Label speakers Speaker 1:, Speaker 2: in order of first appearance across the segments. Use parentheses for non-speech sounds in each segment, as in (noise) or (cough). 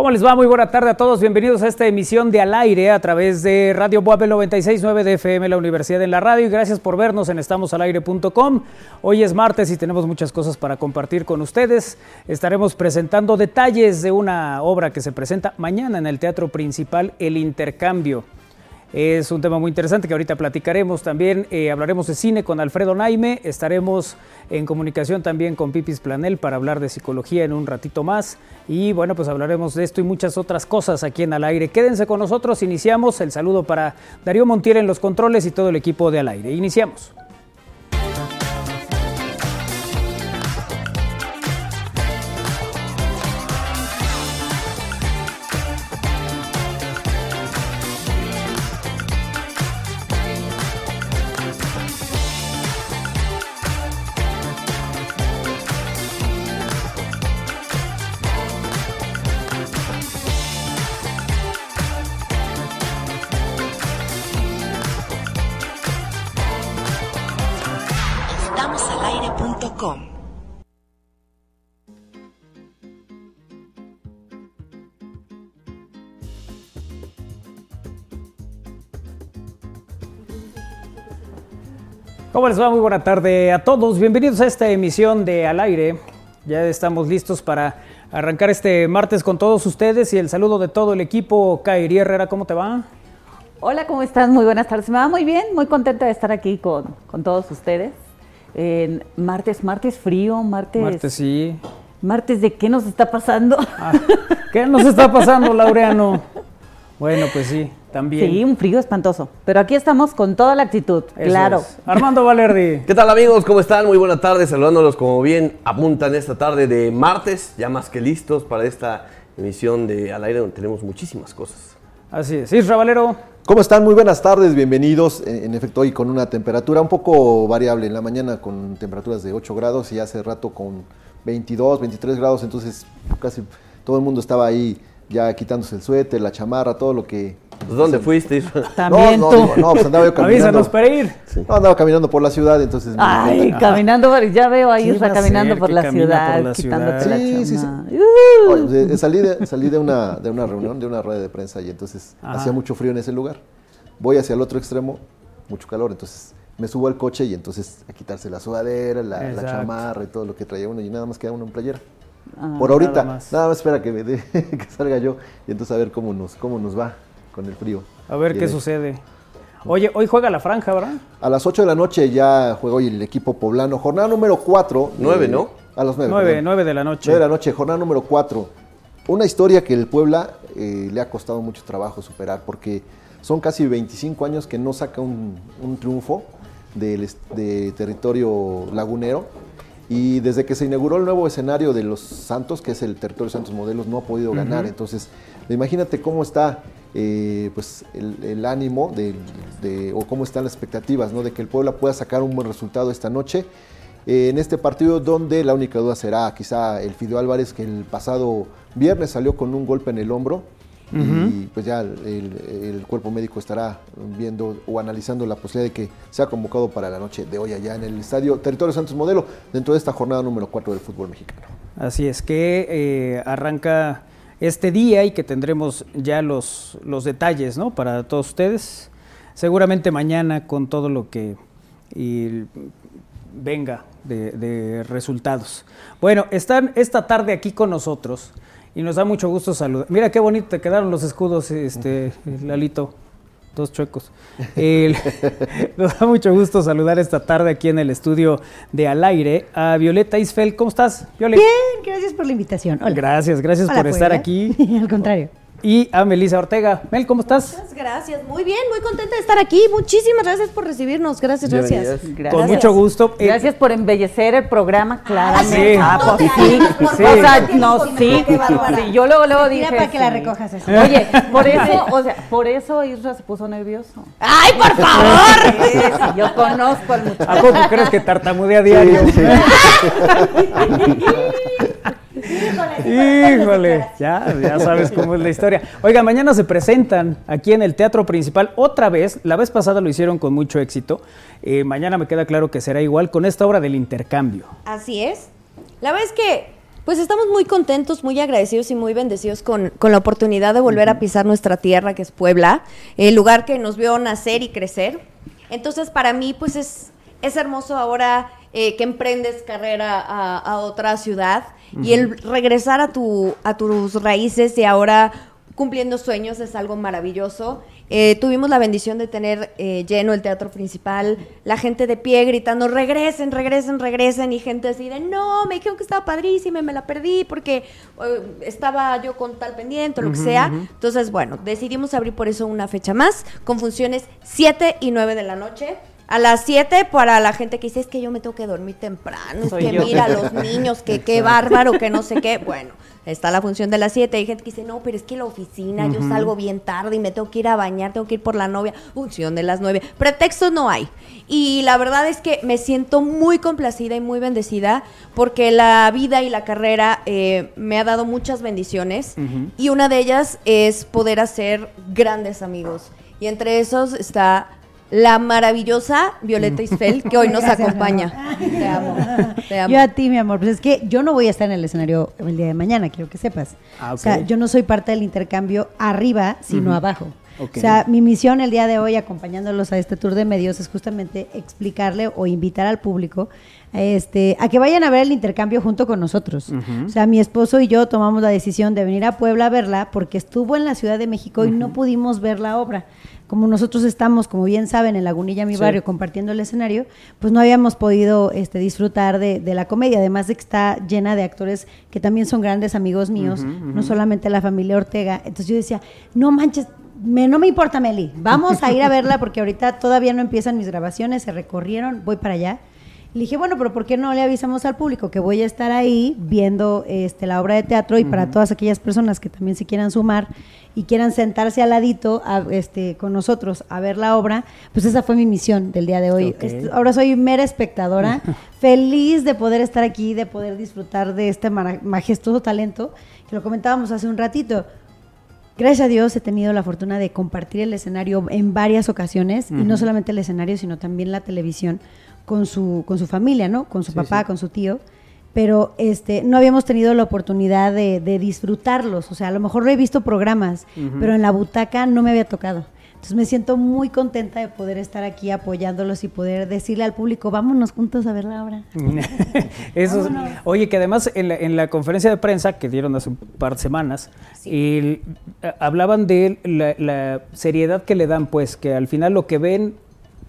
Speaker 1: ¿Cómo les va? Muy buena tarde a todos. Bienvenidos a esta emisión de Al Aire a través de Radio Boabel 96.9 de FM, la Universidad en la Radio. Y gracias por vernos en estamosalaire.com. Hoy es martes y tenemos muchas cosas para compartir con ustedes. Estaremos presentando detalles de una obra que se presenta mañana en el Teatro Principal, El Intercambio. Es un tema muy interesante que ahorita platicaremos. También eh, hablaremos de cine con Alfredo Naime. Estaremos en comunicación también con Pipis Planel para hablar de psicología en un ratito más. Y bueno, pues hablaremos de esto y muchas otras cosas aquí en Al Aire. Quédense con nosotros. Iniciamos. El saludo para Darío Montiel en los controles y todo el equipo de Al Aire. Iniciamos. Les va? Muy buena tarde a todos. Bienvenidos a esta emisión de Al Aire. Ya estamos listos para arrancar este martes con todos ustedes y el saludo de todo el equipo. Kairi Herrera, ¿cómo te va?
Speaker 2: Hola, ¿cómo están? Muy buenas tardes. Me va muy bien, muy contenta de estar aquí con, con todos ustedes. En martes, martes frío, martes.
Speaker 1: Martes, sí.
Speaker 2: Martes de qué nos está pasando.
Speaker 1: Ah, ¿Qué nos está pasando, Laureano? (laughs) Bueno, pues sí, también.
Speaker 2: Sí, un frío espantoso. Pero aquí estamos con toda la actitud,
Speaker 1: Eso
Speaker 2: claro.
Speaker 1: es. Armando Valerdi. (laughs)
Speaker 3: ¿Qué tal amigos? ¿Cómo están? Muy buena tarde, saludándolos como bien apuntan esta tarde de martes, ya más que listos para esta emisión de Al Aire donde tenemos muchísimas cosas.
Speaker 1: Así es. Isra Valero.
Speaker 4: ¿Cómo están? Muy buenas tardes, bienvenidos. En en efecto, hoy con una temperatura un poco variable. En la mañana con temperaturas de 8 grados y hace rato con 22, 23 grados. Entonces, casi todo el mundo estaba ahí ya quitándose el suéter, la chamarra, todo lo que.
Speaker 3: Pues, ¿Dónde fuiste? Isra?
Speaker 2: También
Speaker 4: no,
Speaker 2: tú.
Speaker 4: no, no, pues andaba yo (laughs) caminando.
Speaker 1: Avísanos para ir.
Speaker 4: No, andaba caminando por la ciudad, entonces. me-
Speaker 2: Ay, caminando, por- ya veo a
Speaker 1: ¿Quién
Speaker 2: Isra caminando por la ciudad,
Speaker 1: por la
Speaker 2: quitándote
Speaker 1: ciudad?
Speaker 2: la
Speaker 4: Sí, sí, sí.
Speaker 2: chamarra. Uh.
Speaker 4: Oye, de- salí de, salí de, una, de una reunión, de una rueda de prensa y entonces
Speaker 1: Ajá.
Speaker 4: hacía mucho frío en ese lugar. Voy hacia el otro extremo, mucho calor, entonces me subo al coche y entonces a quitarse la sudadera, la, la chamarra y todo lo que traía uno y nada más queda uno en playera.
Speaker 2: Ah,
Speaker 4: Por ahorita,
Speaker 1: nada
Speaker 4: nada
Speaker 1: más.
Speaker 4: más, espera que, me dé- (laughs) que salga yo y entonces a ver cómo nos, cómo nos va con el frío.
Speaker 1: A ver qué sucede. Oye, hoy juega la franja, ¿verdad?
Speaker 4: A las 8 de la noche ya juega hoy el equipo poblano, jornada número 4.
Speaker 3: Nueve, ¿no?
Speaker 4: A las 9.
Speaker 1: Nueve, nueve de la noche.
Speaker 4: 9 de la noche, jornada número 4. Una historia que el Puebla eh, le ha costado mucho trabajo superar porque son casi 25 años que no saca un, un triunfo del de territorio lagunero y desde que se inauguró el nuevo escenario de los Santos, que es el territorio Santos Modelos, no ha podido ganar. Entonces, imagínate cómo está eh, pues el, el ánimo de, de- o cómo están las expectativas ¿no? de que el Puebla pueda sacar un buen resultado esta noche eh, en este partido donde la única duda será quizá el Fideo Álvarez que el pasado viernes salió con un golpe en el hombro y pues ya el, el cuerpo médico estará viendo o analizando la posibilidad de que sea convocado para la noche de hoy allá en el estadio Territorio Santos Modelo dentro de esta jornada número 4 del fútbol mexicano.
Speaker 1: Así es que eh, arranca este día y que tendremos ya los, los detalles ¿no? para todos ustedes. Seguramente mañana con todo lo que y, venga de, de resultados. Bueno, están esta tarde aquí con nosotros y nos da mucho gusto saludar. Mira qué bonito te quedaron los escudos, este Lalito. Dos chuecos. (laughs) Nos da mucho gusto saludar esta tarde aquí en el estudio de Al Aire a Violeta Isfeld. ¿Cómo estás, Violeta?
Speaker 5: Bien, gracias por la invitación. Hola.
Speaker 1: Gracias, gracias
Speaker 5: Hola,
Speaker 1: por estar aquí. (laughs)
Speaker 5: Al contrario.
Speaker 1: Y a Melissa Ortega. Mel, ¿cómo estás?
Speaker 6: Muchas gracias, muy bien, muy contenta de estar aquí. Muchísimas gracias por recibirnos. Gracias, gracias.
Speaker 3: Bienvenidas.
Speaker 1: Con mucho gusto. Eh,
Speaker 2: Gracias por embellecer el programa, claramente.
Speaker 1: sí.
Speaker 2: Ah, pues sí.
Speaker 1: Sí.
Speaker 2: O sea, no,
Speaker 6: Qué
Speaker 2: sí. sí. Yo luego, luego
Speaker 5: Mira
Speaker 2: dije.
Speaker 5: para que la recojas eso.
Speaker 2: Oye, por eso, o sea, por eso Isra se puso nervioso.
Speaker 6: ¡Ay, por favor!
Speaker 2: Yo conozco al muchacho.
Speaker 1: ¿A poco crees que tartamudea diario? (laughs) (laughs) Híjole, ya, ya sabes cómo es la historia. Oiga, mañana se presentan aquí en el Teatro Principal otra vez. La vez pasada lo hicieron con mucho éxito. Eh, mañana me queda claro que será igual con esta obra del intercambio.
Speaker 6: Así es. La verdad es que, Pues estamos muy contentos, muy agradecidos y muy bendecidos con, con la oportunidad de volver a pisar nuestra tierra, que es Puebla, el lugar que nos vio nacer y crecer. Entonces, para mí, pues es, es hermoso ahora eh, que emprendes carrera a, a otra ciudad y el regresar a, tu, a tus raíces y ahora cumpliendo sueños es algo maravilloso. Eh, tuvimos la bendición de tener eh, lleno el teatro principal, la gente de pie gritando, regresen, regresen, regresen, y gente así de, no, me dijeron que estaba padrísima y me la perdí porque eh, estaba yo con tal pendiente o lo que sea. Entonces, bueno, decidimos abrir por eso una fecha más, con funciones 7 y 9 de la noche. A las 7 para la gente que dice, es que yo me tengo que dormir temprano, es
Speaker 1: Soy
Speaker 6: que
Speaker 1: yo.
Speaker 6: mira a los niños, que qué bárbaro, que no sé qué. Bueno, está la función de las 7. Hay gente que dice, no, pero es que la oficina, yo salgo bien tarde y me tengo que ir a bañar, tengo que ir por la novia. Función de las 9. Pretextos no hay. Y la verdad es que me siento muy complacida y muy bendecida porque la vida y la carrera eh, me ha dado muchas bendiciones. Y una de ellas es poder hacer grandes amigos. Y entre esos está la maravillosa Violeta Isfel, que hoy nos (laughs)
Speaker 5: Gracias,
Speaker 6: acompaña. Te amo, te amo.
Speaker 5: Yo a ti, mi amor, pues es que yo no voy a estar en el escenario el día de mañana, quiero que sepas.
Speaker 1: Ah,
Speaker 5: O sea,
Speaker 1: ok.
Speaker 5: yo no soy parte del intercambio arriba, sino abajo.
Speaker 1: Ok.
Speaker 5: O sea, mi misión el día de hoy, acompañándolos a este tour de medios, es justamente explicarle o invitar al público a, este, a que vayan a ver el intercambio junto con nosotros. O sea, mi esposo y yo tomamos la decisión de venir a Puebla a verla porque estuvo en la Ciudad de México y no pudimos ver la obra. Como nosotros estamos, como bien saben, en Lagunilla, mi
Speaker 1: Sí.
Speaker 5: barrio, compartiendo el escenario, pues no habíamos podido este, disfrutar de, de la comedia, además de que está llena de actores que también son grandes amigos míos, no solamente la familia Ortega. Entonces yo decía, no manches, me, no me importa Meli, vamos a ir a verla porque ahorita todavía no empiezan mis grabaciones, se recorrieron, voy para allá. Le dije, bueno, pero ¿por qué no le avisamos al público que voy a estar ahí viendo este, la obra de teatro y para todas aquellas personas que también se quieran sumar y quieran sentarse al ladito a, este, con nosotros a ver la obra? Pues esa fue mi misión del día de hoy. Este, ahora soy mera espectadora, (laughs) feliz de poder estar aquí, de poder disfrutar de este majestuoso talento, que lo comentábamos hace un ratito. Gracias a Dios he tenido la fortuna de compartir el escenario en varias ocasiones, y no solamente el escenario, sino también la televisión con su, con su familia, ¿no? Con su papá, con su tío. Pero este, no habíamos tenido la oportunidad de, de disfrutarlos. O sea, a lo mejor he visto programas, pero en la butaca no me había tocado. Entonces me siento muy contenta de poder estar aquí apoyándolos y poder decirle al público, vámonos juntos a ver la obra. (laughs)
Speaker 1: Eso es- oye, que además en la, en la conferencia de prensa que dieron hace un par de semanas, el- a- hablaban de la, la seriedad que le dan, pues, que al final lo que ven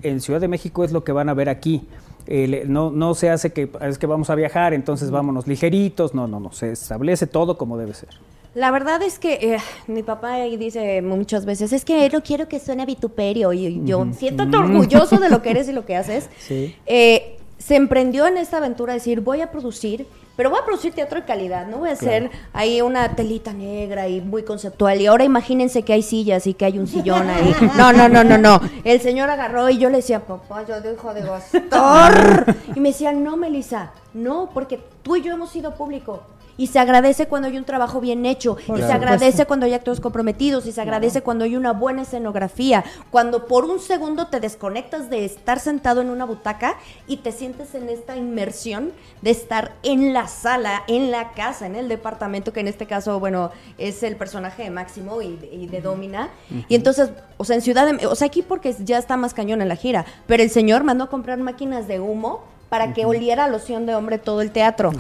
Speaker 1: en Ciudad de México es lo que van a ver aquí. El- no, no se hace que es que vamos a viajar, entonces vámonos ligeritos, no, no, no, se establece todo como debe ser.
Speaker 6: La verdad es que eh, mi papá ahí dice muchas veces, es que no quiero que suene vituperio y yo siéntate orgulloso de lo que (laughs) eres y lo que haces.
Speaker 1: Sí.
Speaker 6: Eh, se emprendió en esta aventura de decir, voy a producir, pero voy a producir teatro de calidad, no voy a hacer ahí una telita negra y muy conceptual. Y ahora imagínense que hay sillas y que hay un sillón ahí. (laughs) No, no, no, no, no. El señor agarró y yo le decía, papá, ya deja de gastar. (laughs) Y me decía, no, Melissa, no, porque tú y yo hemos sido público. Y se agradece cuando hay un trabajo bien hecho, y se agradece cuando hay actores comprometidos, y se agradece cuando hay una buena escenografía, cuando por un segundo te desconectas de estar sentado en una butaca y te sientes en esta inmersión de estar en la sala, en la casa, en el departamento, que en este caso, bueno, es el personaje de Máximo y, y de Domina. Y entonces, o sea, en Ciudad de, o sea, aquí porque ya está más cañón en la gira, pero el señor mandó a comprar máquinas de humo para que oliera a loción de hombre todo el teatro.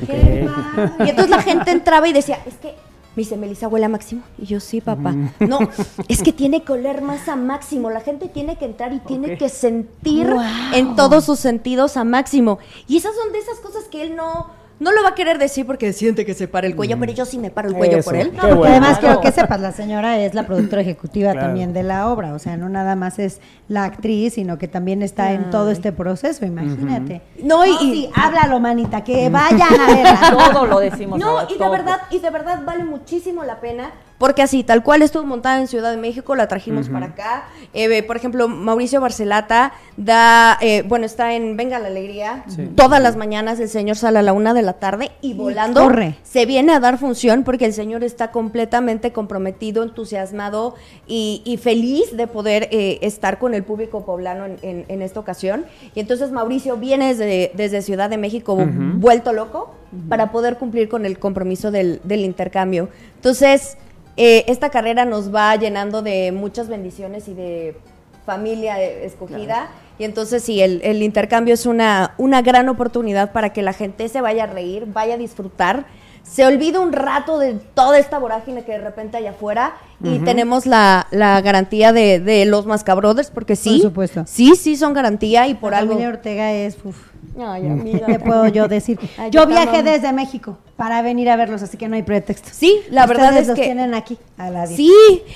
Speaker 6: Y entonces la gente entraba y decía, es que, me dice, Melissa, huele a Máximo. Y yo, sí, papá. No, es que tiene que oler más a Máximo. La gente tiene que entrar y tiene que sentir en todos sus sentidos a Máximo. Y esas son de esas cosas que él no, no lo va a querer decir porque siente que se para el cuello, pero yo sí me paro el cuello
Speaker 1: Eso,
Speaker 6: por él.
Speaker 1: bueno.
Speaker 5: además quiero que sepas, la señora es la productora ejecutiva
Speaker 1: Claro.
Speaker 5: también de la obra, o sea, no nada más es la actriz, sino que también está en todo este proceso, imagínate.
Speaker 6: No, y-
Speaker 5: Oh, sí, háblalo, manita, que vayan a (laughs) verla.
Speaker 2: Todo lo decimos.
Speaker 6: No,
Speaker 2: ahora,
Speaker 6: y de
Speaker 2: todo.
Speaker 6: verdad, y de verdad vale muchísimo la pena. Porque así, tal cual estuvo montada en Ciudad de México, la trajimos para acá. Eh, por ejemplo, Mauricio Barcelata da, eh, bueno, está en Venga la Alegría. Todas las mañanas el señor sale a la una de la tarde y volando
Speaker 5: corre.
Speaker 6: se viene a dar función porque el señor está completamente comprometido, entusiasmado y, y feliz de poder eh, estar con el público poblano en, en- en esta ocasión. Y entonces Mauricio viene desde, desde Ciudad de México vuelto loco para poder cumplir con el compromiso del, del intercambio. Entonces, eh, esta carrera nos va llenando de muchas bendiciones y de familia eh, escogida. Y entonces sí, el, el intercambio es una, una gran oportunidad para que la gente se vaya a reír, vaya a disfrutar, se olvide un rato de toda esta vorágine que de repente hay afuera y tenemos la, la garantía de, de los Mascabrothers, porque sí,
Speaker 5: Por supuesto.
Speaker 6: sí, sí son garantía y por
Speaker 5: la
Speaker 6: algo...
Speaker 5: Ortega es, uf,
Speaker 6: Ay, amiga.
Speaker 5: ¿qué puedo yo decir? (laughs)
Speaker 6: Ay,
Speaker 5: yo
Speaker 6: yo
Speaker 5: viajé desde México para venir a verlos, así que no hay pretexto.
Speaker 6: Sí, la verdad
Speaker 5: Ustedes
Speaker 6: es
Speaker 5: los
Speaker 6: que...
Speaker 5: tienen aquí, a la
Speaker 6: Sí,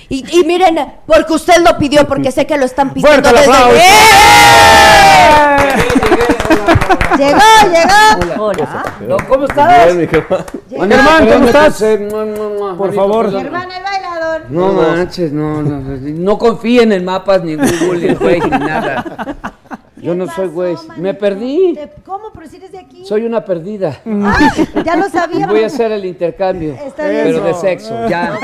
Speaker 6: y, y miren, porque usted lo pidió, porque sé que lo están pidiendo desde...
Speaker 1: aplauso.
Speaker 5: Llegó, llegó.
Speaker 2: Hola.
Speaker 7: No, ¿Cómo estás?
Speaker 3: Bien, mi
Speaker 1: Germán, ¿cómo estás?
Speaker 7: Por
Speaker 1: favor.
Speaker 5: Mi hermana, el bailador.
Speaker 7: No manches, no, no, no confíen en mapas, ni Google, ni güey, ni nada. Yo
Speaker 5: ¿Qué
Speaker 7: no soy güey, me perdí.
Speaker 5: ¿Cómo? Pero si eres de aquí.
Speaker 7: Soy una perdida.
Speaker 5: Ah, ya lo sabía.
Speaker 7: voy a hacer el intercambio,
Speaker 5: Está bien.
Speaker 7: pero de sexo, ya.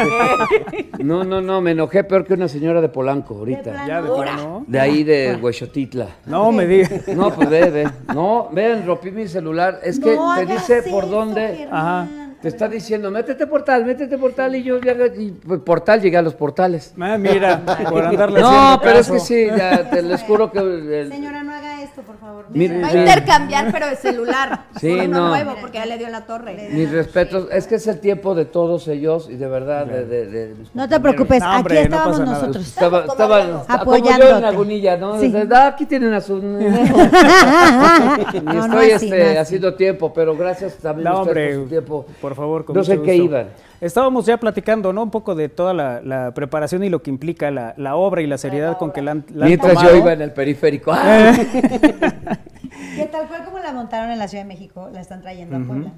Speaker 7: No, no, no, me enojé peor que una señora de Polanco ahorita.
Speaker 5: plano.
Speaker 1: Ya de plano.
Speaker 7: De ahí de Huexotitla.
Speaker 1: No me digas.
Speaker 7: No, pues ve, ve. No, ven, rompí mi celular. Es que
Speaker 5: No
Speaker 7: te dice por dónde.
Speaker 5: Germán.
Speaker 1: Ajá.
Speaker 7: Te está diciendo, métete portal, métete portal. Y yo, ya, y, pues, portal, llegué a los portales.
Speaker 1: Ah, mira, por andarle (laughs)
Speaker 7: No, pero es que sí, ya te les juro que. el-
Speaker 5: Señora, no haga esto, por favor.
Speaker 7: Mira,
Speaker 6: Va a intercambiar, pero de celular. (laughs)
Speaker 7: Sí,
Speaker 6: por uno
Speaker 7: no.
Speaker 6: nuevo, porque ya le dio en la torre.
Speaker 7: mis respetos, es que es el tiempo de todos ellos y de verdad de, de- de
Speaker 5: No te preocupes,
Speaker 1: No, hombre,
Speaker 5: aquí
Speaker 1: no
Speaker 5: estábamos
Speaker 1: nada.
Speaker 5: nosotros.
Speaker 7: Estaba, estaba como yo en
Speaker 5: Apoyándote.
Speaker 7: Lagunilla, ¿no?
Speaker 5: Sí.
Speaker 7: Desde, "Ah, aquí tienen a su. y (laughs) (laughs)
Speaker 5: No, no
Speaker 7: estoy
Speaker 5: así,
Speaker 7: este,
Speaker 5: no
Speaker 7: haciendo tiempo, pero gracias también a
Speaker 1: No,
Speaker 7: ustedes por su tiempo.
Speaker 1: por favor, con
Speaker 7: No sé
Speaker 1: mucho
Speaker 7: qué
Speaker 1: gusto.
Speaker 7: iban.
Speaker 1: Estábamos ya platicando, ¿no? Un poco de toda la, la preparación y lo que implica la, la obra y la seriedad con que la han, la han
Speaker 7: Mientras
Speaker 1: tomado.
Speaker 7: yo iba en el periférico. (laughs) ¡ah!
Speaker 5: Que tal cual como la montaron en la Ciudad de México, la están trayendo a Puebla.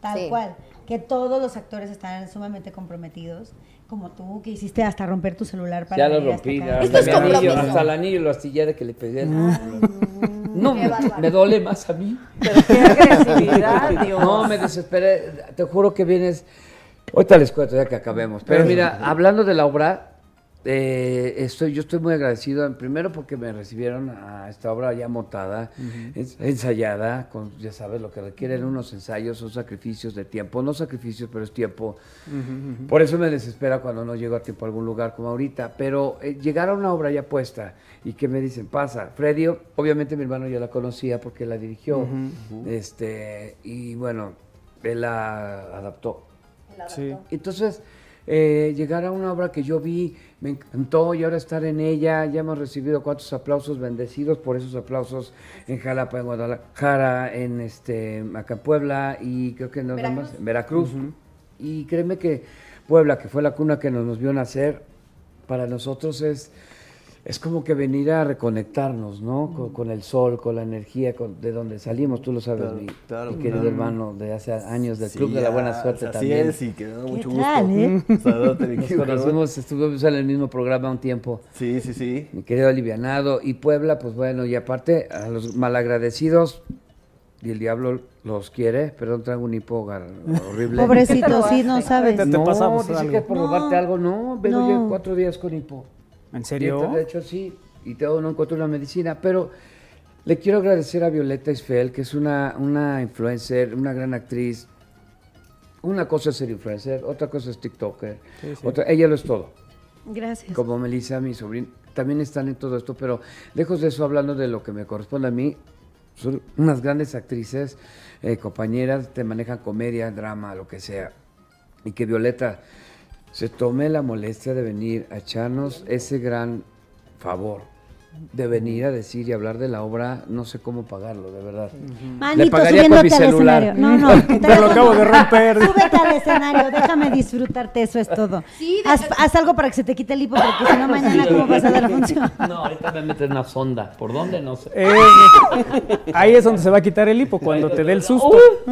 Speaker 5: Tal
Speaker 6: Sí.
Speaker 5: cual. Que todos los actores están sumamente comprometidos, como tú, que hiciste hasta romper tu celular para
Speaker 7: Ya lo
Speaker 5: hasta
Speaker 7: rompí, ya,
Speaker 6: Esto es
Speaker 7: hasta, mi anillo, hasta el anillo lo astillé de que le pegué. No,
Speaker 6: Qué
Speaker 7: me,
Speaker 6: bárbaro.
Speaker 7: me duele más a mí.
Speaker 2: Pero qué agresividad, (laughs) Dios.
Speaker 7: No, me desesperé. Te juro que vienes. Ahorita les cuento ya que acabemos. Pero mira, hablando de la obra, eh, estoy, yo estoy muy agradecido. Primero porque me recibieron a esta obra ya montada, ens- ensayada, con, ya sabes, lo que requieren unos ensayos, son sacrificios de tiempo. No sacrificios, pero es tiempo. Por eso me desespera cuando no llego a tiempo a algún lugar como ahorita. Pero eh, llegar a una obra ya puesta y que me dicen, pasa. Freddy, obviamente mi hermano ya la conocía porque la dirigió. este Y bueno, él la adaptó.
Speaker 1: Sí.
Speaker 7: Entonces, eh, llegar a una obra que yo vi, me encantó y ahora estar en ella, ya hemos recibido cuantos aplausos bendecidos por esos aplausos en Jalapa, en Guadalajara, en este, acá en Puebla y creo que en dónde más, en Veracruz. Y créeme que Puebla, que fue la cuna que nos, nos vio nacer, para nosotros es, es como que venir a reconectarnos, ¿no? Con, con el sol, con la energía, con- de donde salimos, tú lo sabes,
Speaker 3: Claro,
Speaker 7: mi,
Speaker 3: claro,
Speaker 7: mi querido
Speaker 3: claro.
Speaker 7: hermano de hace años del
Speaker 3: Sí,
Speaker 7: Club de la Buena Suerte
Speaker 3: así
Speaker 7: también.
Speaker 3: es, y que da mucho
Speaker 5: tal,
Speaker 3: gusto.
Speaker 5: eh? (laughs)
Speaker 7: Nos conocimos, estuvimos en el mismo programa un tiempo,
Speaker 3: Sí, sí, sí.
Speaker 7: mi querido Alivianado, y Puebla, pues bueno, y aparte a los malagradecidos, y el diablo los quiere, perdón, traigo un hipo horrible.
Speaker 5: Pobrecito, (laughs) sí, no sabes.
Speaker 1: Te
Speaker 7: no,
Speaker 1: pasamos
Speaker 7: dice
Speaker 1: algo.
Speaker 7: que
Speaker 5: No,
Speaker 7: algo, no, vengo
Speaker 5: no.
Speaker 7: yo cuatro días con hipo.
Speaker 1: ¿En serio?
Speaker 7: entonces, de hecho, sí, y todo no encuentro una medicina, pero le quiero agradecer a Violeta Isfel, que es una, una influencer, una gran actriz. Una cosa es ser influencer, otra cosa es TikToker, otra, ella lo es todo.
Speaker 5: Gracias.
Speaker 7: Como Melissa, mi sobrina, también están en todo esto, pero lejos de eso, hablando de lo que me corresponde a mí, son unas grandes actrices, eh, compañeras, te manejan comedia, drama, lo que sea. Y que Violeta se tome la molestia de venir a echarnos ese gran favor de venir a decir y hablar de la obra, no sé cómo pagarlo, de verdad.
Speaker 5: Manito,
Speaker 7: Le pagaría con mi
Speaker 5: subiéndote al
Speaker 7: celular.
Speaker 5: escenario. No, no. (laughs)
Speaker 1: Te lo acabo de romper.
Speaker 5: Súbete al escenario, déjame disfrutarte, eso es todo.
Speaker 6: Sí,
Speaker 5: haz, haz algo para que se te quite el hipo, porque si no, mañana, ¿cómo vas a dar la función? (laughs)
Speaker 7: No, ahorita me meten una sonda. ¿Por dónde? No sé.
Speaker 1: Eh, ahí es donde se va a quitar el hipo, cuando te dé el susto. (laughs)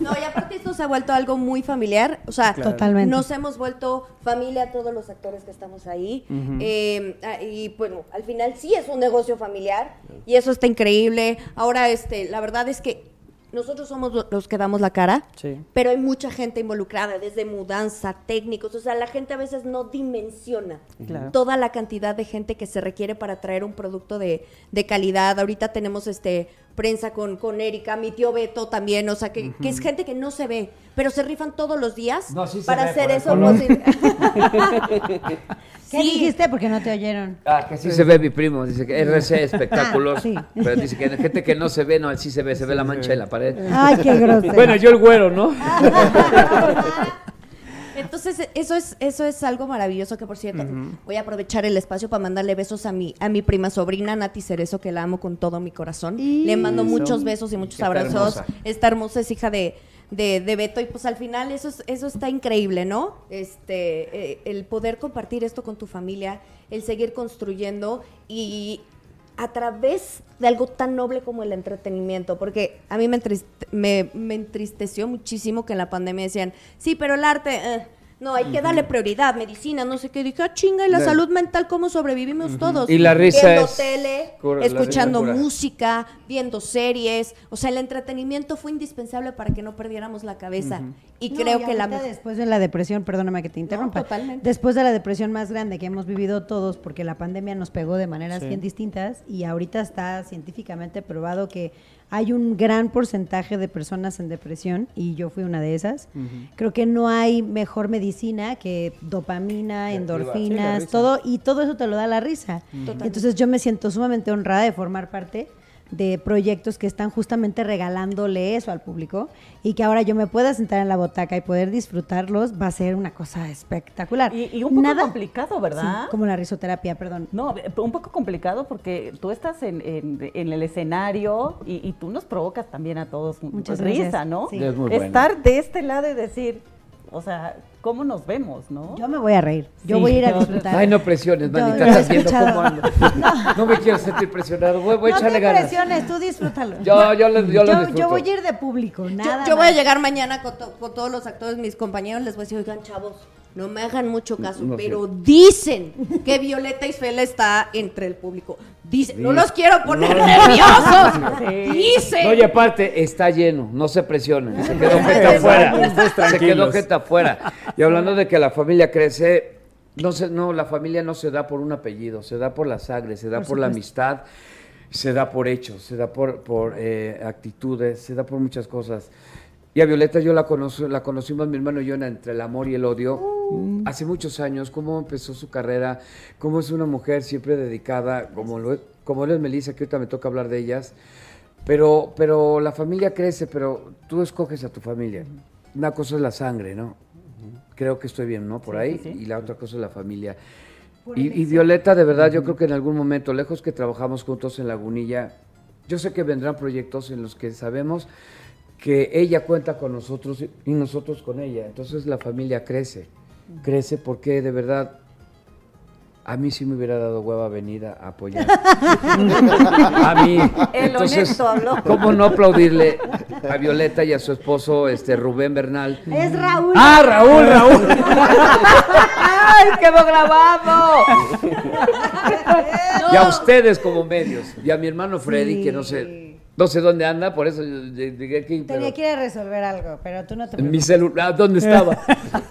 Speaker 6: No, y aparte esto se ha vuelto algo muy familiar. O sea,
Speaker 5: Totalmente.
Speaker 6: nos hemos vuelto familia todos los actores que estamos ahí. Eh, ah, y bueno, al final sí es un negocio familiar y eso está increíble. Ahora, este, la verdad es que nosotros somos lo- los que damos la cara,
Speaker 1: Sí.
Speaker 6: pero hay mucha gente involucrada, desde mudanza, técnicos, o sea, la gente a veces no dimensiona
Speaker 1: Claro.
Speaker 6: toda la cantidad de gente que se requiere para traer un producto de, de calidad. Ahorita tenemos este prensa con, con Erika, mi tío Beto también, o sea, que, que es gente que no se ve, pero se rifan todos los días
Speaker 7: No, sí se
Speaker 6: para
Speaker 7: ve
Speaker 6: hacer eso. (laughs) (laughs)
Speaker 5: ¿Qué
Speaker 6: Sí.
Speaker 5: dijiste? Porque no te oyeron.
Speaker 7: Ah, que sí se ve mi primo, dice que RC espectáculos, (laughs)
Speaker 5: Ah, sí.
Speaker 7: pero dice que gente que no se ve, no, sí se ve, se ve la mancha en la pared.
Speaker 5: Ay, qué grosero.
Speaker 7: Bueno, yo el güero, ¿no?
Speaker 6: Entonces, eso es, eso es algo maravilloso que, por cierto, voy a aprovechar el espacio para mandarle besos a mi, a mi prima sobrina, Nati Cerezo, que la amo con todo mi corazón.
Speaker 5: Y-
Speaker 6: Le mando
Speaker 1: Eso.
Speaker 6: muchos besos y muchos
Speaker 7: Está
Speaker 6: abrazos.
Speaker 7: hermosa.
Speaker 6: Esta hermosa es hija de, de, de Beto y pues al final eso, es- eso está increíble, ¿no? Este, eh, el poder compartir esto con tu familia, el seguir construyendo y a través de algo tan noble como el entretenimiento, porque a mí me, me, me entristeció muchísimo que en la pandemia decían, sí, pero el arte, eh, no, hay que darle prioridad, medicina, no sé qué, dije, ah, chinga, y la
Speaker 7: La-
Speaker 6: salud mental, ¿cómo sobrevivimos todos?
Speaker 7: Y la risa
Speaker 6: Viendo
Speaker 7: es
Speaker 6: tele,
Speaker 7: cura- la risa
Speaker 6: escuchando música, viendo series, o sea, el entretenimiento fue indispensable para que no perdiéramos la cabeza, y
Speaker 5: No,
Speaker 6: creo que la...
Speaker 5: después de la depresión, perdóname que te interrumpa.
Speaker 6: totalmente.
Speaker 5: Después de la depresión más grande que hemos vivido todos, porque la pandemia nos pegó de maneras bien distintas y ahorita está científicamente probado que hay un gran porcentaje de personas en depresión y yo fui una de esas. Creo que no hay mejor medicina que dopamina, endorfinas, todo y todo eso te lo da la risa. Entonces yo me siento sumamente honrada de formar parte de proyectos que están justamente regalándole eso al público y que ahora yo me pueda sentar en la botaca y poder disfrutarlos va a ser una cosa espectacular.
Speaker 2: Y, y un poco complicado, ¿verdad?
Speaker 5: Sí, como la risoterapia, perdón.
Speaker 2: No, un poco complicado porque tú estás en, en- en el escenario y, y tú nos provocas también a todos
Speaker 5: Muchas
Speaker 2: risa,
Speaker 5: gracias.
Speaker 2: ¿no?
Speaker 5: Sí.
Speaker 7: Es muy bueno.
Speaker 2: Estar de este lado y decir, o sea, ¿cómo nos vemos, no?
Speaker 5: Yo me voy a reír. Yo
Speaker 2: Sí,
Speaker 5: voy a ir a (laughs)
Speaker 2: no,
Speaker 5: disfrutar.
Speaker 7: Ay, no presiones,
Speaker 5: Yo-
Speaker 7: manita,
Speaker 5: yo
Speaker 7: estás viendo cómo ando. (laughs) No me quiero sentir presionado, voy, voy a
Speaker 5: no
Speaker 7: echarle
Speaker 5: te
Speaker 7: ganas.
Speaker 5: presiones, tú disfrútalo.
Speaker 7: Yo, yo, lo- yo lo
Speaker 5: yo,
Speaker 7: disfruto.
Speaker 5: yo voy a ir de público,
Speaker 6: Yo,
Speaker 5: nada
Speaker 6: yo voy a llegar mañana con, to- con todos los actores, mis compañeros, les voy a decir, oigan, chavos, no me hagan mucho caso,
Speaker 7: No,
Speaker 6: pero dicen que Violeta Isfel está entre el público. Dicen, no los quiero poner
Speaker 7: No,
Speaker 6: nerviosos. (laughs)
Speaker 2: Sí.
Speaker 6: Dicen.
Speaker 7: No, y aparte, está lleno, no se presionen. Se quedó gente afuera. Se quedó gente afuera. (laughs) Y hablando de que la familia crece, no, se, no, la familia no se da por un apellido, se da por la sangre, se da por, la amistad, se da por hechos, se da por, por eh, actitudes, se da por muchas cosas. Y a Violeta yo la, conocí, la conocimos, mi hermano y yo, en entre el amor y el odio, hace muchos años, cómo empezó su carrera, cómo es una mujer siempre dedicada, como lo es, como lo es Melissa, que ahorita me toca hablar de ellas, pero, pero la familia crece, pero tú escoges a tu familia. Una cosa es la sangre, ¿no? Creo que estoy bien, ¿no? Por ahí. Y la otra cosa es la familia. Y, y Violeta, de verdad, yo creo que en algún momento, lejos que trabajamos juntos en Lagunilla, yo sé que vendrán proyectos en los que sabemos que ella cuenta con nosotros y nosotros con ella. Entonces la familia crece. Crece porque de verdad a mí sí me hubiera dado hueva venir a apoyar. (laughs) a mí.
Speaker 2: El
Speaker 7: Entonces,
Speaker 2: honesto habló.
Speaker 7: ¿cómo no aplaudirle a Violeta y a su esposo, este Rubén Bernal?
Speaker 5: Es Raúl.
Speaker 7: ¡Ah, Raúl, Raúl! (laughs)
Speaker 2: ¡Ay, quedó grabado! (laughs)
Speaker 7: Y a ustedes como medios. Y a mi hermano Freddy, que no sé, no sé dónde anda, por eso yo llegué aquí. pero-
Speaker 5: Tenía que ir a resolver algo, pero tú no te
Speaker 7: mi celular, ¿dónde estaba? (laughs) (laughs)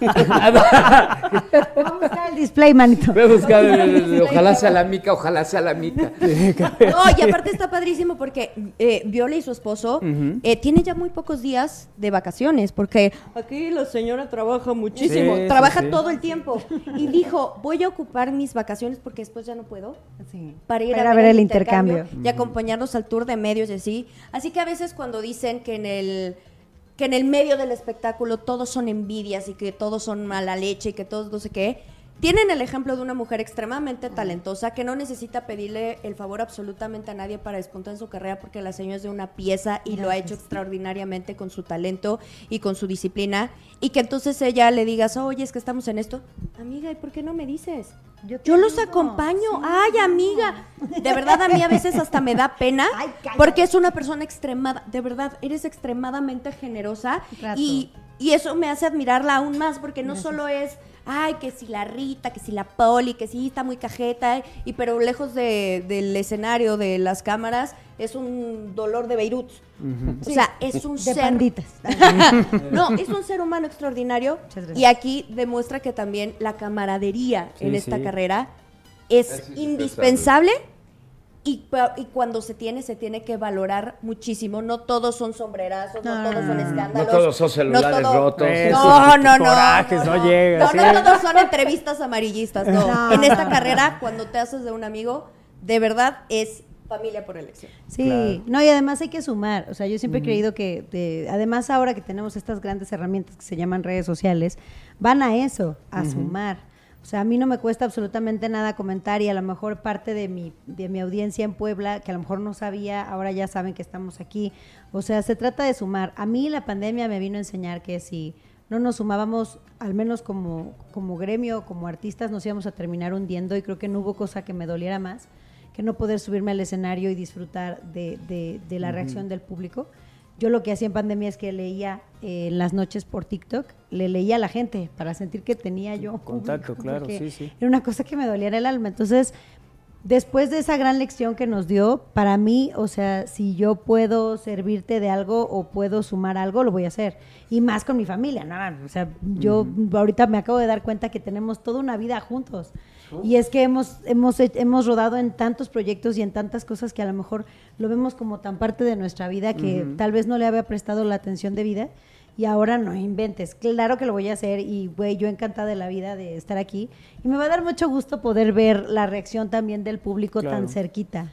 Speaker 5: Vamos a buscar el display, manito.
Speaker 7: Voy a buscar, (laughs) el- el- ojalá sea la mica, ojalá sea la mica.
Speaker 6: No, y aparte está padrísimo porque eh, Viola y su esposo eh, tienen ya muy pocos días de vacaciones, porque aquí la señora trabaja muchísimo,
Speaker 1: Sí,
Speaker 6: trabaja
Speaker 1: sí.
Speaker 6: todo el tiempo. Y dijo, voy a ocupar mis vacaciones porque después ya no puedo.
Speaker 5: Sí.
Speaker 6: Para ir
Speaker 5: Para
Speaker 6: a
Speaker 5: ver el intercambio.
Speaker 6: y acompañarnos al tour de medios y así. Así. Que a veces cuando dicen que en el que en el medio del espectáculo todos son envidias y que todos son mala leche y que todos no sé qué, tienen el ejemplo de una mujer extremadamente talentosa que no necesita pedirle el favor absolutamente a nadie para despuntar en su carrera porque la señora es de una pieza y lo ha hecho extraordinariamente con su talento y con su disciplina y que entonces ella le digas, oye, es que estamos en esto. Amiga, ¿y por qué no me dices?
Speaker 5: Yo
Speaker 6: los acompaño. Ay, amiga. De verdad, a mí a veces hasta me da pena.
Speaker 5: Ay,
Speaker 6: porque es una persona extremada. De verdad, eres extremadamente generosa. Y, y eso me hace admirarla aún más. Porque no solo es. Ay, que si la Rita, que si la Poli, que sí está muy cajeta, y pero lejos de- del escenario, de las cámaras, es un dolor de Beirut. O sea, es un
Speaker 5: De
Speaker 6: ser
Speaker 5: panditas. (laughs)
Speaker 6: no, es un ser humano extraordinario y aquí demuestra que también la camaradería
Speaker 1: Sí,
Speaker 6: en esta
Speaker 1: sí.
Speaker 6: carrera es,
Speaker 7: Es
Speaker 6: indispensable Y, y cuando se tiene, se tiene que valorar muchísimo. No todos son sombrerazos, no,
Speaker 5: No,
Speaker 6: todos
Speaker 5: no,
Speaker 6: son
Speaker 5: no.
Speaker 6: escándalos.
Speaker 7: No todos son celulares rotos.
Speaker 1: Eso,
Speaker 6: No, no, no.
Speaker 1: corajes, no
Speaker 6: No,
Speaker 1: sí.
Speaker 6: no todos son entrevistas amarillistas, no.
Speaker 5: No,
Speaker 6: en esta
Speaker 5: no.
Speaker 6: carrera, cuando te haces de un amigo, de verdad es familia por elección.
Speaker 5: Sí, no, y además hay que sumar. O sea, yo siempre he creído que, de- además ahora que tenemos estas grandes herramientas que se llaman redes sociales, van a eso, a sumar. O sea, a mí no me cuesta absolutamente nada comentar y a lo mejor parte de mi, de mi audiencia en Puebla, que a lo mejor no sabía, ahora ya saben que estamos aquí. O sea, se trata de sumar. A mí la pandemia me vino a enseñar que si no nos sumábamos, al menos como, como gremio, como artistas, nos íbamos a terminar hundiendo y creo que no hubo cosa que me doliera más que no poder subirme al escenario y disfrutar de, de- de la reacción del público. Yo lo que hacía en pandemia es que leía eh, en las noches por TikTok, le leía a la gente para sentir que tenía yo
Speaker 1: Contacto, claro, sí, sí.
Speaker 5: Era una cosa que me dolía en el alma. Entonces, después de esa gran lección que nos dio, para mí, o sea, si yo puedo servirte de algo o puedo sumar algo, lo voy a hacer. Y más con mi familia, ¿no? O sea, yo ahorita me acabo de dar cuenta que tenemos toda una vida juntos. Y es que hemos, hemos, he- hemos rodado en tantos proyectos y en tantas cosas que a lo mejor lo vemos como tan parte de nuestra vida que tal vez no le había prestado la atención de vida. Y ahora no inventes. Claro que lo voy a hacer y, güey, yo encantada de la vida de estar aquí. Y me va a dar mucho gusto poder ver la reacción también del público
Speaker 1: Claro.
Speaker 5: tan cerquita.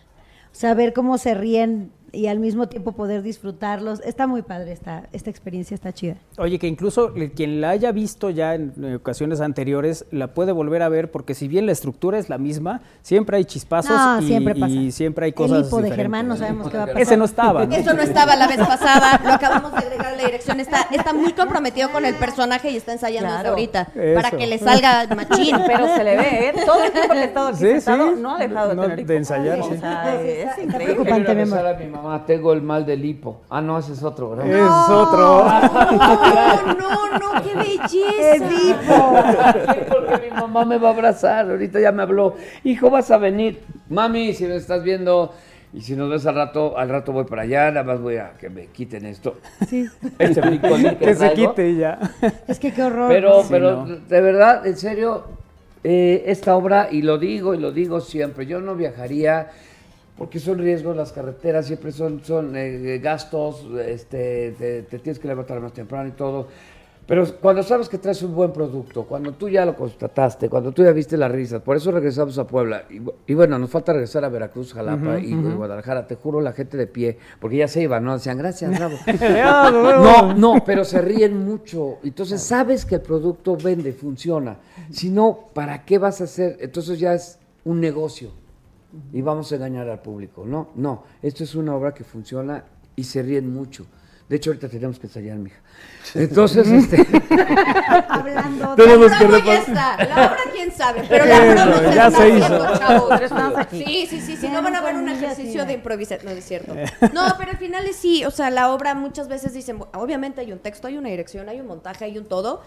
Speaker 5: O sea, ver cómo se ríen y al mismo tiempo poder disfrutarlos. Está muy padre esta, esta experiencia, está chida.
Speaker 1: Oye, que incluso quien la haya visto ya en ocasiones anteriores la puede volver a ver porque si bien la estructura es la misma, siempre hay chispazos
Speaker 5: No,
Speaker 1: y,
Speaker 5: siempre pasa.
Speaker 1: y siempre hay cosas
Speaker 5: El hipo de. Germán no sabemos qué va a pasar.
Speaker 1: Ese no estaba, ¿no?
Speaker 6: Eso no estaba la vez pasada, lo acabamos de agregar a la dirección. Está, está muy comprometido con el personaje y está ensayando
Speaker 2: Claro.
Speaker 6: ahorita
Speaker 1: Eso.
Speaker 6: para que le salga machín. (laughs)
Speaker 2: Pero se le ve, ¿eh? Todo el tiempo que he estado aquí
Speaker 1: Sí,
Speaker 2: sentado,
Speaker 1: sí.
Speaker 2: no ha dejado de
Speaker 1: No,
Speaker 2: tener
Speaker 1: de ensayar,
Speaker 2: O
Speaker 1: sí.
Speaker 2: sea, es increíble.
Speaker 5: preocupante,
Speaker 7: Mamá, tengo el mal del hipo. Ah, no, ese es otro, ¿verdad?
Speaker 1: Es otro.
Speaker 6: No, no, no, qué belleza.
Speaker 7: Sí, porque mi mamá me va a abrazar. Ahorita ya me habló. Hijo, vas a venir. Mami, si me estás viendo y si nos ves al rato, al rato voy para allá. Nada más voy a que me quiten esto.
Speaker 5: Sí. (laughs)
Speaker 7: Este que,
Speaker 1: Que se quite y ya.
Speaker 5: Es que qué horror.
Speaker 7: Pero,
Speaker 1: Sí,
Speaker 7: pero
Speaker 1: no.
Speaker 7: de verdad, en serio, eh, esta obra, y lo digo y lo digo siempre, yo no viajaría porque son riesgos las carreteras, siempre son, son eh, gastos, este, te, te tienes que levantar más temprano y todo. Pero cuando sabes que traes un buen producto, cuando tú ya lo constataste, cuando tú ya viste la risa, por eso regresamos a Puebla. Y, bu- y bueno, nos falta regresar a Veracruz, Jalapa y, y Guadalajara. Te juro, la gente de pie, porque ya se iban, ¿no? Decían, gracias, bravo. (laughs) No, no, pero se ríen mucho. Entonces sabes que el producto vende, funciona. Si no, ¿para qué vas a hacer? Entonces ya es un negocio y vamos a engañar al público. No, no. Esto es una obra que funciona y se ríen mucho. De hecho, ahorita tenemos que ensayar, mija. Entonces, (laughs) este.
Speaker 5: Hablando de...
Speaker 7: Tenemos
Speaker 6: La
Speaker 7: que
Speaker 6: ya está, la obra quién sabe, pero la promo se
Speaker 1: ya
Speaker 6: está
Speaker 1: se hizo.
Speaker 6: Sí, sí, sí, sí, no van a
Speaker 5: no
Speaker 6: ver un ejercicio de improvisación, no es cierto. No, pero al final es sí, o sea, la obra muchas veces dicen, obviamente hay un texto, hay una dirección, hay un montaje, hay un todo,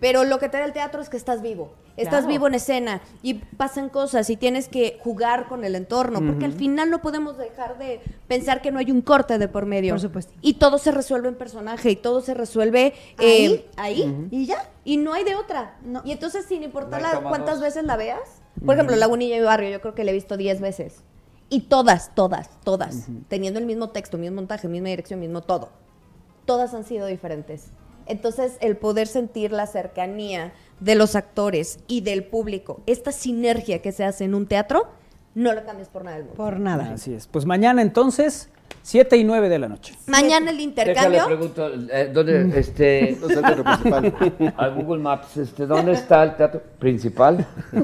Speaker 6: pero lo que te da el teatro es que estás vivo, estás
Speaker 2: Claro.
Speaker 6: vivo en escena y pasan cosas y tienes que jugar con el entorno, porque al final no podemos dejar de pensar que no hay un corte de por medio.
Speaker 5: Por supuesto.
Speaker 6: Y todo se resuelve en personaje y todo se resuelve eh,
Speaker 5: Ahí.
Speaker 6: ahí.
Speaker 5: ¿Y ya?
Speaker 6: Y no hay de otra.
Speaker 5: No.
Speaker 6: Y entonces, sin importar la- cuántas
Speaker 7: dos.
Speaker 6: veces la veas, por ejemplo, Lagunilla y Barrio, yo creo que la he visto 10 veces. Y todas, todas, todas, teniendo el mismo texto, mismo montaje, misma dirección, mismo todo. Todas han sido diferentes. Entonces, el poder sentir la cercanía de los actores y del público, esta sinergia que se hace en un teatro, no lo cambias por nada del mundo.
Speaker 5: Por nada.
Speaker 1: Así es. Pues mañana entonces, 7 y 9 de la noche.
Speaker 6: Mañana el
Speaker 7: Déjale
Speaker 6: intercambio.
Speaker 7: pregunto, eh, ¿dónde, este, (laughs)
Speaker 4: No es el teatro principal. (laughs)
Speaker 7: a Google Maps, este, ¿dónde está el teatro principal?
Speaker 5: Es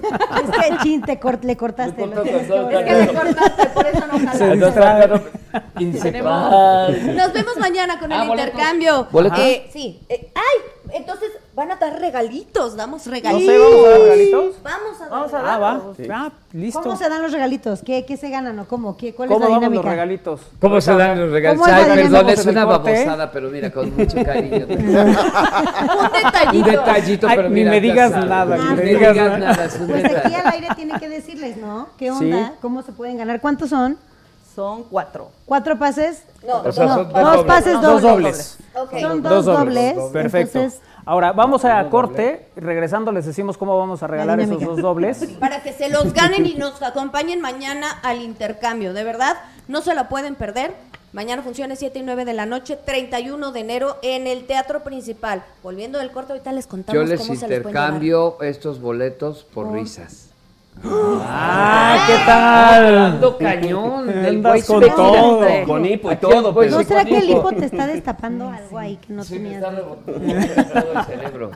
Speaker 5: que chin, te cort- le cortaste.
Speaker 7: Me
Speaker 5: lo tienes que
Speaker 7: cortó,
Speaker 5: volver.
Speaker 6: Es que le cortaste, por eso no jala. (laughs) Nos vemos mañana con el
Speaker 7: Ah, boletos.
Speaker 6: intercambio.
Speaker 7: ¿Boletos?
Speaker 6: Eh, sí. Eh, ¡Ay! Entonces van a dar regalitos. Damos
Speaker 1: No
Speaker 6: regalitos.
Speaker 1: sé, vamos a dar regalitos.
Speaker 6: Vamos a dar
Speaker 2: Vamos a
Speaker 1: Ah, va.
Speaker 2: Sí.
Speaker 1: Ah, listo.
Speaker 5: ¿Cómo se dan los regalitos? ¿Qué, qué se ganan o cómo? ¿Qué, ¿Cuál
Speaker 1: ¿Cómo
Speaker 5: es la
Speaker 1: vamos los
Speaker 5: dinámica?
Speaker 1: regalitos?
Speaker 7: ¿Cómo se dan los
Speaker 5: la
Speaker 7: Ay,
Speaker 5: dinámica?
Speaker 7: perdón, es una babosada, pero mira, con mucho (laughs) cariño.
Speaker 6: Un detallito.
Speaker 7: Un detallito,
Speaker 1: Ay,
Speaker 7: pero
Speaker 1: ni
Speaker 7: mira,
Speaker 1: me
Speaker 7: ya
Speaker 1: digas nada,
Speaker 5: ni
Speaker 7: Ni
Speaker 5: me
Speaker 7: me
Speaker 1: digas
Speaker 7: digas
Speaker 1: nada.
Speaker 5: Pues aquí al aire tiene que decirles, ¿no? ¿Qué onda? ¿Cómo se pueden ganar? ¿Cuántos son?
Speaker 2: Son cuatro.
Speaker 5: ¿Cuatro pases?
Speaker 6: No,
Speaker 7: O sea,
Speaker 5: No,
Speaker 7: son
Speaker 5: dos,
Speaker 7: dobles.
Speaker 5: pases
Speaker 1: Dos
Speaker 5: dobles. Son
Speaker 1: Dos
Speaker 5: dos,
Speaker 1: dobles.
Speaker 5: dobles.
Speaker 1: Perfecto.
Speaker 5: Entonces,
Speaker 1: Ahora, vamos a corte. Regresando, les decimos cómo vamos a regalar esos dos dobles. (laughs)
Speaker 6: Para que se los ganen y nos acompañen mañana al intercambio. De verdad, no se la pueden perder. Mañana funciona 7 y 9 de la noche, 31 de enero, en el Teatro Principal. Volviendo del corte, ahorita les contamos
Speaker 7: Yo les
Speaker 6: cómo se les
Speaker 7: intercambio estos boletos por risas.
Speaker 1: ¡Ah, qué tal!
Speaker 7: Ando cañón. del
Speaker 1: Andas con todo,
Speaker 3: con hipo y todo, pero-
Speaker 5: ¿no
Speaker 7: se
Speaker 5: será que el
Speaker 7: hipo.
Speaker 5: te está (laughs) destapando algo ahí que no
Speaker 7: Sí, me
Speaker 5: tenías?
Speaker 7: está rebotando (laughs) el cerebro.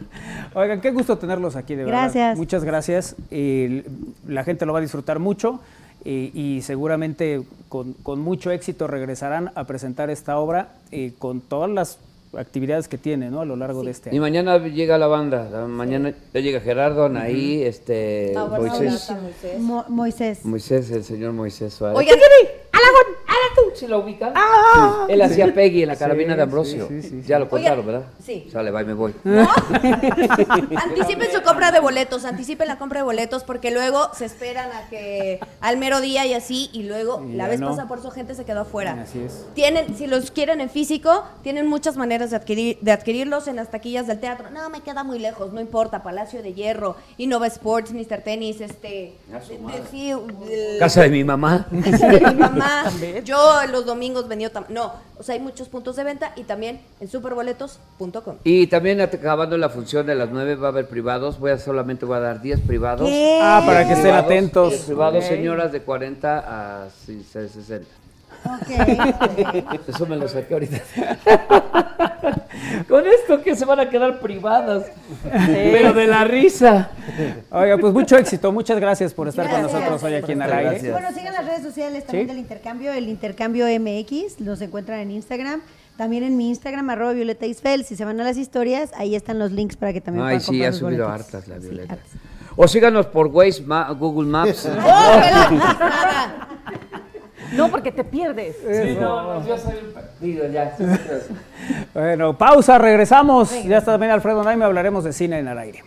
Speaker 1: Oigan, qué gusto tenerlos aquí, de verdad.
Speaker 5: Gracias.
Speaker 1: Muchas gracias. Y la gente lo va a disfrutar mucho y, y seguramente con, con mucho éxito regresarán a presentar esta obra eh, con todas las actividades que tiene ¿no? a lo largo de este
Speaker 7: Y mañana llega la banda. la- Mañana ya llega Gerardo, Anaí, este, Moisés.
Speaker 6: Moisés.
Speaker 5: Mo- Moisés.
Speaker 7: Moisés, el señor Moisés Suárez.
Speaker 6: Oigan,
Speaker 7: ¿Sí la ubican? Sí. Él hacía Peggy en la carabina de Ambrosio.
Speaker 1: sí, sí, sí,
Speaker 7: Ya lo contaron, ¿verdad?
Speaker 6: sí.
Speaker 7: Sale, va y me voy. (laughs)
Speaker 6: Anticipen su compra de boletos, anticipen la compra de boletos porque luego se esperan a que al mero día y así y luego
Speaker 1: Y
Speaker 6: la vez
Speaker 1: no.
Speaker 6: pasada por su gente se quedó afuera.
Speaker 1: Así es.
Speaker 6: Tienen, si los quieren en físico, tienen muchas maneras de adquirir, de adquirirlos en las taquillas del teatro. No, me queda muy lejos, no importa. Palacio de Hierro, Innova Sports, Mr. Tenis, este, de- de- sí, el-
Speaker 7: Casa de mi mamá.
Speaker 6: casa de mi mamá. (laughs) Yo los domingos venía tam- no, o sea, hay muchos puntos de venta y también en superboletos.com.
Speaker 7: Y también acabando la función de las 9 va a haber privados. Voy a solamente voy a dar 10 privados.
Speaker 5: ¿Qué?
Speaker 1: Ah, para que estén
Speaker 7: Privados,
Speaker 1: atentos.
Speaker 7: 10 privados,
Speaker 1: Ok.
Speaker 7: señoras de 40 a 60.
Speaker 5: Ok. (laughs)
Speaker 7: Eso me lo saqué ahorita. Con esto que se van a quedar privadas. Pero de la risa. (laughs)
Speaker 1: Oiga, pues mucho éxito. Muchas gracias por estar con nosotros hoy aquí en
Speaker 3: Muchas
Speaker 1: Aire.
Speaker 3: gracias.
Speaker 5: Bueno, sigan las redes sociales también
Speaker 1: Sí.
Speaker 5: del intercambio, el intercambio MX, los encuentran en Instagram. También en mi Instagram, arroba Violeta Isfel. Si se van a las historias, ahí están los links para que también
Speaker 7: Ay,
Speaker 5: puedan
Speaker 7: sí,
Speaker 5: comprar
Speaker 7: ha
Speaker 5: los
Speaker 7: subido
Speaker 5: boletos.
Speaker 7: hartas la
Speaker 5: Sí,
Speaker 7: Violeta.
Speaker 5: hartas.
Speaker 7: O síganos por Waze, Ma- Google Maps. (laughs)
Speaker 6: ¡Oh!
Speaker 2: No, porque te pierdes.
Speaker 7: Sí, no, yo soy un partido ya. (laughs)
Speaker 1: Bueno, pausa, regresamos. Ya está también Alfredo Naime, hablaremos de cine en Al Aire.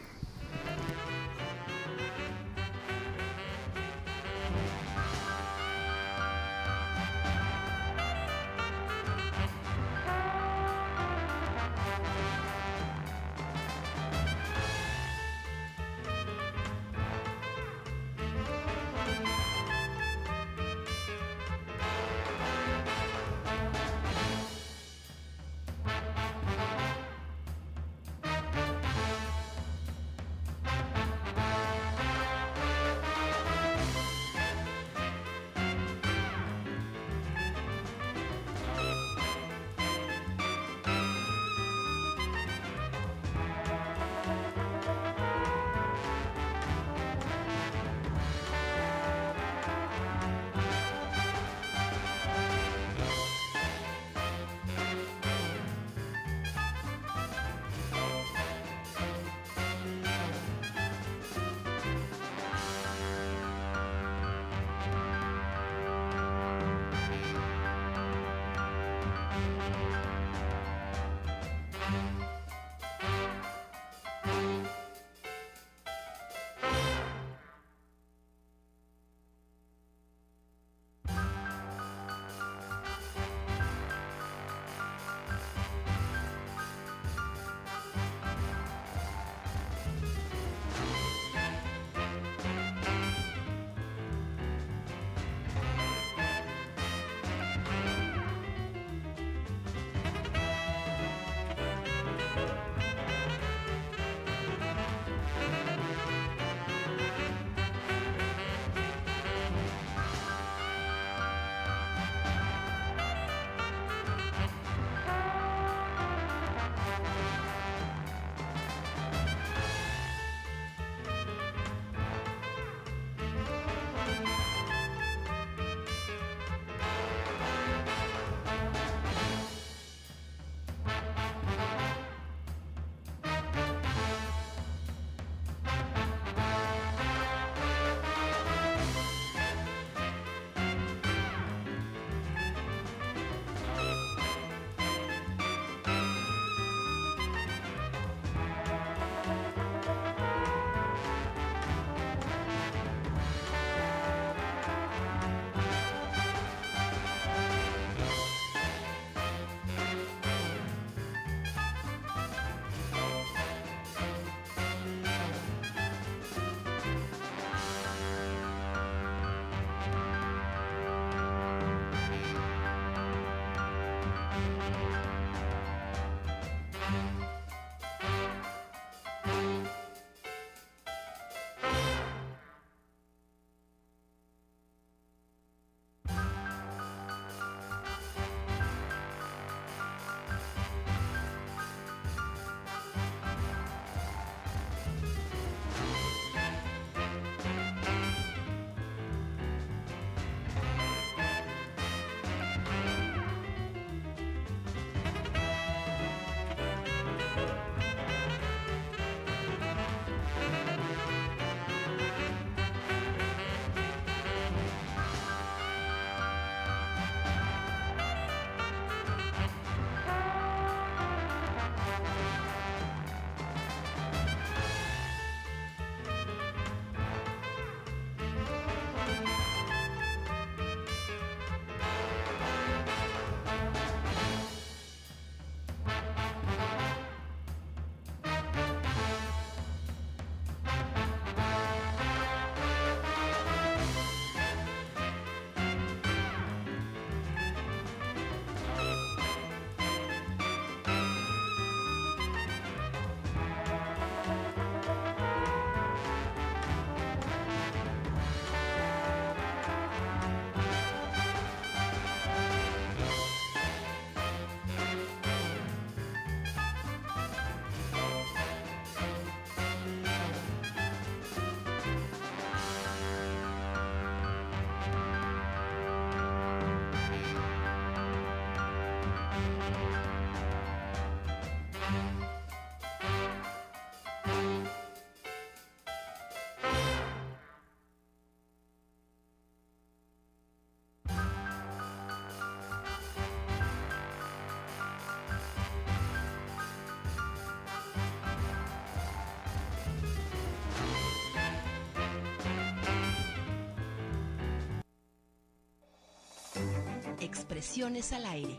Speaker 8: Expresiones al aire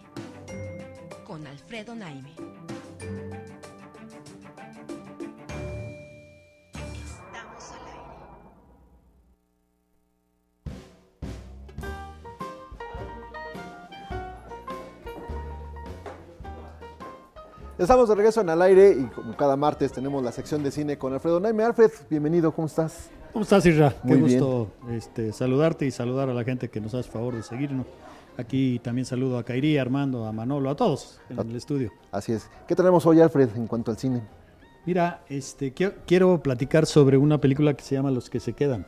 Speaker 8: con Alfredo Naime. Estamos al aire.
Speaker 4: Estamos de regreso en al aire y como cada martes tenemos la sección de cine con Alfredo Naime. Alfred, bienvenido, ¿cómo estás?
Speaker 9: ¿Cómo estás, Isra?
Speaker 4: Muy
Speaker 9: Qué
Speaker 4: bien.
Speaker 9: gusto este, saludarte y saludar a la gente que nos hace favor de seguirnos. Aquí también saludo a Kairi, a Armando, a Manolo, a todos en el estudio.
Speaker 4: Así es. ¿Qué tenemos hoy, Alfred, en cuanto al cine?
Speaker 9: Mira, este, quiero, platicar sobre una película que se llama Los que se quedan,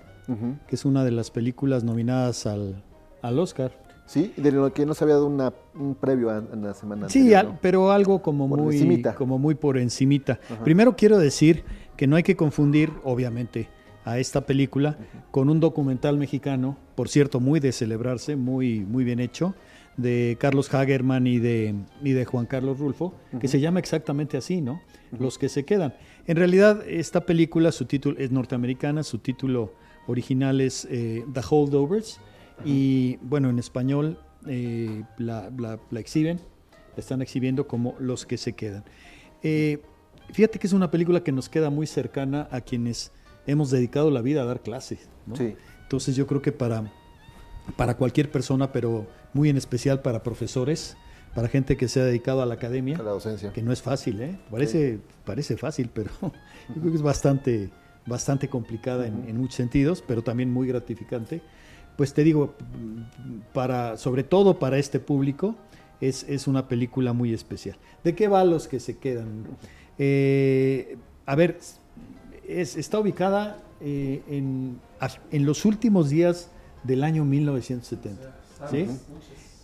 Speaker 9: que es una de las películas nominadas al, al Oscar.
Speaker 4: Sí, de lo que no se había dado una- un previo a- en la semana
Speaker 9: Sí,
Speaker 4: anterior,
Speaker 9: al-
Speaker 4: ¿no?
Speaker 9: pero algo como
Speaker 4: Por
Speaker 9: muy,
Speaker 4: encimita.
Speaker 9: como muy por encimita. Primero quiero decir que no hay que confundir, obviamente, a esta película con un documental mexicano, por cierto, muy de celebrarse, muy, muy bien hecho, de Carlos Hagerman y de, y de Juan Carlos Rulfo, que se llama exactamente así, ¿no? Los que se quedan. En realidad, esta película, su título es norteamericana, su título original es eh, The Holdovers, y bueno, en español eh, la, la- la exhiben, la están exhibiendo como Los que se quedan. Eh, fíjate que es una película que nos queda muy cercana a quienes hemos dedicado la vida a dar clases. ¿no?
Speaker 4: Sí.
Speaker 9: Entonces yo creo que para, para cualquier persona, pero muy en especial para profesores, para gente que se ha dedicado a la academia,
Speaker 4: A la docencia.
Speaker 9: que no es fácil, ¿eh? Parece, parece fácil, pero (laughs) yo creo que es bastante, bastante complicada en, en muchos sentidos, pero también muy gratificante. Pues te digo, para, sobre todo para este público, es, es una película muy especial. ¿De qué va los que se quedan? Eh, a ver, es- está ubicada eh, en, en los últimos días del año 1970. ¿sí?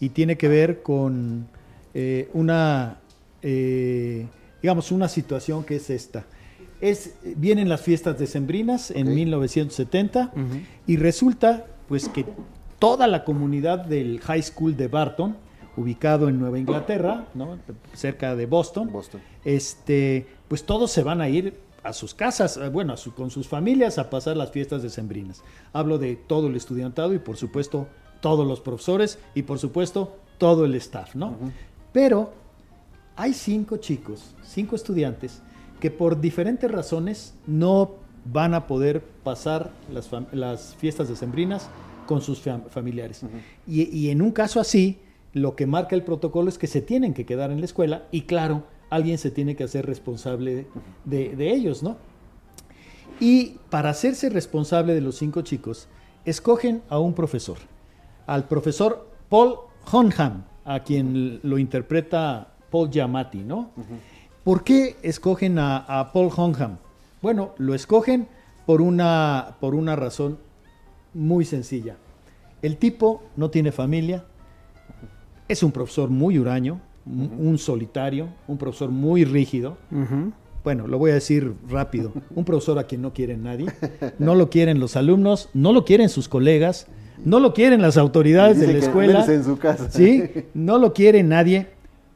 Speaker 9: Y tiene que ver con eh, una, eh, digamos, una situación que es esta. Es, vienen las fiestas decembrinas en
Speaker 4: Ok.
Speaker 9: 1970 y resulta pues que toda la comunidad del High School de Barton, ubicado en Nueva Inglaterra, ¿no? cerca de Boston,
Speaker 4: Boston.
Speaker 9: este, pues todos se van a ir a sus casas, eh, bueno, a su- con sus familias a pasar las fiestas decembrinas. Hablo de todo el estudiantado y por supuesto todos los profesores y por supuesto todo el staff, ¿no? Pero hay cinco chicos, cinco estudiantes, que por diferentes razones no van a poder pasar las, las fiestas decembrinas con sus fam- familiares. y, y en un caso así, lo que marca el protocolo es que se tienen que quedar en la escuela y claro, alguien se tiene que hacer responsable de, de ellos, ¿no? Y para hacerse responsable de los cinco chicos, escogen a un profesor, al profesor Paul Honham, a quien lo interpreta Paul Giamatti, ¿no? ¿Por qué escogen a, a Paul Honham? Bueno, lo escogen por una, por una razón muy sencilla. El tipo no tiene familia, es un profesor muy huraño, un- un solitario, un profesor muy rígido. Bueno, lo voy a decir rápido. Un profesor a quien no quiere nadie, no lo quieren los alumnos, no lo quieren sus colegas, no lo quieren las autoridades de la escuela.
Speaker 4: en su casa.
Speaker 9: Sí, no lo quiere nadie.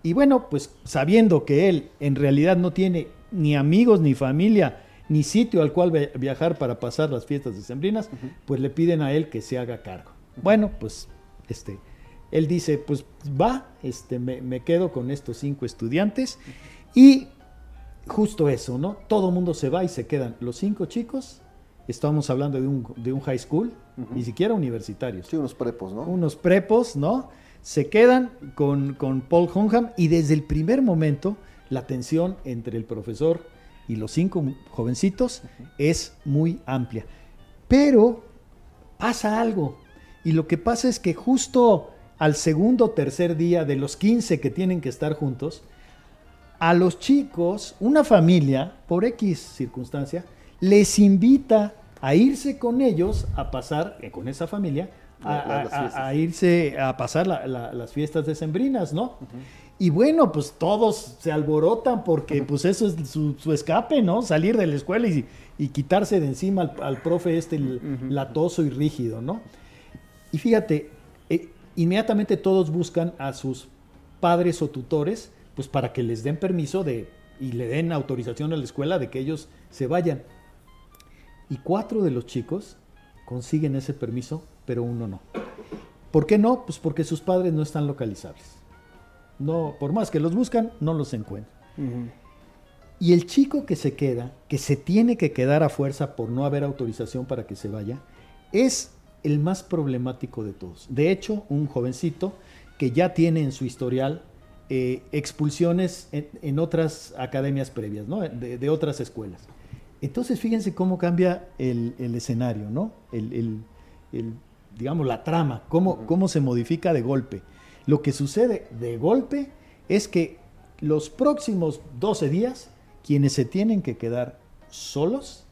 Speaker 9: Y bueno, pues sabiendo que él en realidad no tiene ni amigos, ni familia, ni sitio al cual vi- viajar para pasar las fiestas decembrinas, pues le piden a él que se haga cargo. Bueno, pues este, él dice, pues va, este, me, me quedo con estos cinco estudiantes y justo eso, ¿no? Todo el mundo se va y se quedan los cinco chicos. Estamos hablando de un, de un high school, ni siquiera universitarios
Speaker 4: Sí, unos prepos, ¿no?
Speaker 9: unos prepos, ¿no? Se quedan con, con Paul Honham y desde el primer momento la tensión entre el profesor y los cinco jovencitos es muy amplia. Pero pasa algo y lo que pasa es que justo al segundo o tercer día de los 15 que tienen que estar juntos, a los chicos, una familia, por X circunstancia, les invita a irse con ellos a pasar, eh, con esa familia, a, irse a pasar la- la- las fiestas decembrinas, ¿no? Y bueno, pues todos se alborotan porque pues eso es su, su escape, ¿no? Salir de la escuela y, y quitarse de encima al, al profe este el- latoso y rígido, ¿no? Y fíjate, inmediatamente todos buscan a sus padres o tutores, pues para que les den permiso de y le den autorización a la escuela de que ellos se vayan. Y cuatro de los chicos consiguen ese permiso, pero uno no. ¿Por qué no? Pues porque sus padres no están localizables. No, por más que los buscan, no los encuentran. Y el chico que se queda, que se tiene que quedar a fuerza por no haber autorización para que se vaya, es el más problemático de todos. De hecho, un jovencito que ya tiene en su historial eh, expulsiones en, en otras academias previas, ¿no? de, de otras escuelas. Entonces, fíjense cómo cambia el, el escenario, ¿no? El, el- el, digamos, la trama, cómo, cómo se modifica de golpe. Lo que sucede de golpe es que los próximos 12 días, quienes se tienen que quedar solos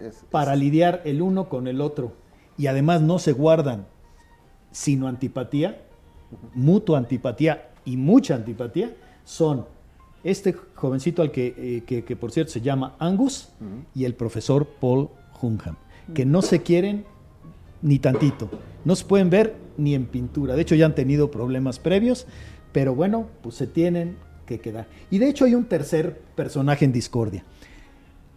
Speaker 4: Es-
Speaker 9: para lidiar el uno con el otro y además no se guardan sino antipatía, mutua antipatía y mucha antipatía, son este jovencito al que, eh, que, que, por cierto se llama Angus y el profesor Paul Hunham, que no se quieren ni tantito, no se pueden ver ni en pintura, de hecho ya han tenido problemas previos, pero bueno, pues se tienen que quedar. Y de hecho hay un tercer personaje en discordia.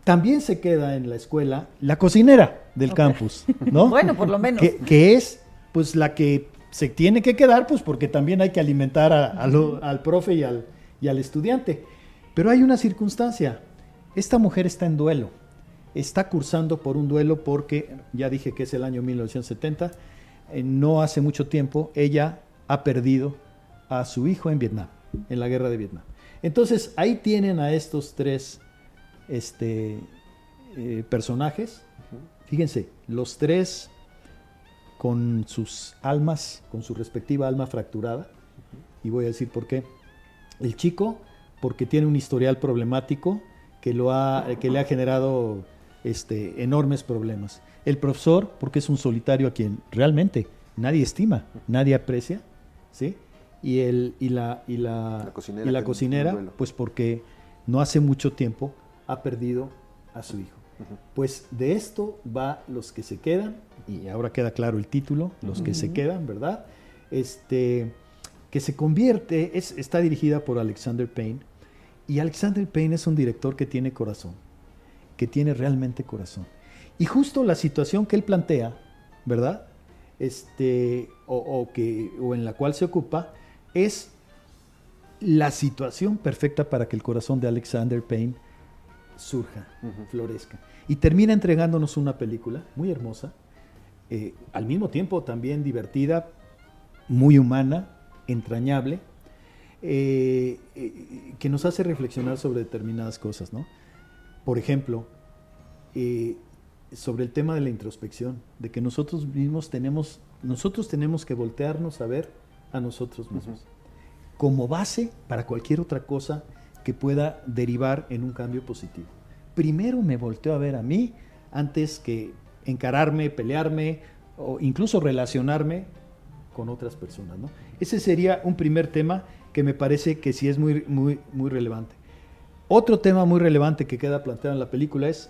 Speaker 9: También se queda en la escuela la cocinera del campus, ¿no? (laughs)
Speaker 2: Bueno, por lo menos.
Speaker 9: Que, que es pues la que se tiene que quedar, pues porque también hay que alimentar a- a lo- al profe y al, y al estudiante. Pero hay una circunstancia. Esta mujer está en duelo. Está cursando por un duelo porque, ya dije que es el año 1970, eh, no hace mucho tiempo ella ha perdido a su hijo en Vietnam, en la guerra de Vietnam. Entonces ahí tienen a estos tres este, eh, personajes. Fíjense, los tres con sus almas, con su respectiva alma fracturada. Y voy a decir por qué. El chico, porque tiene un historial problemático que, lo ha, que le ha generado este, enormes problemas. El profesor, porque es un solitario a quien realmente nadie estima, nadie aprecia. ¿sí? Y, el, y, la, y, la,
Speaker 4: La cocinera
Speaker 9: y la cocinera, pues porque no hace mucho tiempo ha perdido a su hijo. Pues de esto va los que se quedan, y ahora queda claro el título, los que se quedan, ¿verdad? Este, que se convierte, es, está dirigida por Alexander Payne, y Alexander Payne es un director que tiene corazón, que tiene realmente corazón. Y justo la situación que él plantea, ¿verdad? Este, o, o que, o en la cual se ocupa, es la situación perfecta para que el corazón de Alexander Payne surja, florezca. Y termina entregándonos una película muy hermosa, eh, al mismo tiempo también divertida, muy humana, entrañable, eh, eh, que nos hace reflexionar sobre determinadas cosas, ¿no? Por ejemplo, sobre el tema de la introspección, de que nosotros mismos tenemos, nosotros tenemos que voltearnos a ver a nosotros mismos como base para cualquier otra cosa que pueda derivar en un cambio positivo. Primero me volteo a ver a mí antes que encararme, pelearme o incluso relacionarme con otras personas. ¿no? Ese sería un primer tema que me parece que sí es muy, muy, muy relevante. Otro tema muy relevante que queda planteado en la película es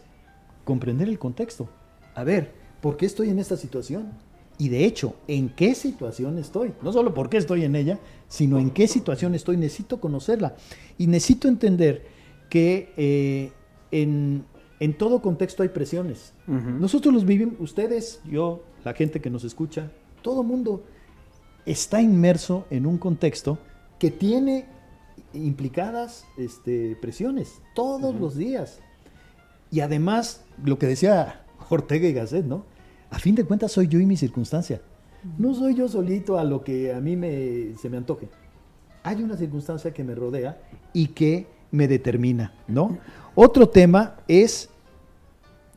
Speaker 9: comprender el contexto. A ver, ¿por qué estoy en esta situación? Y de hecho, ¿en qué situación estoy? No solo por qué estoy en ella, sino en qué situación estoy. Necesito conocerla. Y necesito entender que eh, en, en todo contexto hay presiones. Nosotros los vivimos, ustedes, yo, la gente que nos escucha, todo mundo está inmerso en un contexto que tiene implicadas este, presiones todos los días. Y además, lo que decía Ortega y Gasset, ¿no? A fin de cuentas soy yo y mi circunstancia. No soy yo solito a lo que a mí me, se me antoje. Hay una circunstancia que me rodea y que me determina, ¿no? Otro tema es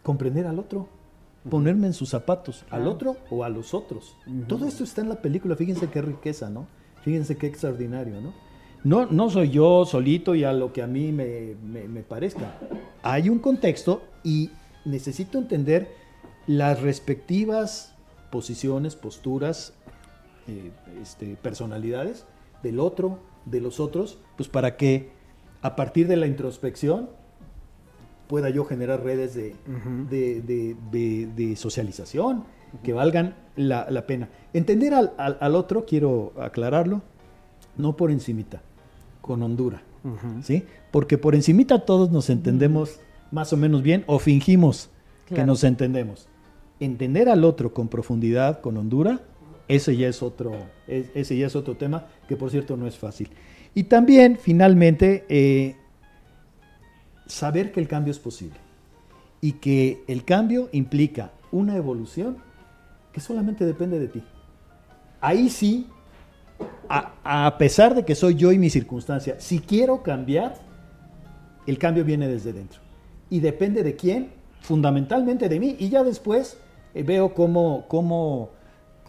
Speaker 9: comprender al otro, ponerme en sus zapatos, al otro o a los otros. Todo esto está en la película, fíjense qué riqueza, ¿no? Fíjense qué extraordinario, ¿no? No, no soy yo solito y a lo que a mí me, me- me parezca. Hay un contexto y necesito entender las respectivas posiciones, posturas, eh, este, personalidades del otro, de los otros, pues para que a partir de la introspección pueda yo generar redes de, de- de- de- de socialización que valgan la, la pena. Entender al, al- al otro, quiero aclararlo, no por encimita, con hondura, ¿sí? Porque por encimita todos nos entendemos más o menos bien o fingimos que nos entendemos. Entender al otro con profundidad, con hondura, ese ya es otro, es- ese ya es otro tema que por cierto no es fácil. Y también, finalmente, eh, saber que el cambio es posible y que el cambio implica una evolución que solamente depende de ti. Ahí sí, a, a pesar de que soy yo y mi circunstancia, si quiero cambiar, el cambio viene desde dentro. Y depende de quién, fundamentalmente de mí. Y ya después veo cómo, cómo,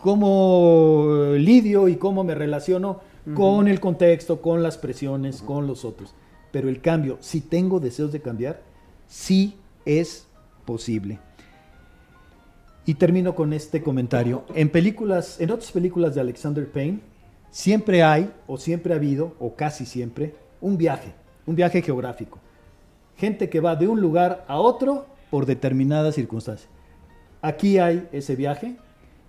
Speaker 9: cómo lidio y cómo me relaciono con el contexto, con las presiones, con los otros. Pero el cambio, si tengo deseos de cambiar, sí es posible. Y termino con este comentario. En películas, en otras películas de Alexander Payne, siempre hay, o siempre ha habido, o casi siempre, un viaje, un viaje geográfico. Gente que va de un lugar a otro por determinadas circunstancias. Aquí hay ese viaje,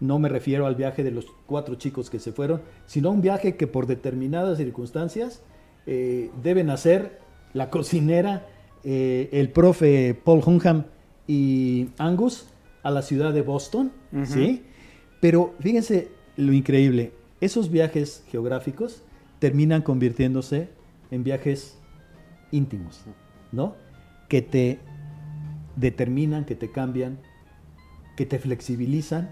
Speaker 9: no me refiero al viaje de los cuatro chicos que se fueron, sino un viaje que por determinadas circunstancias eh, deben hacer la cocinera, eh, el profe Paul Hunham y Angus a la ciudad de Boston, ¿sí? Pero fíjense lo increíble, esos viajes geográficos terminan convirtiéndose en viajes íntimos, ¿no? Que te determinan, que te cambian, que te flexibilizan,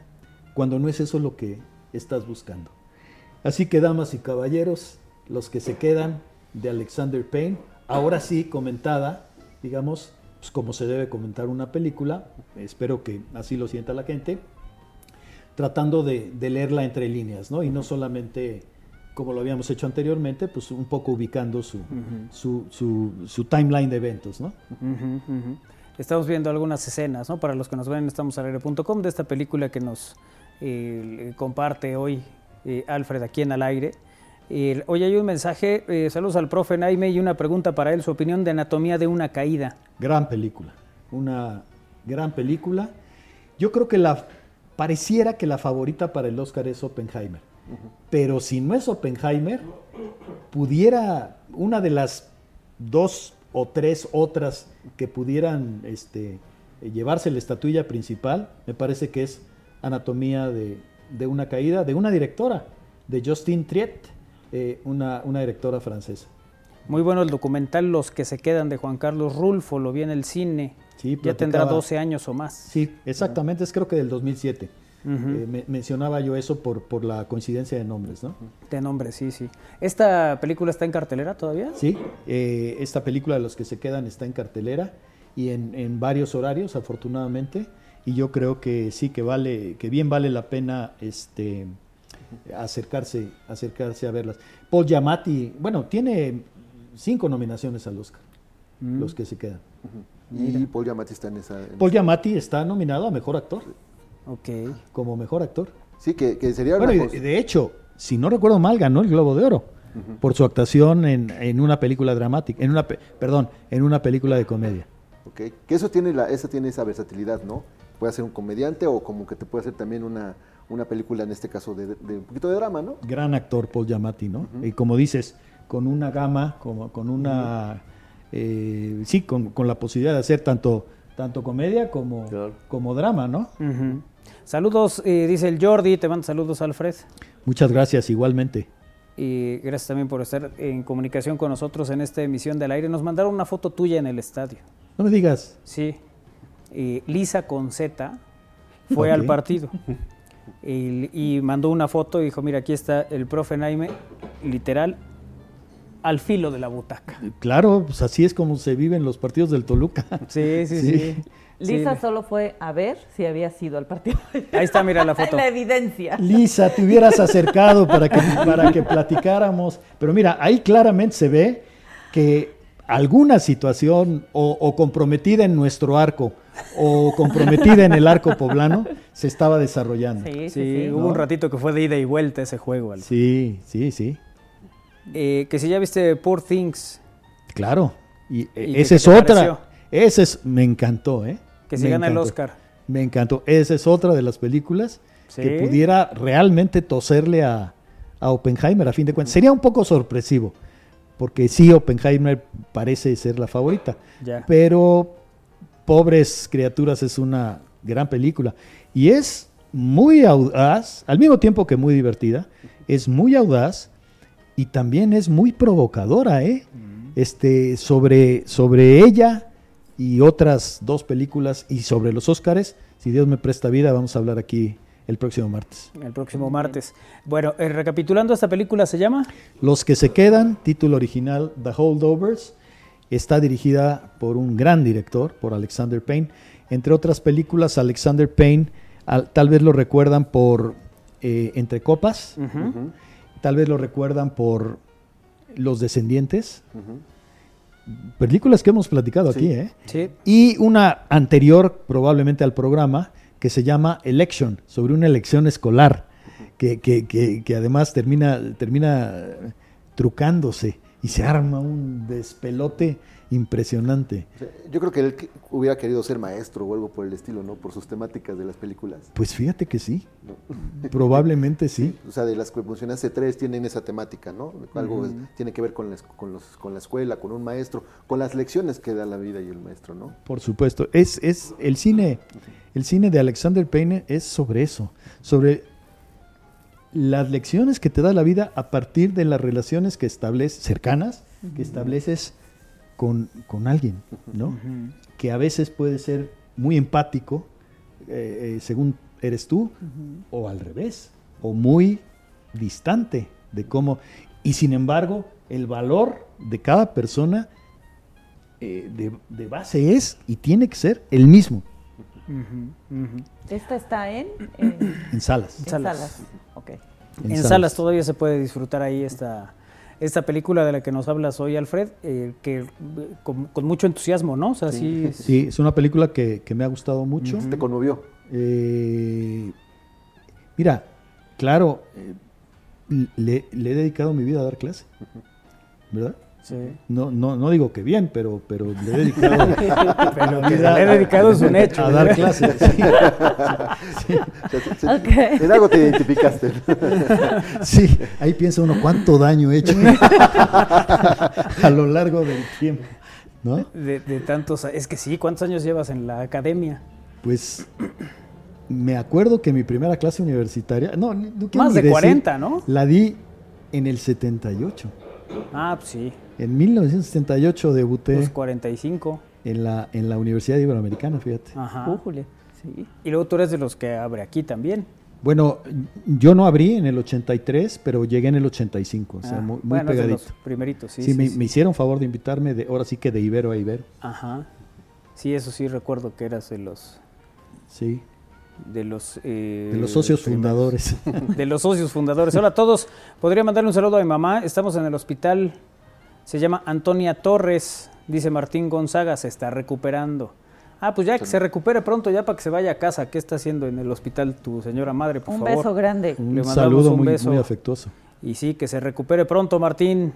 Speaker 9: cuando no es eso lo que estás buscando. Así que, damas y caballeros, los que se quedan de Alexander Payne, ahora sí comentada, digamos, pues como se debe comentar una película, espero que así lo sienta la gente, tratando de, de leerla entre líneas, ¿no? Y no solamente como lo habíamos hecho anteriormente, pues un poco ubicando su, su, su- su timeline de eventos, ¿no?
Speaker 1: Ujú. Estamos viendo algunas escenas, ¿no? Para los que nos ven en estamosalaire.com de esta película que nos eh, comparte hoy eh, Alfred aquí en Al Aire. Eh, hoy hay un mensaje, eh, saludos al profe Naime y una pregunta para él, su opinión de anatomía de una caída.
Speaker 9: Gran película, una gran película. Yo creo que la pareciera que la favorita para el Oscar es Oppenheimer. Pero si no es Oppenheimer, pudiera una de las dos o tres otras que pudieran este, llevarse la estatuilla principal, me parece que es Anatomía de, de una caída, de una directora, de Justine Triet, eh, una, una directora francesa.
Speaker 1: Muy bueno el documental Los que se quedan de Juan Carlos Rulfo, lo vi en el cine.
Speaker 9: Sí,
Speaker 1: ya tendrá
Speaker 9: platicaba-
Speaker 1: 12 años o más.
Speaker 9: Sí, exactamente, es creo que del 2007. Eh, me- mencionaba yo eso por, por la coincidencia de nombres, ¿no?
Speaker 1: De nombre, sí, sí. ¿Esta película está en cartelera todavía?
Speaker 9: Sí, eh, esta película de los que se quedan está en cartelera y en, en varios horarios, afortunadamente, y yo creo que sí que vale, que bien vale la pena este acercarse, acercarse a verlas. Paul Giamatti, bueno, tiene cinco nominaciones al Oscar,
Speaker 1: Mm.
Speaker 9: los que se quedan.
Speaker 4: Y Paul Giamatti está en esa... en-
Speaker 9: Paul Giamatti está nominado a mejor actor,
Speaker 1: Ok.
Speaker 9: como mejor actor.
Speaker 4: Sí, que, que sería
Speaker 9: Bueno,
Speaker 4: una cosa-
Speaker 9: de, de hecho, si no recuerdo mal, ganó el Globo de Oro por su actuación en, en una película dramática, en una, pe- perdón, en una película de comedia.
Speaker 4: Ok, Que eso tiene, la, esa tiene esa versatilidad, ¿no? Puede ser un comediante o como que te puede hacer también una, una película, en este caso, de, de un poquito de drama, ¿no?
Speaker 9: Gran actor Paul Giamatti, ¿no? Y como dices, con una gama, como, con una, eh, sí, con, con la posibilidad de hacer tanto, tanto comedia como,
Speaker 3: Claro.
Speaker 9: como drama, ¿no?
Speaker 1: Saludos, eh, dice el Jordi, te mando saludos Alfred.
Speaker 9: Muchas gracias, igualmente.
Speaker 1: Y gracias también por estar en comunicación con nosotros en esta emisión del aire. Nos mandaron una foto tuya en el estadio.
Speaker 9: No me digas,
Speaker 1: Sí. Lisa con Z fue al partido. Y, y mandó una foto y dijo, mira, aquí está el profe Naime, literal, al filo de la butaca.
Speaker 9: claro, pues así es como se viven los partidos del Toluca.
Speaker 1: Sí, sí,
Speaker 9: Sí.
Speaker 1: sí.
Speaker 2: Lisa
Speaker 1: Sí.
Speaker 2: solo fue a ver si había sido al partido.
Speaker 1: Ahí está, mira la foto.
Speaker 2: La evidencia.
Speaker 9: Lisa, te hubieras acercado para que, (laughs) para que platicáramos. Pero mira, ahí claramente se ve que alguna situación o, o comprometida en nuestro arco o comprometida en el arco poblano se estaba desarrollando.
Speaker 2: Sí, sí,
Speaker 1: Sí,
Speaker 2: sí.
Speaker 1: hubo un ratito que fue de ida y vuelta ese juego.
Speaker 9: Sí, sí, sí,
Speaker 1: Eh, que si ya viste Poor Things,
Speaker 9: claro. Y, eh,
Speaker 1: ¿Y qué-
Speaker 9: esa es otra.
Speaker 1: pareció?
Speaker 9: Esa es, me encantó, ¿eh?
Speaker 1: Que
Speaker 9: Me
Speaker 1: gana el. Oscar.
Speaker 9: Me encantó. Esa es otra de las películas
Speaker 1: Sí.
Speaker 9: que pudiera realmente toserle a, a Oppenheimer a fin de cuentas. Sería un poco sorpresivo, porque sí, Oppenheimer parece ser la favorita.
Speaker 1: Ya.
Speaker 9: Pero Pobres Criaturas es una gran película. Y es muy audaz, al mismo tiempo que muy divertida, es muy audaz y también es muy provocadora, ¿eh? Este, sobre, sobre ella y otras dos películas y sobre los Óscares, si Dios me presta vida, vamos a hablar aquí el próximo martes.
Speaker 1: El próximo martes. Bueno, eh, recapitulando, esta película se llama
Speaker 9: Los que se quedan, título original The Holdovers, está dirigida por un gran director, por Alexander Payne. Entre otras películas, Alexander Payne, al- tal vez lo recuerdan por eh, Entre Copas, tal vez lo recuerdan por Los Descendientes. Películas que hemos platicado aquí, ¿eh?
Speaker 1: Sí.
Speaker 9: Y una anterior, probablemente al programa, que se llama Election, sobre una elección escolar, que, que- que- que además termina, termina trucándose y se arma un despelote impresionante.
Speaker 4: Yo creo que él hubiera querido ser maestro o algo por el estilo, ¿no? Por sus temáticas de las películas.
Speaker 9: Pues fíjate que sí, (laughs) probablemente sí.
Speaker 4: O sea, de las que mencionaste, tres tienen esa temática, ¿no? Algo es- tiene que ver con la, es- con, los, con la escuela, con un maestro, con las lecciones que da la vida y el maestro, ¿no?
Speaker 9: Por supuesto. Es, es el cine, el cine de Alexander Payne es sobre eso, sobre las lecciones que te da la vida a partir de las relaciones que estableces, cercanas, que estableces con, con alguien, ¿no? Que a veces puede ser muy empático, eh, eh, según eres tú, o al revés, o muy distante de cómo. Y sin embargo, el valor de cada persona eh, de, de base es y tiene que ser el mismo
Speaker 2: Esta está en, en,
Speaker 9: en salas.
Speaker 2: en
Speaker 1: Salas.
Speaker 2: salas. Ok.
Speaker 1: En, salas. todavía se puede disfrutar ahí esta, esta película de la que nos hablas hoy, Alfred, eh, que eh, con, con mucho entusiasmo, ¿no? O sea, sí. es-
Speaker 9: Sí, es una película que, que me ha gustado mucho.
Speaker 4: ¿Te conmovió?
Speaker 9: Eh, mira, claro, eh, le, le he dedicado mi vida a dar clase, ¿verdad?
Speaker 1: Sí.
Speaker 9: No, no, no digo que bien, pero, pero le he dedicado (laughs)
Speaker 1: Pero que le he dedicado es un hecho.
Speaker 9: a dar clases. (laughs) sí.
Speaker 4: En algo te identificaste.
Speaker 9: Sí, ahí piensa uno cuánto daño he hecho (laughs) a lo largo del tiempo, ¿no?
Speaker 1: De, de tantos. Es que sí, ¿cuántos años llevas en la academia?
Speaker 9: Pues me acuerdo que mi primera clase universitaria, no,
Speaker 1: Más de
Speaker 9: decir,
Speaker 1: 40, ¿no?
Speaker 9: La di en el 78.
Speaker 1: Ah, pues sí.
Speaker 9: En 1978 debuté
Speaker 1: Los 45.
Speaker 9: en la, en la Universidad Iberoamericana, fíjate.
Speaker 1: Ajá.
Speaker 2: Sí.
Speaker 1: Y luego tú eres de los que abre aquí también.
Speaker 9: Bueno, yo no abrí en el 83, pero llegué en el 85, o sea,
Speaker 1: Ah,
Speaker 9: muy, muy
Speaker 1: bueno,
Speaker 9: pegadito.
Speaker 1: los primeritos, sí.
Speaker 9: Sí,
Speaker 1: sí,
Speaker 9: me,
Speaker 1: sí.
Speaker 9: me hicieron favor de invitarme, de, ahora sí que de Ibero a Ibero.
Speaker 1: Ajá. Sí, eso sí recuerdo que eras de los
Speaker 9: Sí,
Speaker 1: de los eh,
Speaker 9: de los socios
Speaker 1: primeros.
Speaker 9: fundadores. (laughs)
Speaker 1: de los socios fundadores. Hola a todos. Podría mandarle un saludo a mi mamá. Estamos en el hospital. Se llama Antonia Torres. Dice Martín Gonzaga, se está recuperando. Ah, pues ya que se recupere pronto, ya para que se vaya a casa. ¿Qué está haciendo en el hospital tu señora madre, por
Speaker 2: Un
Speaker 1: favor?
Speaker 2: beso grande.
Speaker 9: Un
Speaker 1: Le mandamos
Speaker 9: saludo
Speaker 1: un
Speaker 9: muy,
Speaker 1: beso.
Speaker 9: muy afectuoso.
Speaker 1: Y sí, que se recupere pronto, Martín.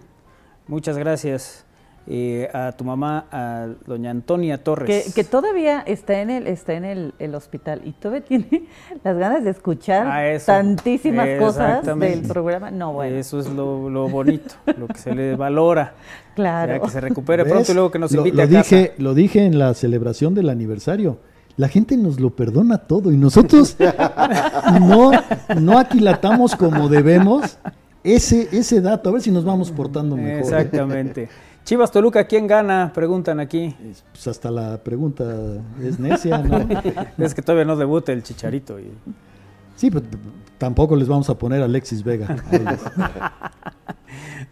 Speaker 1: Muchas gracias. Eh, a tu mamá, a doña Antonia Torres.
Speaker 2: Que, que todavía está en el está en el, el hospital y todavía (laughs) tiene las ganas de escuchar
Speaker 1: Ah, eso.
Speaker 2: tantísimas cosas del programa. No, bueno,
Speaker 1: Eso es lo, lo bonito, (laughs) lo que se le valora.
Speaker 2: claro.
Speaker 1: Ya que se recupere
Speaker 9: ¿Ves?
Speaker 1: pronto y luego que nos
Speaker 9: Lo-
Speaker 1: invite
Speaker 9: lo,
Speaker 1: a casa.
Speaker 9: dije, Lo dije en la celebración del aniversario. La gente nos lo perdona todo y nosotros (laughs) no, no aquilatamos como debemos ese, ese dato. A ver si nos vamos portando mejor.
Speaker 1: Exactamente. Chivas Toluca, ¿quién gana? Preguntan aquí.
Speaker 9: Es- Pues hasta la pregunta es necia, ¿no? (laughs)
Speaker 1: Es que todavía no debuta el Chicharito. Y...
Speaker 9: Sí, pero tampoco les vamos a poner a Alexis Vega. (laughs)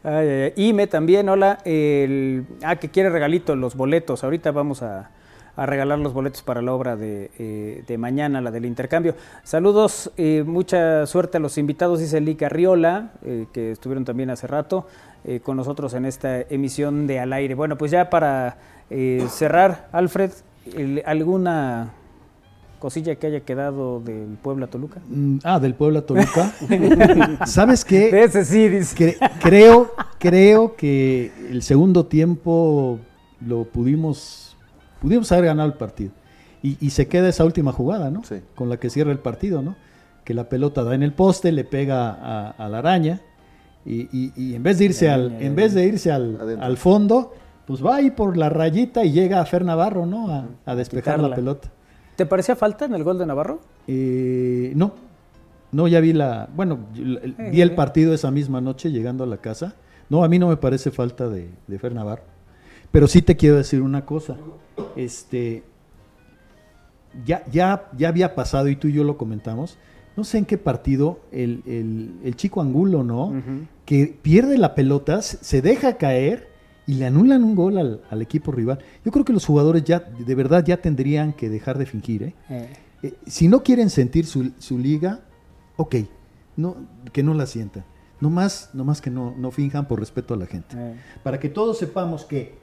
Speaker 1: Ay, ay, ay. Ime también, hola. El... Ah, que quiere regalito, los boletos. Ahorita vamos a, a regalar los boletos para la obra de, eh, de mañana, la del intercambio. Saludos, eh, mucha suerte a los invitados, dice Lica Riola, eh, que estuvieron también hace rato eh, con nosotros en esta emisión de Al Aire. Bueno, pues ya para eh, cerrar, Alfred, el- ¿alguna cosilla que haya quedado del Puebla Toluca?
Speaker 9: Mm, ah, del Puebla Toluca. (laughs) ¿Sabes qué?
Speaker 1: De ese sí, dice.
Speaker 9: Cre- creo, creo que el segundo tiempo lo pudimos, pudimos haber ganado el partido. Y, y se queda esa última jugada, ¿no?
Speaker 4: Sí.
Speaker 9: Con la que cierra el partido, ¿no? Que la pelota da en el poste, le pega a, a la araña y, y- y en vez de irse al, en vez de irse al, al fondo, pues va ahí por la rayita y llega a Fer Navarro, ¿no? A, a despejar
Speaker 1: quitarla.
Speaker 9: la pelota.
Speaker 1: ¿Te parecía falta en el gol de Navarro?
Speaker 9: Eh, no, no, ya vi la, bueno, el- vi el partido esa misma noche llegando a la casa. No, a mí no me parece falta de, de Fer Navarro. Pero sí te quiero decir una cosa. Este, ya, ya, ya había pasado y tú y yo lo comentamos. No sé en qué partido el, el- el chico Angulo, ¿no? Que pierde la pelota, se se deja caer y le anulan un gol al, al equipo rival. Yo creo que los jugadores ya, de verdad, ya tendrían que dejar de fingir, ¿eh?
Speaker 1: Eh,
Speaker 9: Eh, si no quieren sentir su, su liga, ok, no, que no la sientan. No más, no más que no, no finjan por respeto a la gente.
Speaker 1: eh.
Speaker 9: Para que todos sepamos que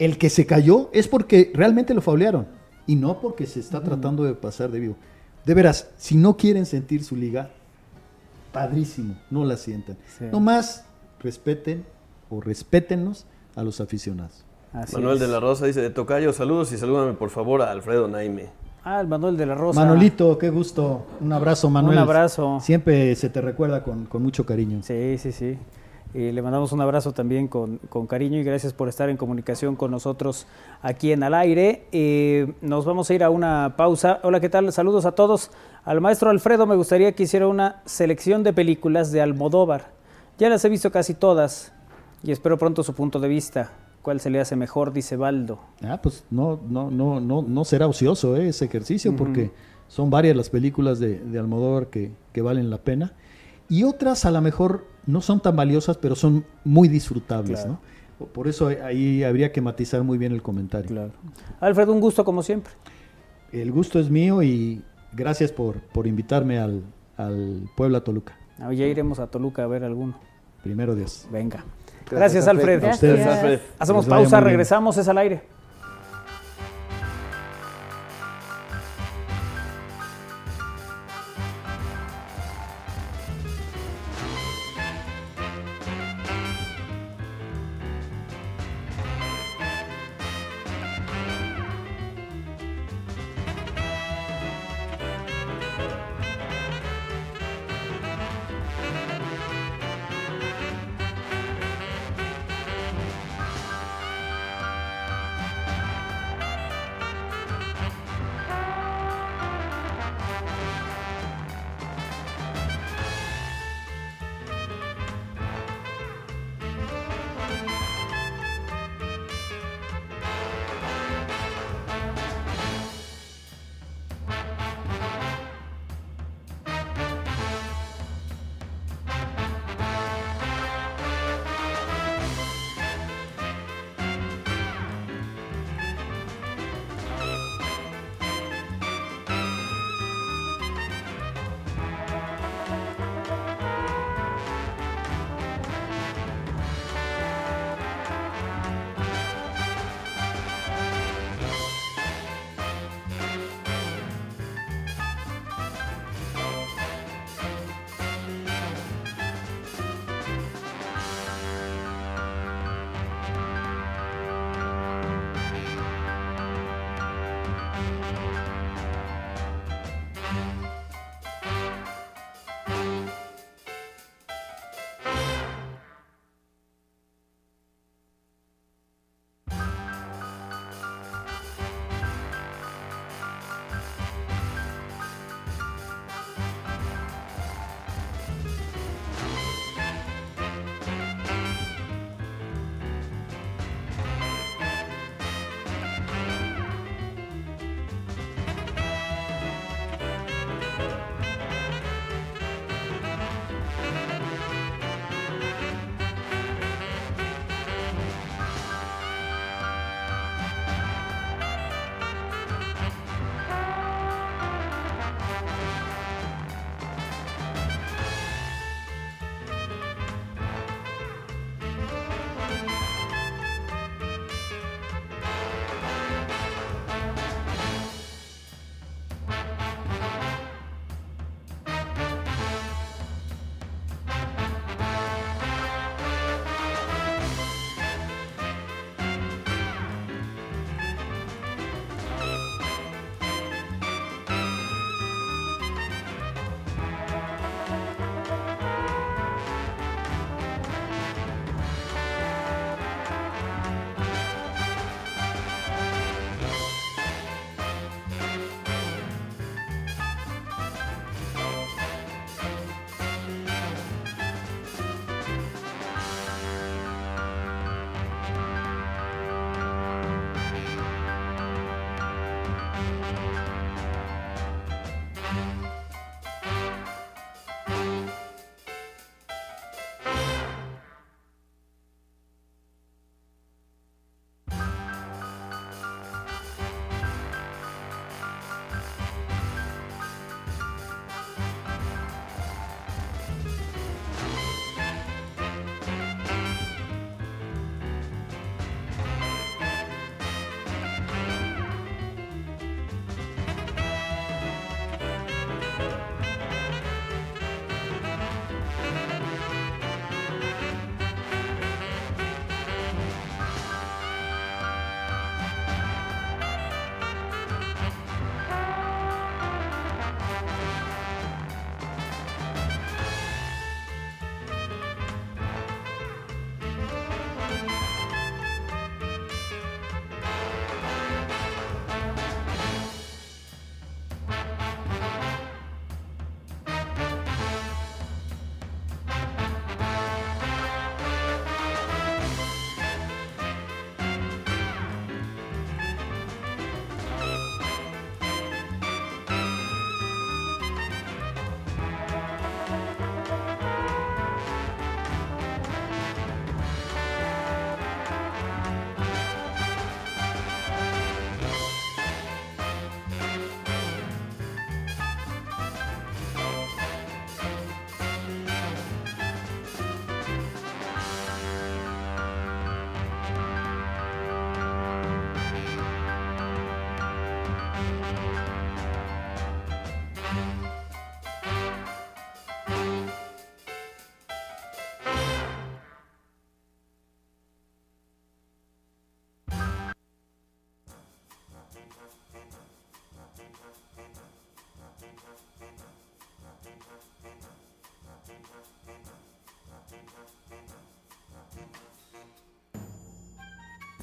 Speaker 9: el que se cayó es porque realmente lo faulearon y no porque se está tratando de pasar de vivo. De veras, si no quieren sentir su liga, padrísimo, no la sientan.
Speaker 1: Sí.
Speaker 9: No más respeten o respétennos a los aficionados.
Speaker 1: Así
Speaker 3: Manuel
Speaker 1: es.
Speaker 3: de la Rosa dice, de Tocayo, saludos y salúdame por favor a Alfredo Naime.
Speaker 1: Ah, el Manuel de la Rosa.
Speaker 9: Manolito, qué gusto. Un abrazo, Manuel.
Speaker 1: Un abrazo.
Speaker 9: Siempre se te recuerda con, con mucho cariño.
Speaker 1: Sí, sí, sí. Y le mandamos un abrazo también con, con cariño y gracias por estar en comunicación con nosotros aquí en Al Aire. Eh, nos vamos a ir a una pausa. Hola, ¿qué tal? Saludos a todos. Al maestro Alfredo me gustaría que hiciera una selección de películas de Almodóvar. Ya las he visto casi todas y espero pronto su punto de vista. ¿Cuál se le hace mejor? Dice Baldo.
Speaker 9: Ah, pues no, no, no, no, no será ocioso eh, ese ejercicio porque son varias las películas de, de Almodóvar que, que valen la pena. Y otras a lo mejor no son tan valiosas, pero son muy disfrutables,
Speaker 1: Claro.
Speaker 9: ¿no? Por- eso ahí habría que matizar muy bien el comentario.
Speaker 1: Claro. Alfredo, un gusto como siempre.
Speaker 9: El gusto es mío y gracias por, por invitarme al, al Puebla Toluca.
Speaker 1: Ah, Ya iremos a Toluca a ver alguno.
Speaker 9: Primero Dios.
Speaker 1: Venga.
Speaker 4: Gracias,
Speaker 1: Gracias, Alfred.
Speaker 4: Alfred.
Speaker 9: A ustedes.
Speaker 2: Gracias.
Speaker 3: Alfred.
Speaker 1: Hacemos pausa, regresamos, es al aire.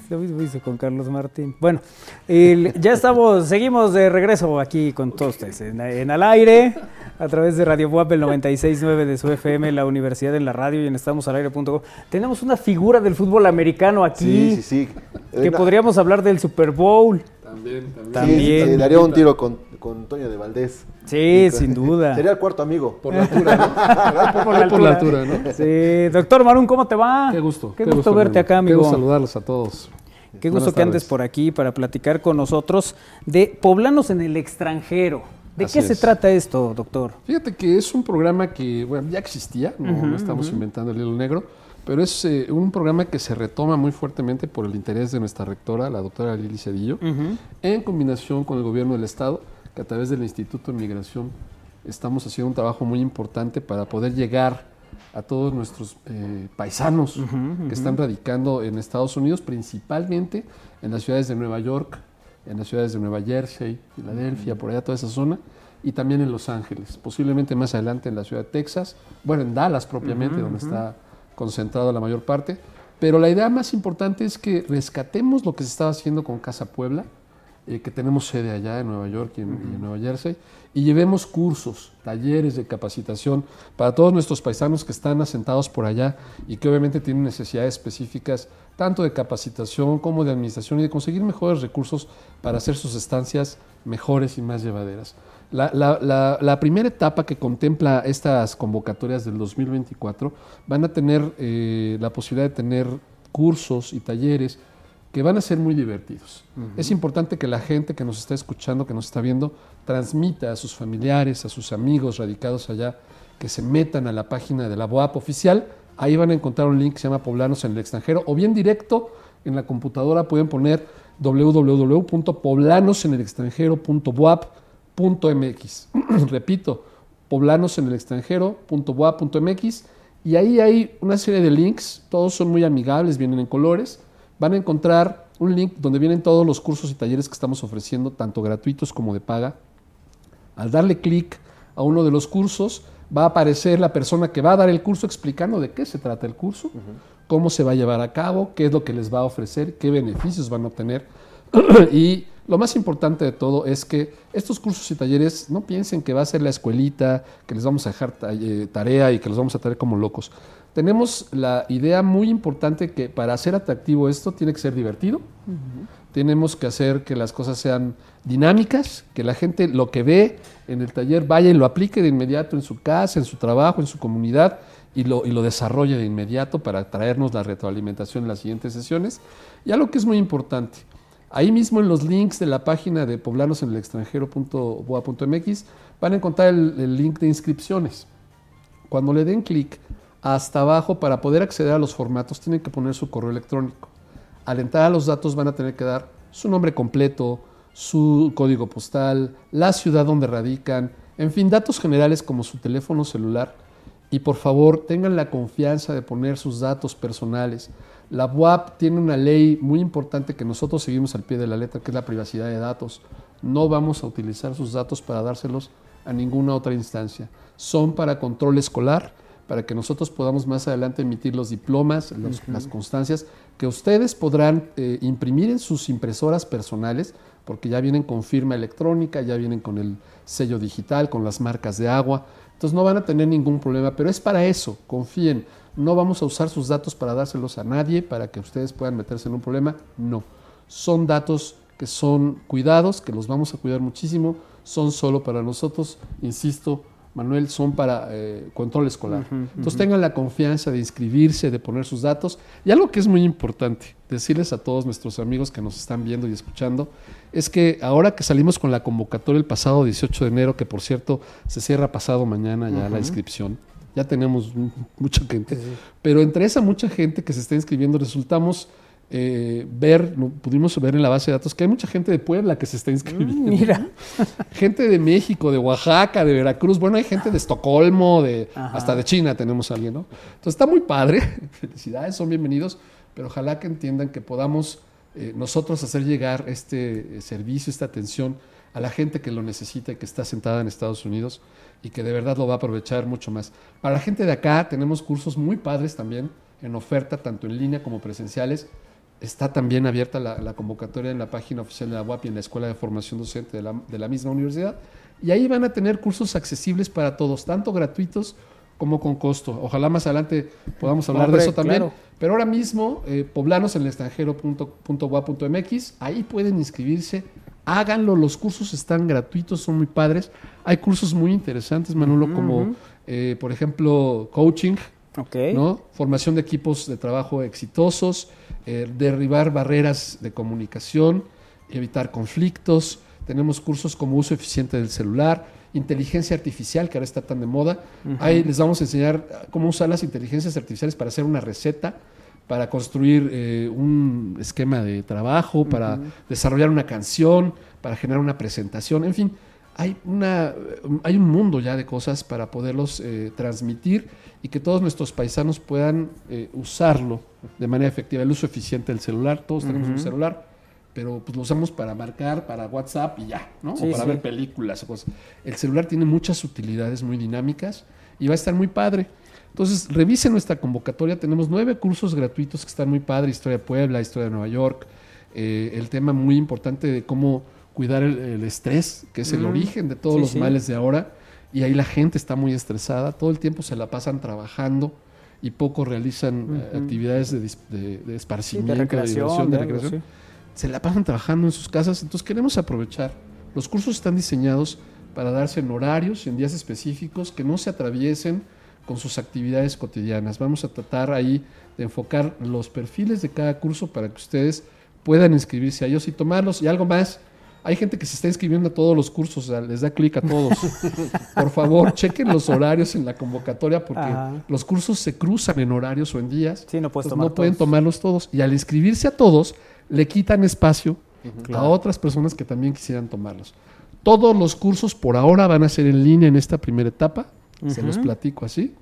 Speaker 1: Lo mismo hice con Carlos Martín. Bueno, el- ya estamos, seguimos de regreso aquí con todos ustedes en, en al aire, a través de Radio Buap, el 96.9 de su FM, la Universidad en la Radio y en estamosalaire.com. Tenemos una figura del fútbol americano aquí,
Speaker 4: Sí, sí, sí.
Speaker 1: que
Speaker 4: Una-
Speaker 1: podríamos hablar del Super Bowl.
Speaker 10: También, también.
Speaker 4: sí,
Speaker 1: también.
Speaker 4: sí, haría un tiro con, con Toño de Valdés.
Speaker 1: Sí,
Speaker 4: con-
Speaker 1: sin (laughs) duda.
Speaker 4: Sería el cuarto amigo.
Speaker 10: Por la altura, ¿no? (laughs)
Speaker 1: Por la
Speaker 10: Por la
Speaker 1: altura.
Speaker 10: ¿no?
Speaker 1: Sí, doctor Marún, ¿cómo te va?
Speaker 10: Qué gusto.
Speaker 1: Qué, gusto, verte
Speaker 10: amigo.
Speaker 1: acá, amigo.
Speaker 10: Qué gusto saludarlos a todos.
Speaker 1: Qué gusto que andes por aquí para platicar con nosotros de poblanos en el extranjero. ¿De
Speaker 10: Así
Speaker 1: qué se trata esto, doctor?
Speaker 10: Fíjate que es un programa que, bueno, ya existía, no, no estamos inventando el hilo negro, pero es eh, un programa que se retoma muy fuertemente por el interés de nuestra rectora, la doctora Lili Cedillo, en combinación con el gobierno del Estado, que a través del Instituto de Migración estamos haciendo un trabajo muy importante para poder llegar a todos nuestros eh, paisanos que están radicando en Estados Unidos, principalmente en las ciudades de Nueva York, en las ciudades de Nueva Jersey, Filadelfia, por allá toda esa zona, y también en Los Ángeles, posiblemente más adelante en la ciudad de Texas, bueno, en Dallas propiamente, donde está concentrada la mayor parte. Pero la idea más importante es que rescatemos lo que se estaba haciendo con Casa Puebla, eh, que tenemos sede allá en Nueva York y en, y en Nueva Jersey, y llevemos cursos, talleres de capacitación para todos nuestros paisanos que están asentados por allá y que obviamente tienen necesidades específicas tanto de capacitación como de administración y de conseguir mejores recursos para hacer sus estancias mejores y más llevaderas. La, la- la- la primera etapa que contempla estas convocatorias del 2024 van a tener eh, la posibilidad de tener cursos y talleres que van a ser muy divertidos. Es importante que la gente que nos está escuchando, que nos está viendo, transmita a sus familiares, a sus amigos radicados allá, que se metan a la página de la BOAP oficial. Ahí van a encontrar un link que se llama Poblanos en el extranjero, o bien directo en la computadora pueden poner www.poblanosenelextranjero.boap.mx. (clears throat) Repito, poblanosenelextranjero.boap.mx y ahí hay una serie de links, todos son muy amigables, vienen en colores. Van a encontrar un link donde vienen todos los cursos y talleres que estamos ofreciendo, tanto gratuitos como de paga. Al darle clic a uno de los cursos, va a aparecer la persona que va a dar el curso explicando de qué se trata el curso, cómo se va a llevar a cabo, qué es lo que les va a ofrecer, qué beneficios van a obtener. (clears throat) y lo más importante de todo es que estos cursos y talleres no piensen que va a ser la escuelita, que les vamos a dejar eh, tarea y que los vamos a traer como locos. Tenemos la idea muy importante que para hacer atractivo esto tiene que ser divertido. Tenemos que hacer que las cosas sean dinámicas, que la gente lo que ve en el taller vaya y lo aplique de inmediato en su casa, en su trabajo, en su comunidad y lo, y lo desarrolle de inmediato para traernos la retroalimentación en las siguientes sesiones. Y algo que es muy importante, ahí mismo en los links de la página de poblanosenelextranjero.boa.mx van a encontrar el, el link de inscripciones. Cuando le den clic hasta abajo para poder acceder a los formatos, tienen que poner su correo electrónico. Al entrar a los datos van a tener que dar su nombre completo, su código postal, la ciudad donde radican, en fin, datos generales como su teléfono celular. Y por favor, tengan la confianza de poner sus datos personales. La UAP tiene una ley muy importante que nosotros seguimos al pie de la letra, que es la privacidad de datos. No vamos a utilizar sus datos para dárselos a ninguna otra instancia. Son para control escolar, para que nosotros podamos más adelante emitir los diplomas, los- las constancias, que ustedes podrán eh, imprimir en sus impresoras personales, porque ya vienen con firma electrónica, ya vienen con el sello digital, con las marcas de agua. Entonces no van a tener ningún problema, pero es para eso, confíen. No vamos a usar sus datos para dárselos a nadie, para que ustedes puedan meterse en un problema. No. Son datos que son cuidados, que los vamos a cuidar muchísimo, son solo para nosotros, insisto, Manuel, son para eh, control escolar. Entonces tengan la confianza de inscribirse, de poner sus datos. Y algo que es muy importante, decirles a todos nuestros amigos que nos están viendo y escuchando, es que ahora que salimos con la convocatoria el pasado 18 de enero, que por cierto se cierra pasado mañana ya la inscripción, ya tenemos mucha gente, pero entre esa mucha gente que se está inscribiendo resultamos eh, ver, pudimos ver en la base de datos que hay mucha gente de Puebla que se está inscribiendo.
Speaker 1: Mira. (laughs)
Speaker 10: Gente de México, de Oaxaca, de Veracruz, bueno, hay gente de Estocolmo, de,
Speaker 1: Ajá.
Speaker 10: hasta de China tenemos a alguien, ¿no? Entonces está muy padre, (laughs) felicidades, son bienvenidos, pero ojalá que entiendan que podamos eh, nosotros hacer llegar este eh, servicio, esta atención a la gente que lo necesita y que está sentada en Estados Unidos y que de verdad lo va a aprovechar mucho más. Para la gente de acá tenemos cursos muy padres también en oferta, tanto en línea como presenciales, Está también abierta la, la convocatoria en la página oficial de la UAP y en la Escuela de Formación Docente de la, de la misma universidad. Y ahí van a tener cursos accesibles para todos, tanto gratuitos como con costo. Ojalá más adelante podamos hablar
Speaker 1: Hombre,
Speaker 10: de eso también.
Speaker 1: claro.
Speaker 10: Pero ahora mismo, eh, poblanos en el extranjero.gua.mx, ahí pueden inscribirse. Háganlo, los cursos están gratuitos, son muy padres. Hay cursos muy interesantes, Manolo, como eh, por ejemplo coaching. Formación de equipos de trabajo exitosos, eh, derribar barreras de comunicación, evitar conflictos. Tenemos cursos como uso eficiente del celular, inteligencia artificial, que ahora está tan de moda. Ahí les vamos a enseñar ah, cómo usar las inteligencias artificiales para hacer una receta, para construir eh, un esquema de trabajo, para desarrollar una canción, para generar una presentación, en fin. Hay, una, hay un mundo ya de cosas para poderlos eh, transmitir y que todos nuestros paisanos puedan eh, usarlo de manera efectiva. El uso eficiente del celular, todos tenemos un celular, pero pues lo usamos para marcar, para WhatsApp y ya, ¿no?
Speaker 1: Sí,
Speaker 10: o para
Speaker 1: sí.
Speaker 10: ver películas o cosas. El celular tiene muchas utilidades muy dinámicas y va a estar muy padre. Entonces, revisen nuestra convocatoria. Tenemos nueve cursos gratuitos que están muy padres. Historia de Puebla, Historia de Nueva York. eh, el tema muy importante de cómo cuidar el, el estrés, que es el
Speaker 1: Mm.
Speaker 10: origen de todos
Speaker 1: Sí,
Speaker 10: los
Speaker 1: sí.
Speaker 10: males de ahora. Y ahí la gente está muy estresada. Todo el tiempo se la pasan trabajando y poco realizan eh, actividades de, de- de
Speaker 1: Sí,
Speaker 10: esparcimiento,
Speaker 1: de recreación,
Speaker 10: diversión, de
Speaker 1: de algo,
Speaker 10: recreación se la pasan trabajando en sus casas, entonces queremos aprovechar. Los cursos están diseñados para darse en horarios, en días específicos, que no se atraviesen con sus actividades cotidianas. Vamos a tratar ahí de enfocar los perfiles de cada curso para que ustedes puedan inscribirse a ellos y tomarlos. Y algo más, hay gente que se está inscribiendo a todos los cursos, o sea, les da clic a todos. (laughs) Por favor, chequen los horarios en la convocatoria porque
Speaker 1: Ajá.
Speaker 10: los cursos se cruzan en horarios o en días.
Speaker 1: Sí, no puedes tomar
Speaker 10: no pueden tomarlos todos. Y al inscribirse a todos, le quitan espacio a otras personas que también quisieran tomarlos. Todos los cursos por ahora van a ser en línea en esta primera etapa. Se los platico así.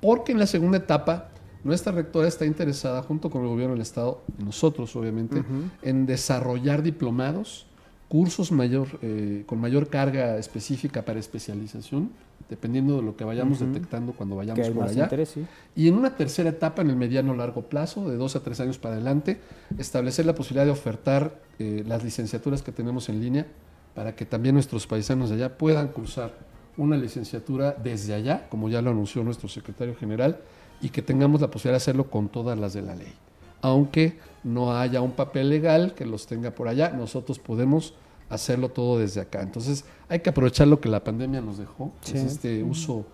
Speaker 10: Porque en la segunda etapa, nuestra rectora está interesada, junto con el gobierno del Estado, nosotros obviamente, en desarrollar diplomados, cursos mayor, eh, con mayor carga específica para especialización, dependiendo de lo que vayamos detectando cuando vayamos por allá.
Speaker 1: interés, sí.
Speaker 10: Y en una tercera etapa, en el mediano largo plazo, de dos a tres años para adelante, establecer la posibilidad de ofertar eh, las licenciaturas que tenemos en línea para que también nuestros paisanos de allá puedan cursar una licenciatura desde allá, como ya lo anunció nuestro secretario general, y que tengamos la posibilidad de hacerlo con todas las de la ley. Aunque no haya un papel legal que los tenga por allá, nosotros podemos hacerlo todo desde acá. Entonces hay que aprovechar lo que la pandemia nos dejó, es este uso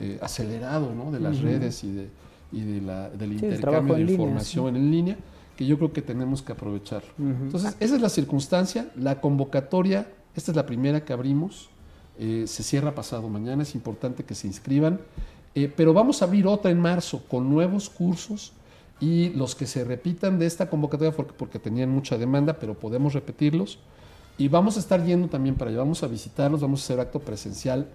Speaker 10: eh, acelerado ¿no? de las redes y, de, y de la, del
Speaker 1: Sí,
Speaker 10: intercambio de
Speaker 1: línea,
Speaker 10: información en línea, que yo creo que tenemos que aprovechar. Entonces, esa es la circunstancia, la convocatoria, esta es la primera que abrimos, eh, se cierra pasado mañana, es importante que se inscriban, eh, pero vamos a abrir otra en marzo con nuevos cursos y los que se repitan de esta convocatoria porque, porque tenían mucha demanda, pero podemos repetirlos. Y vamos a estar yendo también para allá, vamos a visitarlos, vamos a hacer acto presencial,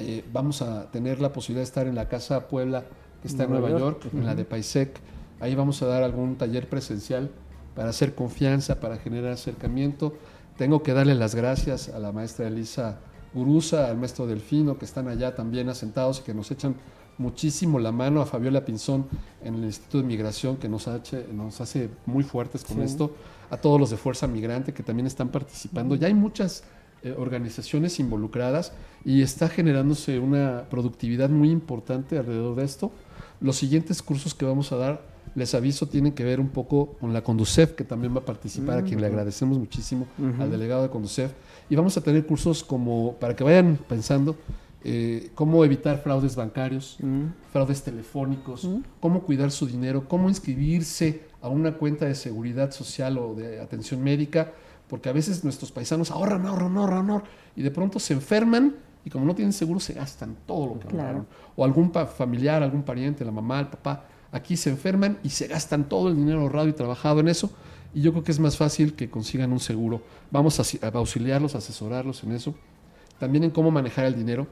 Speaker 10: eh, vamos a tener la posibilidad de estar en la Casa Puebla, que está en
Speaker 1: Nueva
Speaker 10: Nueva
Speaker 1: York.
Speaker 10: York, en la de Paisec. Ahí vamos a dar algún taller presencial para hacer confianza, para generar acercamiento. Tengo que darle las gracias a la maestra Elisa Guruza, al maestro Delfino, que están allá también asentados y que nos echan muchísimo la mano, a Fabiola Pinzón en el Instituto de Migración, que nos, hace, nos hace muy fuertes con
Speaker 1: Sí.
Speaker 10: esto, a todos los de Fuerza Migrante que también están participando. Ya hay muchas eh, organizaciones involucradas y está generándose una productividad muy importante alrededor de esto. Los siguientes cursos que vamos a dar, les aviso, tienen que ver un poco con la Conducef, que también va a participar, a quien le agradecemos muchísimo al delegado de Conducef. Y vamos a tener cursos como, para que vayan pensando, eh, cómo evitar fraudes bancarios, fraudes telefónicos, cómo cuidar su dinero, cómo inscribirse a una cuenta de seguridad social o de atención médica, porque a veces nuestros paisanos ahorran, ahorran, ahorran, ahorran, y de pronto se enferman y como no tienen seguro se gastan todo lo que
Speaker 2: Claro.
Speaker 10: ahorraron. O algún pa- familiar, algún pariente, la mamá, el papá, aquí se enferman y se gastan todo el dinero ahorrado y trabajado en eso. Y yo creo que es más fácil que consigan un seguro. Vamos a, a auxiliarlos, a asesorarlos en eso. También en cómo manejar el dinero.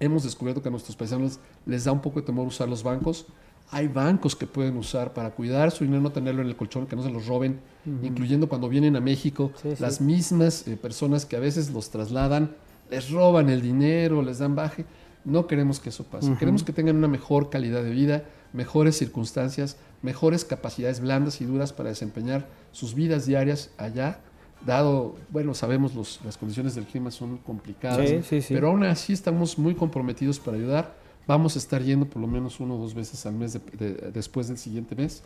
Speaker 10: Hemos descubierto que a nuestros paisanos les da un poco de temor usar los bancos. Hay bancos que pueden usar para cuidar su dinero, no tenerlo en el colchón, que no se los roben, incluyendo cuando vienen a México,
Speaker 1: Sí, sí.
Speaker 10: las mismas eh, personas que a veces los trasladan, les roban el dinero, les dan baje. No queremos que eso pase. Queremos que tengan una mejor calidad de vida, mejores circunstancias, mejores capacidades blandas y duras para desempeñar sus vidas diarias allá, dado, bueno, sabemos los, las condiciones del clima son complicadas,
Speaker 1: Sí, sí, sí.
Speaker 10: pero aún así estamos muy comprometidos para ayudar. Vamos a estar yendo por lo menos uno o dos veces al mes de- de- después del siguiente mes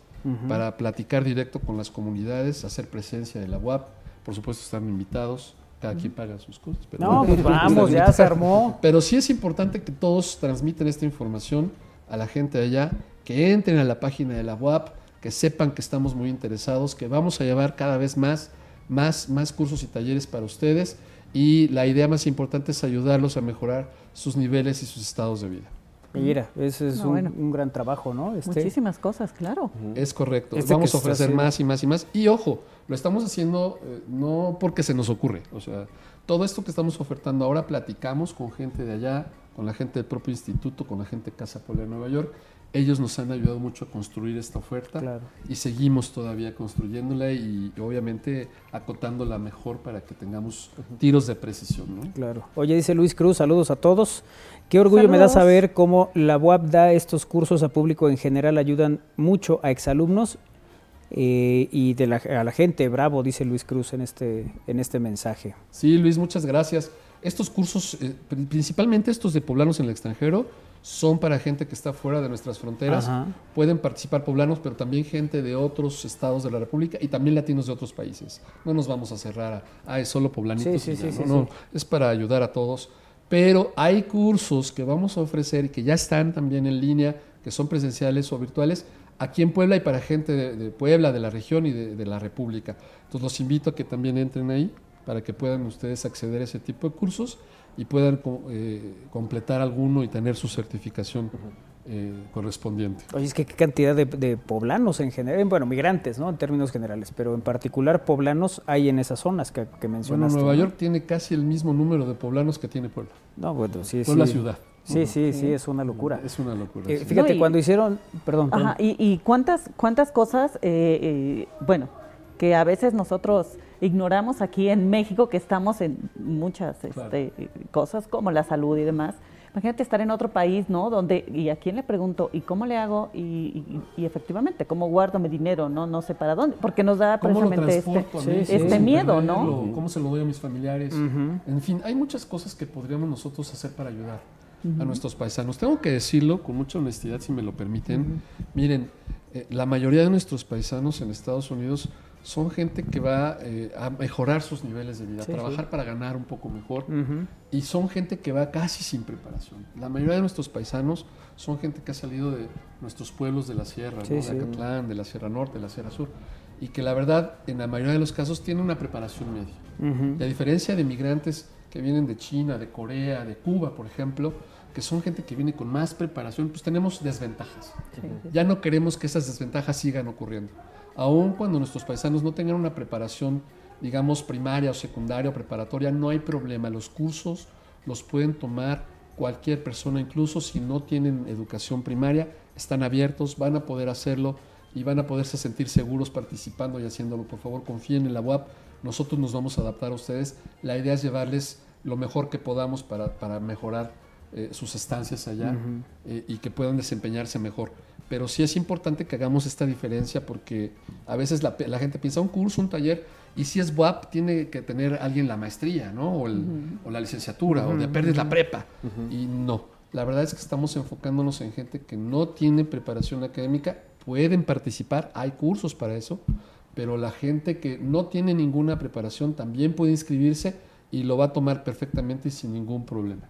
Speaker 10: para platicar directo con las comunidades, hacer presencia de la UAP. Por supuesto están invitados, cada quien paga sus cosas. Pero
Speaker 1: No, pues vamos, ya se armó.
Speaker 10: pero sí es importante que todos transmiten esta información a la gente allá, que entren a la página de la UAP, que sepan que estamos muy interesados, que vamos a llevar cada vez más, más, más cursos y talleres para ustedes y la idea más importante es ayudarlos a mejorar sus niveles y sus estados de vida.
Speaker 1: Mira, ese es
Speaker 2: No,
Speaker 1: un,
Speaker 2: bueno.
Speaker 1: un gran trabajo, ¿no? Este,
Speaker 2: Muchísimas cosas, claro.
Speaker 10: Es correcto.
Speaker 1: Este
Speaker 10: Vamos a ofrecer
Speaker 1: haciendo-
Speaker 10: más y más y más. Y ojo, lo estamos haciendo eh, no porque se nos ocurre. O sea, todo esto que estamos ofertando ahora platicamos con gente de allá, con la gente del propio instituto, con la gente de Casa Polar de Nueva York. Ellos nos han ayudado mucho a construir esta oferta
Speaker 1: Claro.
Speaker 10: y seguimos todavía construyéndola y obviamente acotándola mejor para que tengamos tiros de precisión. ¿no?
Speaker 1: Claro. Oye, dice Luis Cruz, saludos a todos. Qué orgullo me da saber cómo la UAP da estos cursos a público en general, ayudan mucho a exalumnos eh, y de la, a la gente. Bravo, dice Luis Cruz en este, en este mensaje.
Speaker 10: Sí, Luis, muchas gracias. Estos cursos, eh, pri- principalmente estos de poblanos en el extranjero, son para gente que está fuera de nuestras fronteras.
Speaker 1: Ajá.
Speaker 10: Pueden participar poblanos, pero también gente de otros estados de la República y también latinos de otros países. No nos vamos a cerrar a, ah, es solo poblanitos.
Speaker 1: Sí, sí,
Speaker 10: ya",
Speaker 1: sí,
Speaker 10: no, es para ayudar a todos. Pero hay cursos que vamos a ofrecer y que ya están también en línea, que son presenciales o virtuales, aquí en Puebla y para gente de, de Puebla, de la región y de, de la República. Entonces los invito a que también entren ahí para que puedan ustedes acceder a ese tipo de cursos y puedan eh, completar alguno y tener su certificación eh, correspondiente.
Speaker 1: Oye, es que qué cantidad de, de poblanos en general, bueno, migrantes, ¿no? En términos generales, pero en particular poblanos hay en esas zonas que, que
Speaker 10: Bueno,
Speaker 1: mencionaste.
Speaker 10: Nueva
Speaker 1: ¿no?
Speaker 10: York tiene casi el mismo número de poblanos que tiene Puebla.
Speaker 1: No, bueno, sí,
Speaker 10: Puebla
Speaker 1: sí.
Speaker 10: ciudad.
Speaker 1: Sí, sí, sí, es una locura.
Speaker 10: Es una locura.
Speaker 1: Eh,
Speaker 10: sí.
Speaker 1: fíjate,
Speaker 2: No, y-
Speaker 1: cuando hicieron, perdón, perdón.
Speaker 2: Ajá, y, y cuántas, cuántas cosas, eh, eh, bueno, que a veces nosotros ignoramos aquí en México, que estamos en muchas
Speaker 10: Claro.
Speaker 2: este, cosas como la salud y demás. Imagínate estar en otro país, ¿no? Donde, y a quién le pregunto, ¿y cómo le hago? Y, y- y efectivamente, ¿cómo guardo mi dinero? No, no sé para dónde, porque nos da
Speaker 10: ¿Cómo lo
Speaker 2: precisamente este,
Speaker 1: sí,
Speaker 2: este
Speaker 1: sí.
Speaker 2: miedo, ¿no?
Speaker 10: ¿Cómo se lo doy a mis familiares? En fin, hay muchas cosas que podríamos nosotros hacer para ayudar a nuestros paisanos. Tengo que decirlo con mucha honestidad, si me lo permiten. Miren, eh, la mayoría de nuestros paisanos en Estados Unidos son gente que va eh, a mejorar sus niveles de vida,
Speaker 1: Sí,
Speaker 10: a trabajar para ganar un poco mejor.
Speaker 1: Ujú.
Speaker 10: Y son gente que va casi sin preparación. La mayoría de nuestros paisanos son gente que ha salido de nuestros pueblos de la sierra,
Speaker 1: Sí,
Speaker 10: ¿no?
Speaker 1: sí.
Speaker 10: de Acatlán, de la Sierra Norte, de la Sierra Sur. Y que la verdad, en la mayoría de los casos, tienen una preparación media.
Speaker 1: Ujú.
Speaker 10: Y a diferencia de migrantes que vienen de China, de Corea, de Cuba, por ejemplo, que son gente que viene con más preparación, pues tenemos desventajas. Ya no queremos que esas desventajas sigan ocurriendo. Aun cuando nuestros paisanos no tengan una preparación, digamos, primaria o secundaria o preparatoria, no hay problema. Los cursos los pueden tomar cualquier persona, incluso si no tienen educación primaria, están abiertos, van a poder hacerlo y van a poderse sentir seguros participando y haciéndolo. Por favor, confíen en la UAP. Nosotros nos vamos a adaptar a ustedes. La idea es llevarles lo mejor que podamos para, para mejorar eh, sus estancias allá eh, y que puedan desempeñarse mejor. Pero sí es importante que hagamos esta diferencia porque a veces la, pe- la gente piensa un curso, un taller, y si es WAP tiene que tener alguien la maestría, ¿no? O, el- o la licenciatura, o de perder la prepa. Y no, la verdad es que estamos enfocándonos en gente que no tiene preparación académica, pueden participar, hay cursos para eso, pero la gente que no tiene ninguna preparación también puede inscribirse y lo va a tomar perfectamente y sin ningún problema.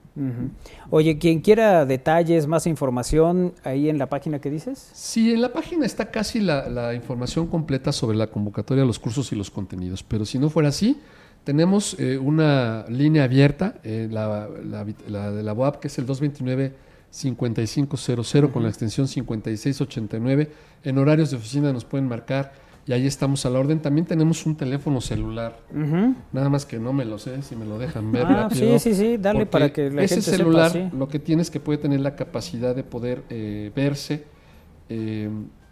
Speaker 1: Oye, quien quiera detalles, más información, ahí en la página que dices.
Speaker 10: Sí, en la página está casi la, la información completa sobre la convocatoria, los cursos y los contenidos, pero si no fuera así, tenemos eh, una línea abierta, eh, la, la, la de la UAP, que es el 229-5500 con la extensión 5689. En horarios de oficina nos pueden marcar y ahí estamos a la orden. También tenemos un teléfono celular, nada más que no me lo sé, si me lo dejan ver
Speaker 1: Ah,
Speaker 10: rápido.
Speaker 1: sí, sí, sí, dale para que la
Speaker 10: ese
Speaker 1: gente
Speaker 10: celular
Speaker 1: sepa. sí.
Speaker 10: lo que tiene es que puede tener la capacidad de poder eh, verse eh,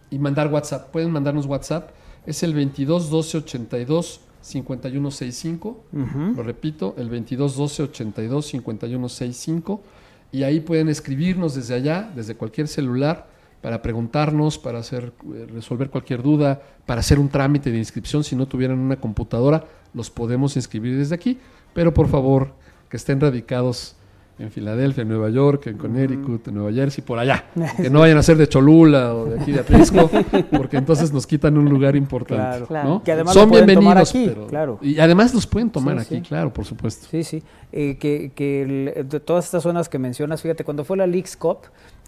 Speaker 10: y mandar WhatsApp. Pueden mandarnos WhatsApp. Es el 22 12 82 51 65.
Speaker 1: Ujú.
Speaker 10: Lo repito, el 22 12 82 51 65. Y ahí pueden escribirnos desde allá, desde cualquier celular, para preguntarnos, para hacer, eh, resolver cualquier duda, para hacer un trámite de inscripción. Si no tuvieran una computadora, los podemos inscribir desde aquí. Pero por favor, que estén radicados en Filadelfia, en Nueva York, en Connecticut, en Nueva Jersey, por allá. (laughs) Que no vayan a ser de Cholula o de aquí de Atlisco, (laughs) porque entonces nos quitan un lugar importante.
Speaker 1: Claro,
Speaker 2: Claro.
Speaker 10: ¿no?
Speaker 1: Que además
Speaker 10: Son
Speaker 1: lo pueden tomar
Speaker 10: bienvenidos,
Speaker 1: aquí,
Speaker 10: pero-
Speaker 1: claro.
Speaker 10: Y además los pueden tomar
Speaker 1: Sí,
Speaker 10: aquí,
Speaker 1: sí.
Speaker 10: claro, por supuesto.
Speaker 1: Sí, sí. Eh, que que el- de todas estas zonas que mencionas, fíjate, cuando fue la Leagues Cup,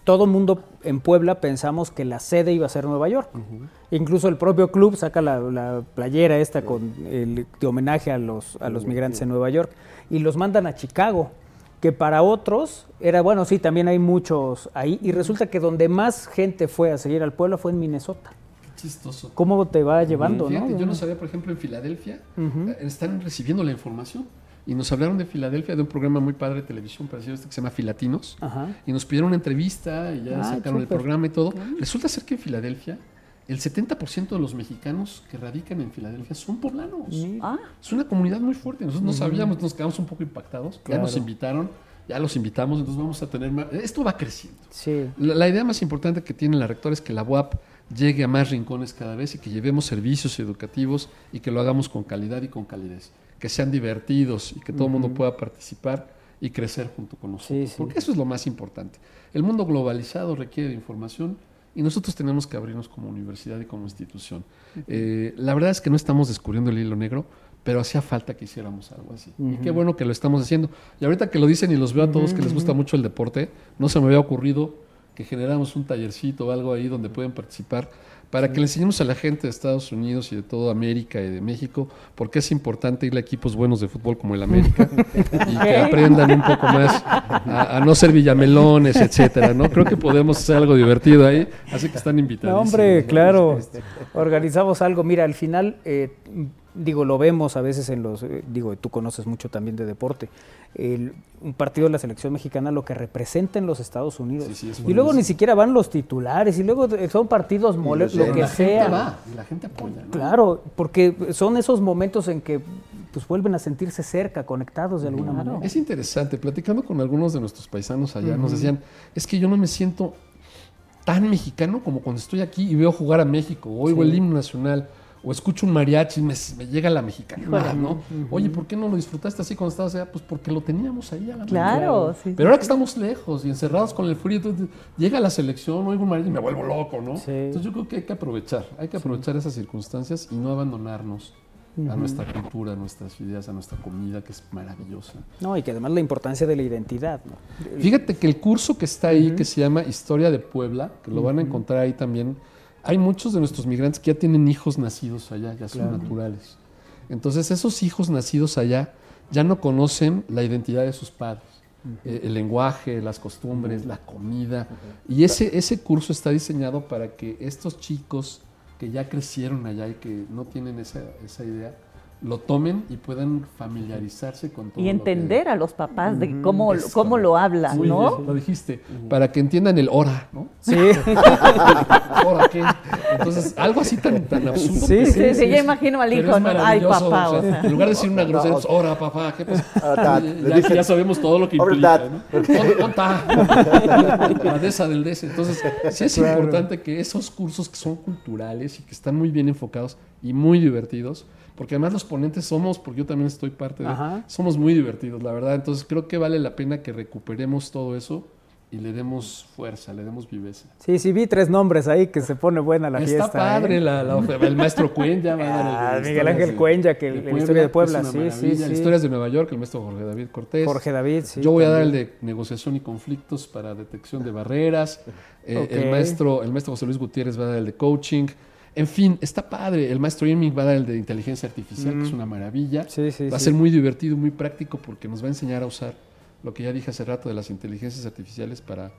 Speaker 1: todo el mundo en Puebla pensamos que la sede iba a ser Nueva York. Incluso el propio club saca la, la playera esta con el, de homenaje a los, a los migrantes en Nueva York y los mandan a Chicago, que para otros era, bueno, sí, también hay muchos ahí, y resulta que donde más gente fue a seguir al pueblo fue en Minnesota.
Speaker 10: Chistoso.
Speaker 1: ¿Cómo te va llevando,
Speaker 10: Fíjate,
Speaker 1: no?
Speaker 10: Yo no sabía, por ejemplo, en Filadelfia eh, están recibiendo la información. Y nos hablaron de Filadelfia, de un programa muy padre de televisión parecido a este que se llama Filatinos.
Speaker 1: Ajá.
Speaker 10: Y nos pidieron una entrevista y ya
Speaker 1: Ah,
Speaker 10: sacaron el programa y todo. Resulta ser que en Filadelfia, el 70% de los mexicanos que radican en Filadelfia son poblanos.
Speaker 2: Ah,
Speaker 10: Es una comunidad muy fuerte. Nosotros no sabíamos, nos quedamos un poco impactados. Ya nos invitaron, ya los invitamos, entonces vamos a tener más. Esto va creciendo.
Speaker 1: Sí.
Speaker 10: La, la idea más importante que tiene la rectora es que la UAP llegue a más rincones cada vez y que llevemos servicios educativos y que lo hagamos con calidad y con calidez. Que sean divertidos y que todo el mundo pueda participar y crecer junto con nosotros.
Speaker 1: Sí, sí.
Speaker 10: Porque eso es lo más importante. El mundo globalizado requiere de información y nosotros tenemos que abrirnos como universidad y como institución. Eh, la verdad es que no estamos descubriendo el hilo negro, pero hacía falta que hiciéramos algo así. Y qué bueno que lo estamos haciendo. Y ahorita que lo dicen y los veo a todos que les gusta mucho el deporte, no se me había ocurrido que generáramos un tallercito o algo ahí donde pueden participar para que le enseñemos a la gente de Estados Unidos y de toda América y de México por qué es importante ir a equipos buenos de fútbol como el América (laughs) y que aprendan un poco más a, a no ser villamelones, etcétera, ¿no? Creo que podemos hacer algo divertido ahí, así que están invitados.
Speaker 1: No, hombre, claro. Organizamos algo. Mira, al final, eh, digo, lo vemos a veces en los, eh, digo, tú conoces mucho también de deporte. El- un partido de la selección mexicana, lo que representa en los Estados Unidos.
Speaker 10: Sí, sí, es
Speaker 1: y luego ni siquiera van los titulares, y luego son partidos mole,
Speaker 4: los
Speaker 1: lo que
Speaker 10: la
Speaker 1: sea.
Speaker 10: gente va y la gente apoya, ¿no?
Speaker 1: Claro, porque son esos momentos en que pues vuelven a sentirse cerca, conectados de alguna
Speaker 2: Claro.
Speaker 1: manera.
Speaker 10: Es interesante, platicando con algunos de nuestros paisanos allá, nos decían, es que yo no me siento tan mexicano como cuando estoy aquí y veo jugar a México, o oigo el himno nacional, o escucho un mariachi y me, me llega la mexicanidad, ¿no? Oye, ¿por qué no lo disfrutaste así cuando estabas allá? Pues porque lo teníamos ahí a la
Speaker 2: claro, sí.
Speaker 10: Pero ahora que estamos lejos y encerrados con el frío, entonces llega la selección, oigo un mariachi y me vuelvo loco, ¿no?
Speaker 1: Sí.
Speaker 10: Entonces yo creo que hay que aprovechar, hay que aprovechar esas circunstancias y no abandonarnos a nuestra cultura, a nuestras ideas, a nuestra comida, que es maravillosa.
Speaker 1: No, y que además la importancia de la identidad. ¿no?
Speaker 10: Fíjate que el curso que está ahí, que se llama Historia de Puebla, que lo van a encontrar ahí también, hay muchos de nuestros migrantes que ya tienen hijos nacidos allá, ya son naturales. Entonces esos hijos nacidos allá ya no conocen la identidad de sus padres, eh, el lenguaje, las costumbres, la comida. Y ese, ese curso está diseñado para que estos chicos que ya crecieron allá y que no tienen esa, esa idea, lo tomen y puedan familiarizarse con todo.
Speaker 2: Y
Speaker 10: lo que-
Speaker 2: entender a los papás de cómo,
Speaker 10: Es
Speaker 2: cómo lo hablan,
Speaker 10: Muy
Speaker 2: ¿no?
Speaker 10: bien, lo dijiste, para que entiendan el hora, ¿no?
Speaker 1: Sí. (laughs)
Speaker 10: ¿Hora qué? Entonces, algo así tan, tan absurdo.
Speaker 1: Sí, sí,
Speaker 2: Sí, sí,
Speaker 10: es-
Speaker 2: ya imagino al hijo,
Speaker 10: es
Speaker 2: ¿no? Ay, papá,
Speaker 10: o
Speaker 2: o
Speaker 10: sea,
Speaker 2: sea.
Speaker 10: En lugar de decir una grosería, pues, hora, papá, ¿qué pasa? (laughs) Ya- ya, sabemos todo lo que implica. ¿no? La desa del des. Entonces, sí es
Speaker 1: Claro.
Speaker 10: importante que esos cursos que son culturales y que están muy bien enfocados y muy divertidos, porque además los ponentes somos, porque yo también estoy parte de,
Speaker 1: Ajá.
Speaker 10: somos muy divertidos, la verdad. Entonces, creo que vale la pena que recuperemos todo eso y le demos fuerza, le demos viveza.
Speaker 1: Sí, sí, vi tres nombres ahí que se pone buena la
Speaker 10: Está
Speaker 1: fiesta.
Speaker 10: padre
Speaker 1: ¿eh?
Speaker 10: la, la- el maestro Cuenya. el
Speaker 1: Ah, Miguel Ángel Cuenya, que el- la historia de Puebla, sí, sí, sí.
Speaker 10: Historias de Nueva York, el maestro Jorge David Cortés.
Speaker 1: Jorge David, sí.
Speaker 10: Yo voy a dar el de negociación y conflictos para detección de barreras. Eh, el, maestro, el maestro José Luis Gutiérrez va a dar el de coaching. En fin, está padre. El maestro Irming va a dar el de inteligencia artificial, que es una maravilla.
Speaker 1: Mm. Sí, sí,
Speaker 10: va a
Speaker 1: sí.
Speaker 10: ser muy divertido, muy práctico, porque nos va a enseñar a usar lo que ya dije hace rato de las inteligencias artificiales para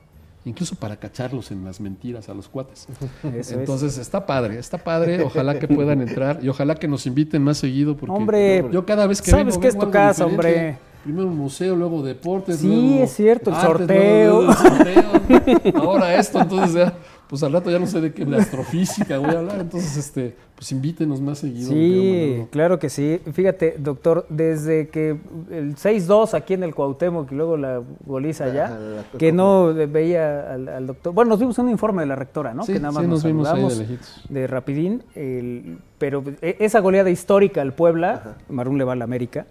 Speaker 10: incluso para cacharlos en las mentiras a los cuates. (laughs)
Speaker 1: Eso es.
Speaker 10: Entonces está padre, está padre. Ojalá que puedan entrar y ojalá que nos inviten más seguido. Porque
Speaker 1: Hombre,
Speaker 10: yo cada vez que
Speaker 1: sabes
Speaker 10: vengo,
Speaker 1: que es tu casa, hombre.
Speaker 10: Primero museo, luego deportes.
Speaker 1: Sí,
Speaker 10: luego
Speaker 1: es cierto, el
Speaker 10: artes,
Speaker 1: sorteo.
Speaker 10: luego el sorteo. Ahora esto, entonces ya, pues al rato ya no sé de qué, de astrofísica voy a hablar. Entonces, este, pues invítenos más seguido.
Speaker 1: Sí, claro que sí. Fíjate, doctor, desde que el 6-2 aquí en el Cuauhtémoc y luego la goliza allá, que no veía al, al doctor. Bueno, nos vimos un informe de la rectora, ¿no?
Speaker 10: Sí,
Speaker 1: que nada más
Speaker 10: sí, nos vimos ahí de lejitos.
Speaker 1: de rapidín. el- pero e- esa goleada histórica al Puebla, Marún le va a la América.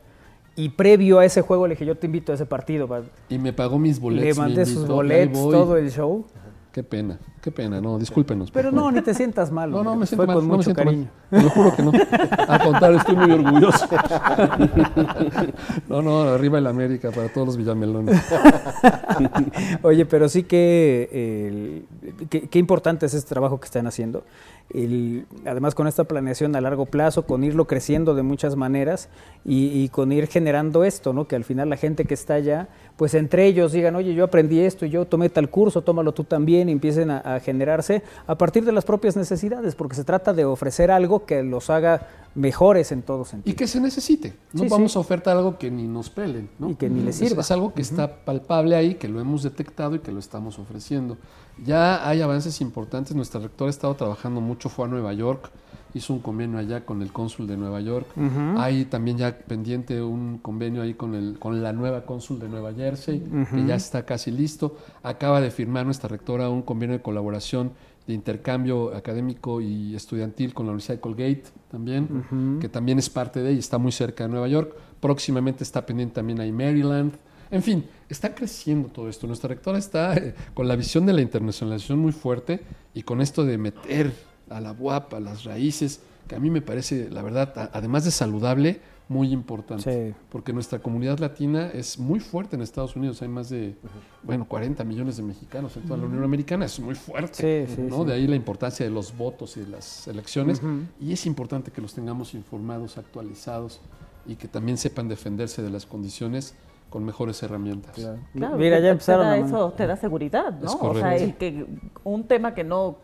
Speaker 1: Y previo a ese juego le dije, yo te invito a ese partido. va.
Speaker 10: Y me pagó mis boletos.
Speaker 1: le mandé sus boletos, todo el show.
Speaker 10: Qué pena, qué pena, no, discúlpenos.
Speaker 1: Pero
Speaker 10: favor.
Speaker 1: no, ni te sientas mal.
Speaker 10: No, no, me siento mal,
Speaker 1: con
Speaker 10: no me siento
Speaker 1: cariño.
Speaker 10: mal. Te lo juro que no. Al contrario, estoy muy orgulloso. No, no, arriba el América para todos los villamelones. (laughs)
Speaker 1: Oye, pero sí que, el- que- qué importante es este trabajo que están haciendo. El- además con esta planeación a largo plazo, con irlo creciendo de muchas maneras y, y con ir generando esto, ¿no? Que al final la gente que está allá, pues entre ellos digan, oye, yo aprendí esto, yo tomé tal curso, tómalo tú también, y empiecen a, a generarse a partir de las propias necesidades, porque se trata de ofrecer algo que los haga mejores en todo sentido.
Speaker 10: Y que se necesite. No
Speaker 1: Sí,
Speaker 10: vamos
Speaker 1: sí.
Speaker 10: a ofertar algo que ni nos pelen. ¿no?
Speaker 1: Y que ni les
Speaker 10: Es-
Speaker 1: sirva.
Speaker 10: Es, algo que está palpable ahí, que lo hemos detectado y que lo estamos ofreciendo. Ya hay avances importantes. Nuestra rectora ha estado trabajando mucho, fue a Nueva York, hizo un convenio allá con el cónsul de Nueva York. Hay también ya pendiente un convenio ahí con, el, con la nueva cónsul de Nueva Jersey, que ya está casi listo. Acaba de firmar nuestra rectora un convenio de colaboración de intercambio académico y estudiantil con la Universidad de Colgate también, que también es parte de ella, está muy cerca de Nueva York. Próximamente está pendiente también ahí Maryland. En fin, está creciendo todo esto. Nuestra rectora está eh, con la visión de la internacionalización muy fuerte y con esto de meter a la UAP, a las raíces, que a mí me parece, la verdad, a- además de saludable, muy importante.
Speaker 1: Sí.
Speaker 10: Porque nuestra comunidad latina es muy fuerte en Estados Unidos. Hay más de, bueno, 40 millones de mexicanos en toda la Unión Americana. Es muy fuerte.
Speaker 1: Sí, sí,
Speaker 10: ¿no? De ahí la importancia de los votos y de las elecciones. Y es importante que los tengamos informados, actualizados y que también sepan defenderse de las condiciones con mejores herramientas.
Speaker 2: Claro,
Speaker 1: Mira, ya
Speaker 2: te
Speaker 1: empezaron
Speaker 2: da eso te da seguridad, ¿no?
Speaker 10: Es
Speaker 2: o sea, el que un tema que no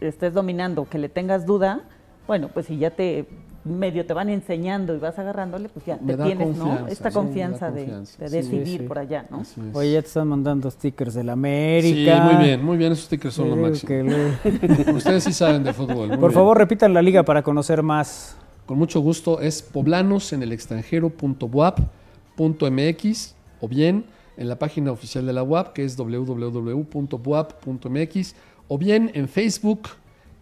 Speaker 2: estés dominando, que le tengas duda, bueno, pues si ya te medio te van enseñando y vas agarrándole, pues ya
Speaker 10: Me
Speaker 2: te tienes, ¿no? Esta
Speaker 10: sí,
Speaker 2: confianza de,
Speaker 10: confianza.
Speaker 2: de
Speaker 10: Sí,
Speaker 2: decidir
Speaker 1: sí.
Speaker 2: por allá, ¿no?
Speaker 1: Oye, ya te están mandando stickers del
Speaker 10: Sí,
Speaker 1: América.
Speaker 10: muy bien, muy bien. Esos stickers son lo máximo.
Speaker 1: que le- (laughs)
Speaker 10: Ustedes sí saben de fútbol. muy
Speaker 1: Por
Speaker 10: bien.
Speaker 1: favor, repitan la liga para conocer más.
Speaker 10: Con mucho gusto es poblanos en el o bien en la página oficial de la UAP que es www.buap.mx o bien en Facebook,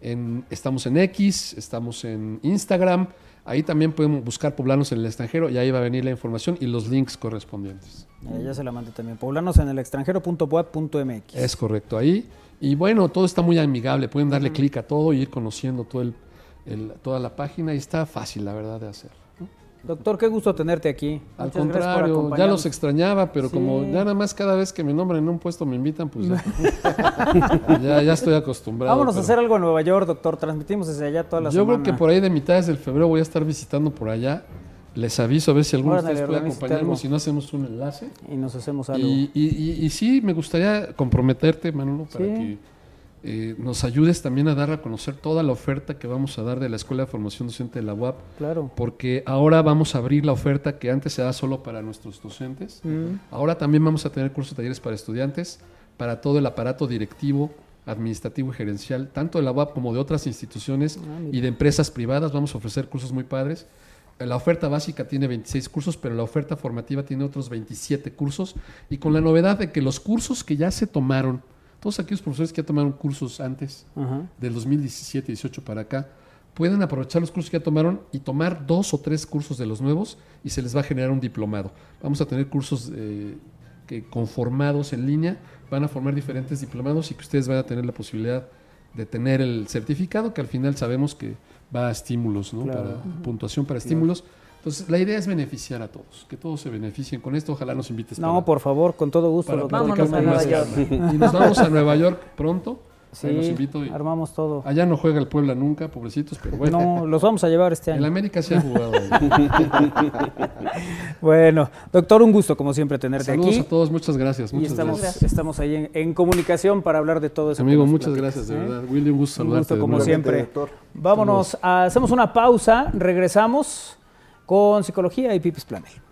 Speaker 10: en, estamos en X, estamos en Instagram, ahí también podemos buscar poblanos en el extranjero y ahí va a venir la información y los links correspondientes.
Speaker 1: Ya se la mandé también. Poblanos en el extranjero.boab.mx.
Speaker 10: Es correcto ahí. Y bueno, todo está muy amigable, pueden darle clic a todo y ir conociendo todo el, el- toda la página y está fácil, la verdad, de hacer.
Speaker 1: Doctor, qué gusto tenerte aquí.
Speaker 10: Al
Speaker 1: Muchas
Speaker 10: contrario, ya los extrañaba, pero
Speaker 1: Sí.
Speaker 10: como ya nada más cada vez que me nombran en un puesto me invitan, pues ya, (laughs) ya, ya estoy acostumbrado.
Speaker 1: Vámonos a hacer algo en Nueva York, doctor. Transmitimos desde allá toda la
Speaker 10: Yo
Speaker 1: semana.
Speaker 10: creo que por ahí de mitades del febrero voy a estar visitando por allá. Les aviso a ver si alguno de ustedes puede acompañarnos y no hacemos un enlace.
Speaker 1: Y nos hacemos algo.
Speaker 10: Y, y- y- y sí, me gustaría comprometerte, Manolo, para
Speaker 1: Sí.
Speaker 10: que eh, nos ayudes también a dar a conocer toda la oferta que vamos a dar de la Escuela de Formación Docente de la UAP,
Speaker 1: Claro.
Speaker 10: porque ahora vamos a abrir la oferta que antes se da solo para nuestros docentes.
Speaker 1: Mm.
Speaker 10: Ahora también vamos a tener cursos de talleres para estudiantes, para todo el aparato directivo, administrativo y gerencial, tanto de la UAP como de otras instituciones
Speaker 1: Ah,
Speaker 10: y de empresas privadas. Vamos a ofrecer cursos muy padres. La oferta básica tiene 26 cursos, pero la oferta formativa tiene otros 27 cursos. Y con la novedad de que los cursos que ya se tomaron, todos aquellos profesores que ya tomaron cursos antes,
Speaker 1: Ajá.
Speaker 10: del 2017-18 para acá, pueden aprovechar los cursos que ya tomaron y tomar dos o tres cursos de los nuevos y se les va a generar un diplomado. Vamos a tener cursos eh, que conformados en línea, van a formar diferentes diplomados y que ustedes van a tener la posibilidad de tener el certificado, que al final sabemos que va a estímulos, ¿no?
Speaker 1: Claro.
Speaker 10: Para puntuación para estímulos. Entonces, la idea es beneficiar a todos, que todos se beneficien con esto. Ojalá nos invites
Speaker 1: No,
Speaker 10: para-
Speaker 1: por favor, con todo gusto.
Speaker 10: para.
Speaker 2: Vámonos a Nueva York.
Speaker 10: Y nos vamos a Nueva York pronto.
Speaker 1: Sí,
Speaker 10: los invito y-
Speaker 1: armamos todo.
Speaker 10: Allá no juega el Puebla nunca, pobrecitos, pero bueno.
Speaker 1: No, los vamos a llevar este
Speaker 10: El
Speaker 1: año.
Speaker 10: América sí ha jugado. (laughs)
Speaker 1: Bueno, doctor, un gusto como siempre tenerte
Speaker 10: Saludos
Speaker 1: aquí.
Speaker 10: a todos, muchas gracias.
Speaker 1: Y
Speaker 10: Muchas
Speaker 1: estamos,
Speaker 10: gracias.
Speaker 1: estamos ahí en, en comunicación para hablar de todo eso.
Speaker 10: Amigo, muchas
Speaker 1: platicas,
Speaker 10: gracias, de
Speaker 1: ¿eh?
Speaker 10: verdad. Willy, un gusto
Speaker 1: Un
Speaker 10: saludarte.
Speaker 1: gusto
Speaker 10: de
Speaker 1: como
Speaker 10: nuevo.
Speaker 1: siempre.
Speaker 4: doctor.
Speaker 1: Vámonos, a- hacemos una pausa, regresamos con psicología y Pipis Planel.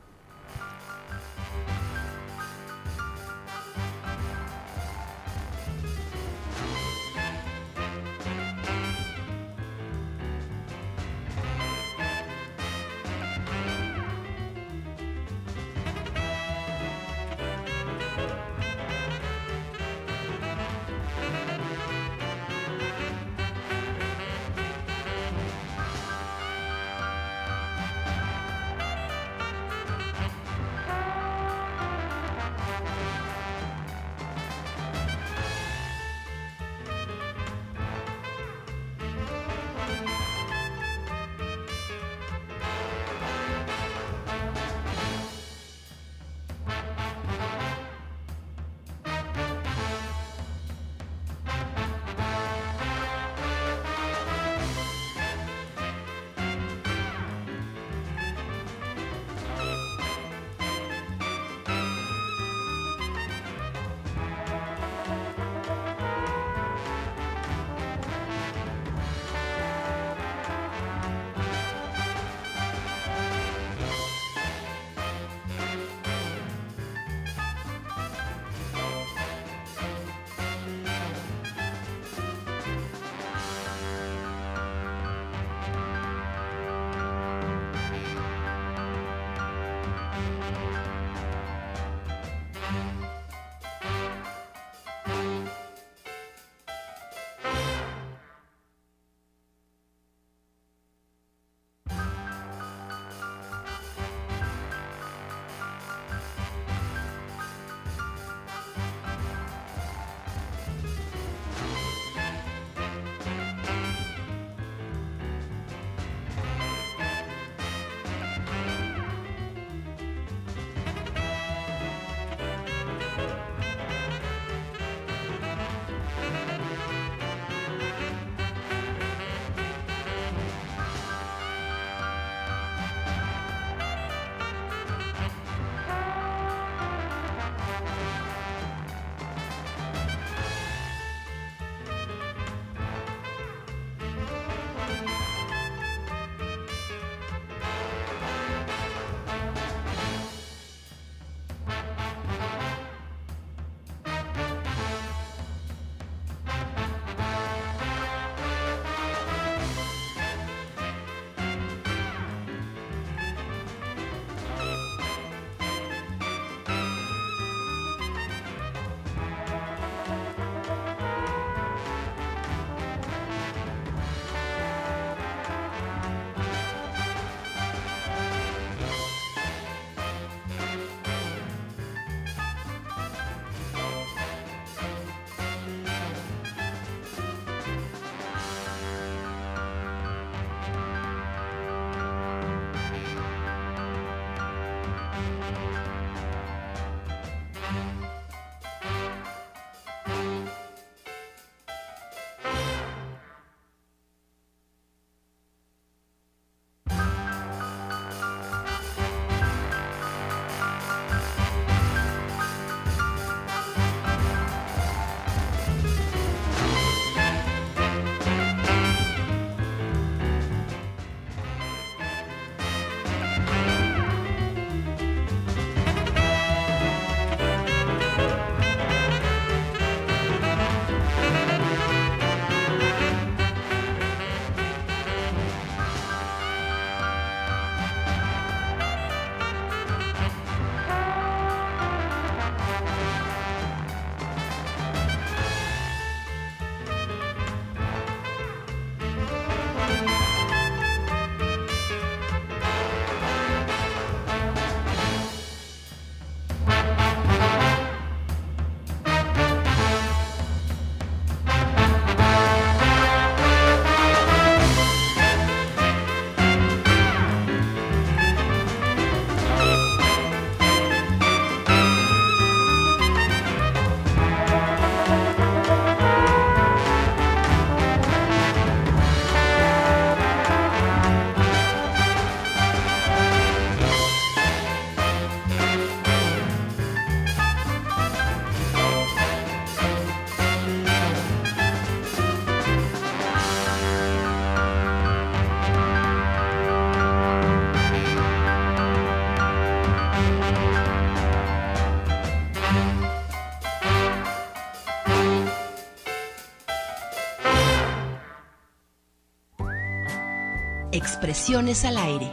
Speaker 8: Expresiones al aire.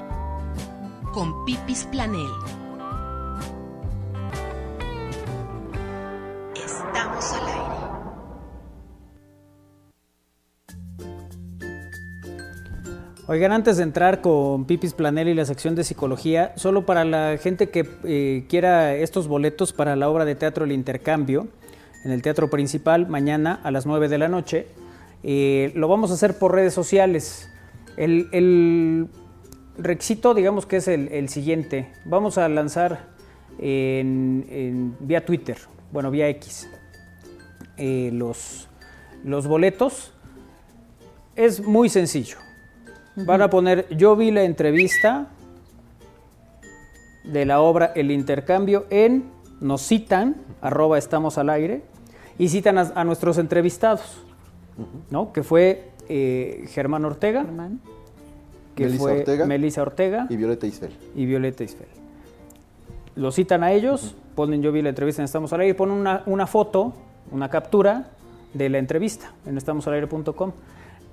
Speaker 8: Con Pipis Planel. Estamos al aire.
Speaker 1: Oigan, antes de entrar con Pipis Planel y la sección de psicología, solo para la gente que eh, quiera estos boletos para la obra de teatro El Intercambio, en el Teatro Principal, mañana a las 9 de la noche, eh, lo vamos a hacer por redes sociales. El, el requisito, digamos que es el, el siguiente. Vamos a lanzar en, en- vía Twitter, bueno, vía X, eh, los, los boletos. Es muy sencillo. Van a poner, yo vi la entrevista de la obra El Intercambio en, nos citan, arroba estamos al aire, y citan a, a nuestros entrevistados, ¿no? Que fue eh, Germán Ortega,
Speaker 2: Germán.
Speaker 1: que
Speaker 4: Melissa
Speaker 1: fue
Speaker 4: Ortega.
Speaker 1: Melissa Ortega
Speaker 4: Y Violeta Isfel.
Speaker 1: y Violeta Isfel. Lo citan a ellos, ponen yo vi la entrevista en Estamos al Aire, y ponen una, una foto, una captura de la entrevista en estamosalaire.com.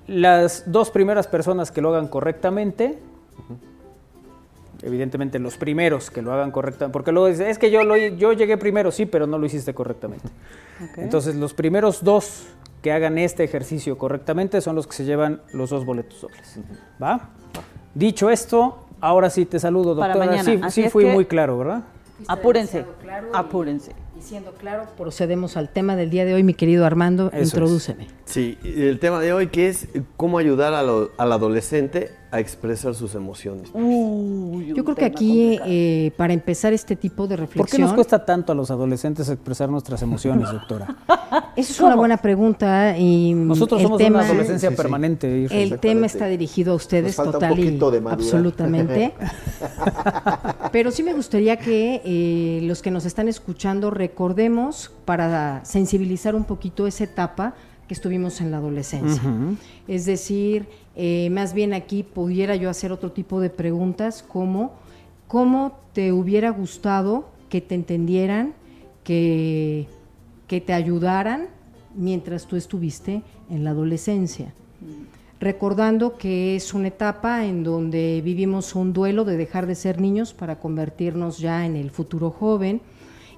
Speaker 1: Las dos primeras personas que lo hagan correctamente evidentemente los primeros que lo hagan correctamente, porque luego dice, es que yo, lo, yo llegué primero, sí, pero no lo hiciste correctamente. Entonces los primeros dos que hagan este ejercicio correctamente son los que se llevan los dos boletos dobles. ¿Va? Dicho esto, ahora sí te saludo,
Speaker 2: Para
Speaker 1: doctora.
Speaker 2: mañana.
Speaker 1: Sí,
Speaker 2: Así
Speaker 1: sí
Speaker 2: es
Speaker 1: fui muy claro, ¿verdad?
Speaker 2: Apúrense,
Speaker 11: claro y-
Speaker 2: apúrense.
Speaker 11: Y siendo claro, procedemos al tema del día de hoy, mi querido Armando,
Speaker 3: Eso es.
Speaker 11: introdúceme.
Speaker 3: Sí, y el tema de hoy que es cómo ayudar a lo- al adolescente a expresar sus emociones.
Speaker 11: Yo creo que aquí, eh, para empezar este tipo de
Speaker 1: ¿Por qué
Speaker 11: reflexión,
Speaker 1: nos cuesta tanto a los adolescentes expresar nuestras emociones, doctora? (laughs)
Speaker 11: esa es una buena pregunta y
Speaker 1: Nosotros
Speaker 11: el
Speaker 1: somos
Speaker 11: tema,
Speaker 1: una adolescencia
Speaker 4: Sí, sí, sí.
Speaker 1: permanente.
Speaker 11: El tema está dirigido a ustedes
Speaker 4: Nos falta un
Speaker 11: total y
Speaker 4: poquito de
Speaker 11: absolutamente. (laughs) Pero sí me gustaría que eh, los que nos están escuchando recordemos para sensibilizar un poquito esa etapa que estuvimos en la adolescencia. Es decir, eh, más bien aquí pudiera yo hacer otro tipo de preguntas como cómo te hubiera gustado que te entendieran, que, que te ayudaran mientras tú estuviste en la adolescencia recordando que es una etapa en donde vivimos un duelo de dejar de ser niños para convertirnos ya en el futuro joven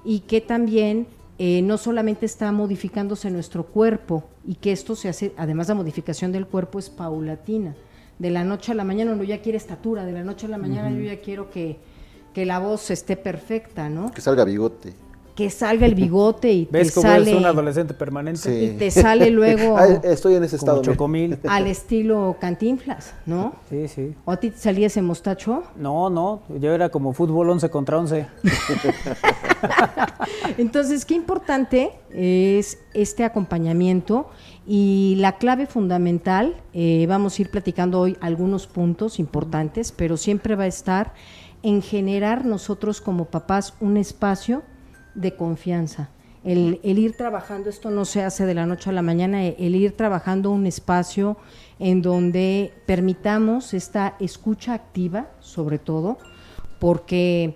Speaker 11: y que también eh, no solamente está modificándose nuestro cuerpo y que esto se hace, además la modificación del cuerpo es paulatina. De la noche a la mañana uno ya quiere estatura, de la noche a la mañana yo ya quiero que, que la voz esté perfecta, ¿no?
Speaker 4: Que salga bigote.
Speaker 11: Que salga el bigote y
Speaker 1: ¿Ves
Speaker 11: te
Speaker 1: cómo
Speaker 11: sale
Speaker 1: eres un adolescente permanente?
Speaker 4: Sí.
Speaker 11: y te sale (laughs) luego
Speaker 4: Estoy en ese estado.
Speaker 1: chocomil. (laughs)
Speaker 11: al estilo cantinflas, ¿no?
Speaker 1: Sí, sí.
Speaker 11: ¿O a ti te salía ese mostacho?
Speaker 1: No, no, yo era como fútbol 11 contra 11. (laughs)
Speaker 11: Entonces, qué importante es este acompañamiento y la clave fundamental, eh, vamos a ir platicando hoy algunos puntos importantes, pero siempre va a estar en generar nosotros como papás un espacio de confianza. El, el ir trabajando, esto no se hace de la noche a la mañana, el, el ir trabajando un espacio en donde permitamos esta escucha activa, sobre todo, porque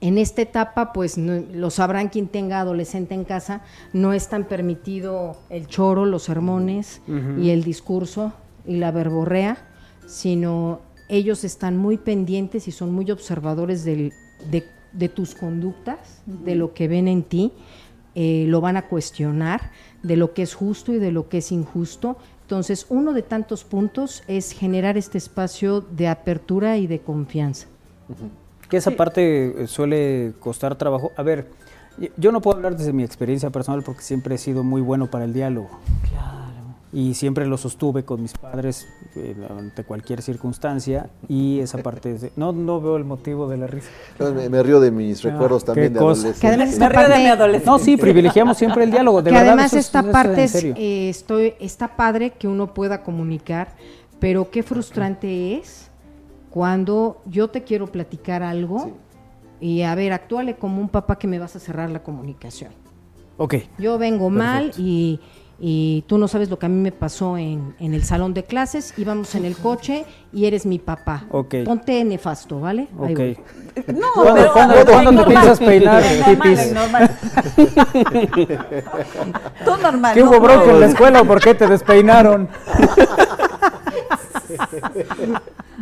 Speaker 11: en esta etapa, pues no- lo sabrán quien tenga adolescente en casa, no es tan permitido el choro, los sermones y el discurso y la verborrea, sino ellos están muy pendientes y son muy observadores del- de, de tus conductas, de lo que ven en ti, eh, lo van a cuestionar, de lo que es justo y de lo que es injusto. Entonces, uno de tantos puntos es generar este espacio de apertura y de confianza.
Speaker 1: Que esa parte eh, suele costar trabajo. A ver, yo no puedo hablar desde mi experiencia personal porque siempre he sido muy bueno para el diálogo. Claro. Y siempre lo sostuve con mis padres eh, ante cualquier circunstancia. Y esa parte. es de- no, no veo el motivo de la risa.
Speaker 4: Me, me río de mis recuerdos
Speaker 1: Ah,
Speaker 4: también
Speaker 1: qué
Speaker 4: de
Speaker 1: cosa.
Speaker 4: adolescencia.
Speaker 11: Que además
Speaker 2: Me río de mi adolescencia.
Speaker 1: No, sí, privilegiamos siempre el diálogo. De
Speaker 11: que
Speaker 1: verdad,
Speaker 11: además
Speaker 1: eso es-
Speaker 11: esta
Speaker 1: eso es
Speaker 11: parte es, eh, estoy, está padre que uno pueda comunicar, pero qué frustrante es cuando yo te quiero platicar algo y a ver, actúale como un papá que me vas a cerrar la comunicación.
Speaker 1: Ok.
Speaker 11: Yo vengo mal y, y tú no sabes lo que a mí me pasó en, en el salón de clases, íbamos en el coche y eres mi papá.
Speaker 1: Ok.
Speaker 11: Ponte nefasto, ¿vale? Ahí
Speaker 1: Ok.
Speaker 11: voy.
Speaker 2: No,
Speaker 1: ¿Cuándo-
Speaker 2: pero
Speaker 1: cuándo- cuándo te piensas peinar,
Speaker 2: Normal,
Speaker 1: hippies?
Speaker 2: normal. Tú normal.
Speaker 1: ¿Qué
Speaker 2: no,
Speaker 1: hubo
Speaker 2: no.
Speaker 1: bronca en la escuela o por qué te despeinaron?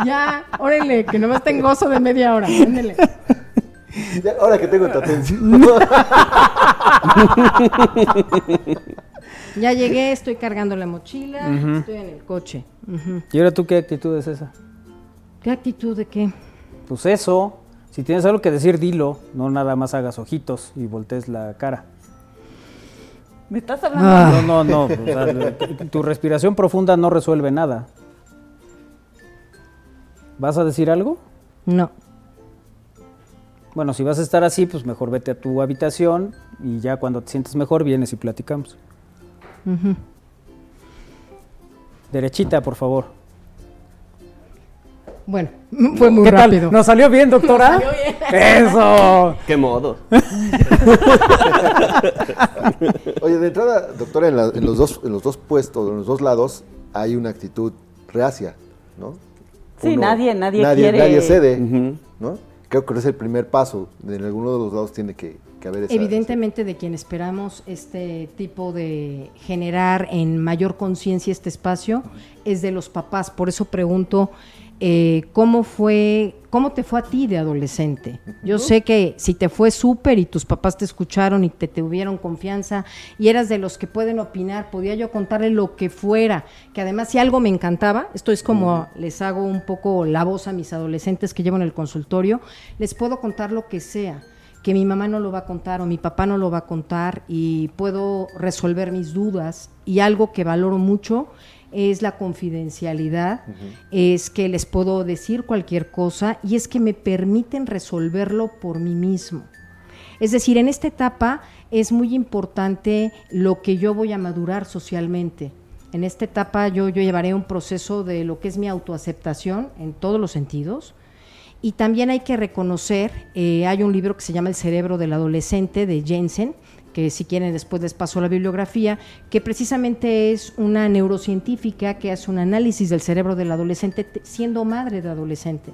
Speaker 11: Ya, órale, que nomás ten gozo de media hora. ándele.
Speaker 4: Ya, ahora que tengo tu atención. (laughs)
Speaker 11: Ya llegué, estoy cargando la mochila, estoy en el coche.
Speaker 1: ¿Y ahora tú qué actitud es esa?
Speaker 11: ¿Qué actitud de qué?
Speaker 1: Pues eso, si tienes algo que decir, dilo, no nada más hagas ojitos y voltees la cara.
Speaker 2: ¿Me estás hablando?
Speaker 11: Ah.
Speaker 1: No, no, no, o sea, tu respiración profunda no resuelve nada. ¿Vas a decir algo?
Speaker 11: No.
Speaker 1: Bueno, si vas a estar así, pues mejor vete a tu habitación y ya cuando te sientes mejor vienes y platicamos. Derechita, por favor.
Speaker 11: Bueno, fue muy
Speaker 1: ¿Qué tal?
Speaker 11: rápido.
Speaker 1: ¿Nos salió bien, doctora? (laughs) ¡Eso!
Speaker 3: ¿Qué modo? (laughs)
Speaker 4: Oye, de entrada, doctora, en, la- en los dos, en los dos puestos, en los dos lados, hay una actitud reacia, ¿no?
Speaker 2: Sí, nadie- nadie quiere-
Speaker 4: Nadie cede. ¿no? Creo que es el primer paso. En alguno de los lados tiene que, que haber esa...
Speaker 11: Evidentemente de quien esperamos este tipo de generar en mayor conciencia este espacio es de los papás. Por eso pregunto, eh, cómo fue, cómo te fue a ti de adolescente. Yo sé que si te fue súper y tus papás te escucharon y te tuvieron confianza y eras de los que pueden opinar, podía yo contarle lo que fuera, que además si algo me encantaba, esto es como les hago un poco la voz a mis adolescentes que llevo en el consultorio, les puedo contar lo que sea que mi mamá no lo va a contar o mi papá no lo va a contar y puedo resolver mis dudas y algo que valoro mucho es la confidencialidad, es que les puedo decir cualquier cosa y es que me permiten resolverlo por mí mismo. Es decir, en esta etapa es muy importante lo que yo voy a madurar socialmente. En esta etapa yo, yo llevaré un proceso de lo que es mi autoaceptación en todos los sentidos. Y también hay que reconocer, eh, hay un libro que se llama El cerebro del adolescente de Jensen, que si quieren después les paso la bibliografía, que precisamente es una neurocientífica que hace un análisis del cerebro del adolescente siendo madre de adolescente.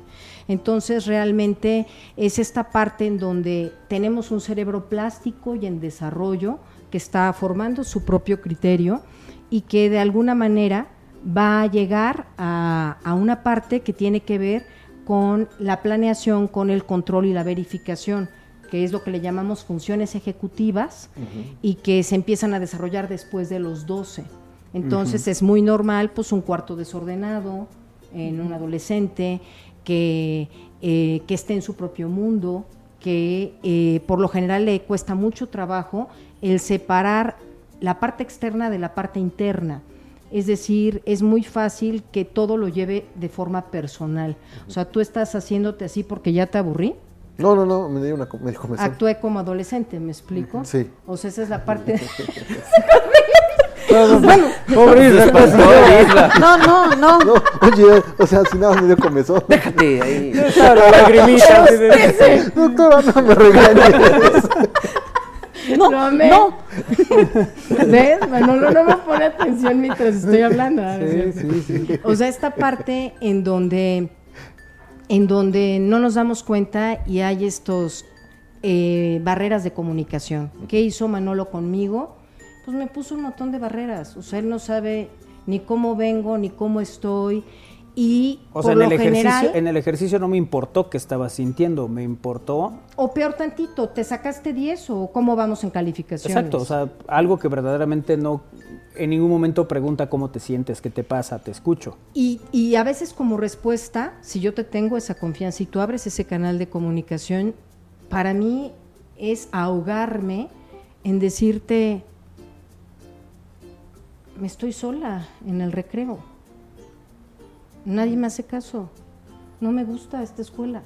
Speaker 11: Entonces realmente es esta parte en donde tenemos un cerebro plástico y en desarrollo que está formando su propio criterio y que de alguna manera va a llegar a, a una parte que tiene que ver con la planeación, con el control y la verificación que es lo que le llamamos funciones ejecutivas y que se empiezan a desarrollar después de los 12. Entonces es muy normal pues un cuarto desordenado en un adolescente que, eh, que esté en su propio mundo, que eh, por lo general le cuesta mucho trabajo el separar la parte externa de la parte interna. Es decir, es muy fácil que todo lo lleve de forma personal. O sea, tú estás haciéndote así porque ya te aburrí.
Speaker 4: No, no, no, me dio una me dijo,
Speaker 11: Actué como adolescente, ¿me explico?
Speaker 4: Sí.
Speaker 11: O sea, esa es la parte...
Speaker 1: bueno, pobre Isla.
Speaker 5: No, no, no.
Speaker 4: No, oye, o sea, si nada me dio comezón.
Speaker 7: Déjate ahí.
Speaker 1: La lagrimita. (laughs)
Speaker 4: Doctora, no me regañes.
Speaker 11: No, no. (laughs) ¿Ves? Manolo no me pone atención mientras estoy hablando. A ver, O sea, esta parte en donde, en donde no nos damos cuenta y hay estos eh, barreras de comunicación. ¿Qué hizo Manolo conmigo? Pues me puso un montón de barreras. O sea, él no sabe ni cómo vengo, ni cómo estoy. Y
Speaker 1: O
Speaker 11: por
Speaker 1: sea, en
Speaker 11: lo
Speaker 1: el, ejercicio,
Speaker 11: general,
Speaker 1: en el ejercicio no me importó qué estaba sintiendo, me importó.
Speaker 11: o peor tantito, ¿te sacaste 10 o cómo vamos en calificaciones?
Speaker 1: Exacto, o sea, algo que verdaderamente no. En ningún momento pregunta cómo te sientes, qué te pasa, te escucho.
Speaker 11: Y, y a veces como respuesta, si yo te tengo esa confianza y tú abres ese canal de comunicación, para mí es ahogarme en decirte, me estoy sola en el recreo, nadie me hace caso, no me gusta esta escuela.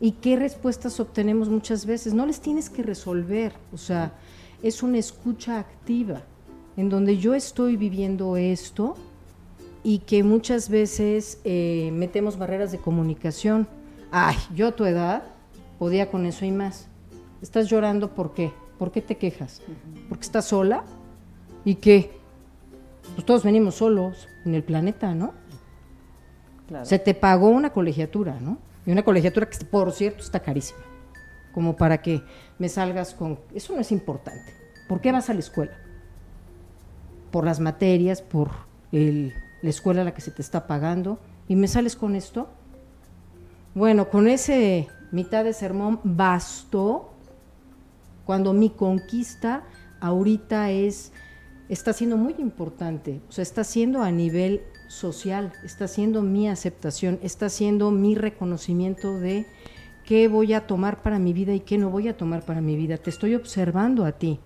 Speaker 11: ¿Y qué respuestas obtenemos muchas veces? No les tienes que resolver, o sea, es una escucha activa, en donde yo estoy viviendo esto y que muchas veces eh, metemos barreras de comunicación. Ay, yo a tu edad podía con eso y más. ¿Estás llorando por qué? ¿Por qué te quejas? ¿Porque estás sola? ¿Y qué? Pues todos venimos solos en el planeta, ¿no?
Speaker 2: Claro.
Speaker 11: Se te pagó una colegiatura, ¿no? Y una colegiatura que, por cierto, está carísima. Como para que me salgas con... Eso no es importante. ¿Por qué vas a la escuela? Por las materias, por el- la escuela a la que se te está pagando. ¿Y me sales con esto? Bueno, con ese mitad de sermón bastó cuando mi conquista ahorita es está siendo muy importante, o sea, está siendo a nivel social, está siendo mi aceptación, está siendo mi reconocimiento de qué voy a tomar para mi vida y qué no voy a tomar para mi vida. Te estoy observando a ti.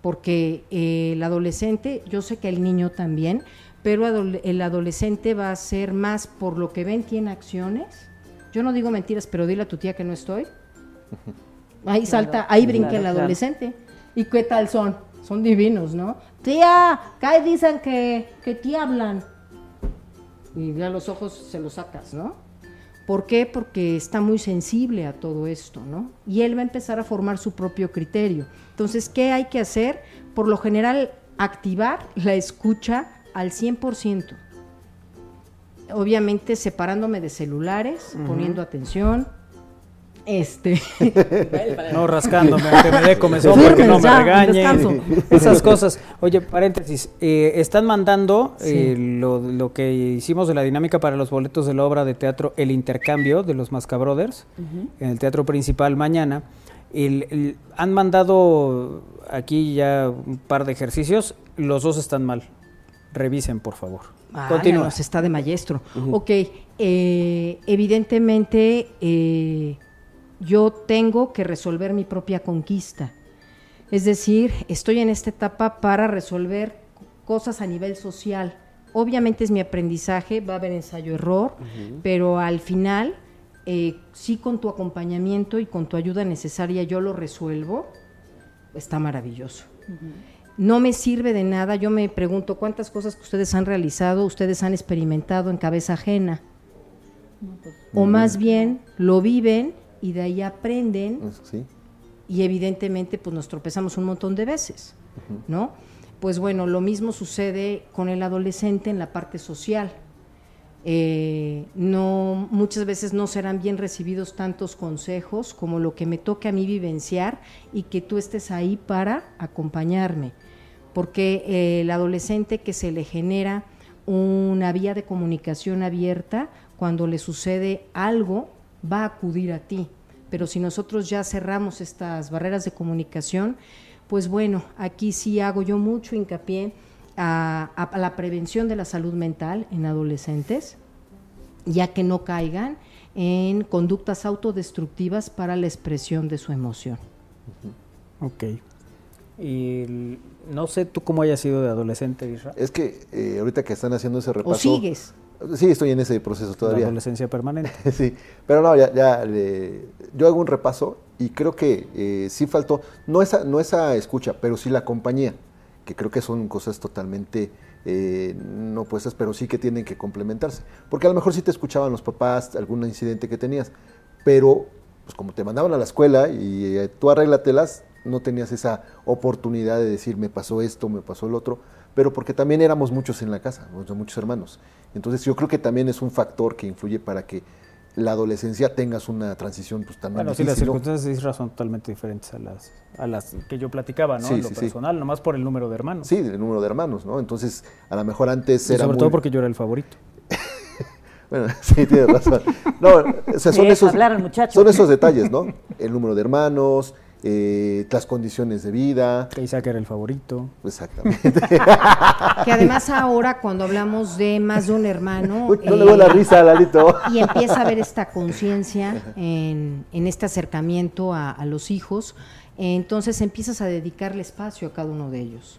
Speaker 11: Porque eh, el adolescente, yo sé que el niño también, pero el adolescente va a ser más por lo que ven tiene acciones. Yo no digo mentiras, pero dile a tu tía que no estoy. Ahí salta, ahí brinca
Speaker 2: claro,
Speaker 11: el
Speaker 2: claro.
Speaker 11: adolescente. ¿Y qué tal son? Son divinos, ¿no? Tía, ¿qué dicen que, que te hablan? Y ya los ojos se los sacas, ¿no? ¿Por qué? Porque está muy sensible a todo esto, ¿no? Y él va a empezar a formar su propio criterio. Entonces, ¿qué hay que hacer? Por lo general, activar la escucha al 100%. Obviamente separándome de celulares, poniendo atención, Este, (laughs)
Speaker 1: No rascándome, aunque me dé comezón
Speaker 11: Sí,
Speaker 1: porque no me regañen. (laughs) Esas cosas. Oye, paréntesis. eh, están mandando eh, lo, lo que hicimos de la dinámica para los boletos de la obra de teatro El Intercambio de los Mascabrothers en el teatro principal mañana. El- el- han mandado aquí ya un par de ejercicios. Los dos están mal. Revisen, por favor.
Speaker 11: Ah,
Speaker 1: Continúa.
Speaker 11: nos está de maestro. Ok, eh, evidentemente yo tengo que resolver mi propia conquista. Es decir, estoy en esta etapa para resolver cosas a nivel social. Obviamente es mi aprendizaje, va a haber ensayo-error, pero al final, eh, sí con tu acompañamiento y con tu ayuda necesaria yo lo resuelvo, está maravilloso. No me sirve de nada, yo me pregunto cuántas cosas que ustedes han realizado, ustedes han experimentado en cabeza ajena. O más bien lo viven y de ahí aprenden
Speaker 4: Sí.
Speaker 11: y evidentemente pues nos tropezamos un montón de veces, ¿no? Pues bueno, lo mismo sucede con el adolescente en la parte social. Eh, no, muchas veces no serán bien recibidos tantos consejos como lo que me toque a mí vivenciar y que tú estés ahí para acompañarme. Porque eh, el adolescente que se le genera una vía de comunicación abierta, cuando le sucede algo, va a acudir a ti. Pero si nosotros ya cerramos estas barreras de comunicación, pues bueno, aquí sí hago yo mucho hincapié a, a- a la prevención de la salud mental en adolescentes, ya que no caigan en conductas autodestructivas para la expresión de su emoción.
Speaker 1: Ok. Y no sé tú cómo hayas sido de adolescente, Isra.
Speaker 4: Es que eh, ahorita que están haciendo ese repaso.
Speaker 11: sigues?
Speaker 4: Sí, estoy en ese proceso
Speaker 1: La
Speaker 4: todavía.
Speaker 1: adolescencia permanente. (laughs)
Speaker 4: sí, pero no, ya, ya le- yo hago un repaso y creo que eh, sí faltó, no esa, no esa escucha, pero sí la compañía, que creo que son cosas totalmente eh, no puestas, pero sí que tienen que complementarse. Porque a lo mejor sí te escuchaban los papás algún incidente que tenías, pero pues como te mandaban a la escuela y eh, tú arréglatelas, no tenías esa oportunidad de decir me pasó esto, me pasó el otro, pero porque también éramos muchos en la casa, muchos hermanos. Entonces yo creo que también es un factor que influye para que la adolescencia tengas una transición pues también
Speaker 1: Bueno, sí, las
Speaker 4: difícil,
Speaker 1: circunstancias de Isra son totalmente diferentes a las, a las que yo platicaba, ¿no?
Speaker 4: Sí,
Speaker 1: en lo
Speaker 4: sí, sí.
Speaker 1: personal, nomás por el número de hermanos.
Speaker 4: Sí, el número de hermanos, ¿no? Entonces, a lo mejor antes
Speaker 1: Y
Speaker 4: era
Speaker 1: sobre
Speaker 4: muy-
Speaker 1: todo porque yo era el favorito. (laughs)
Speaker 4: Bueno, (laughs) sí, tienes razón. No, o sea, son esos,
Speaker 2: hablar
Speaker 4: son esos detalles, ¿no? El número de hermanos, eh, las condiciones de vida.
Speaker 1: Que Isaac era el favorito.
Speaker 4: Exactamente. (laughs)
Speaker 11: Que además ahora cuando hablamos de más de un hermano...
Speaker 4: Uy, no le
Speaker 11: eh,
Speaker 4: veo la risa, Lalito.
Speaker 11: Y empieza a haber esta conciencia en, en este acercamiento a, a los hijos, entonces empiezas a dedicarle espacio a cada uno de ellos.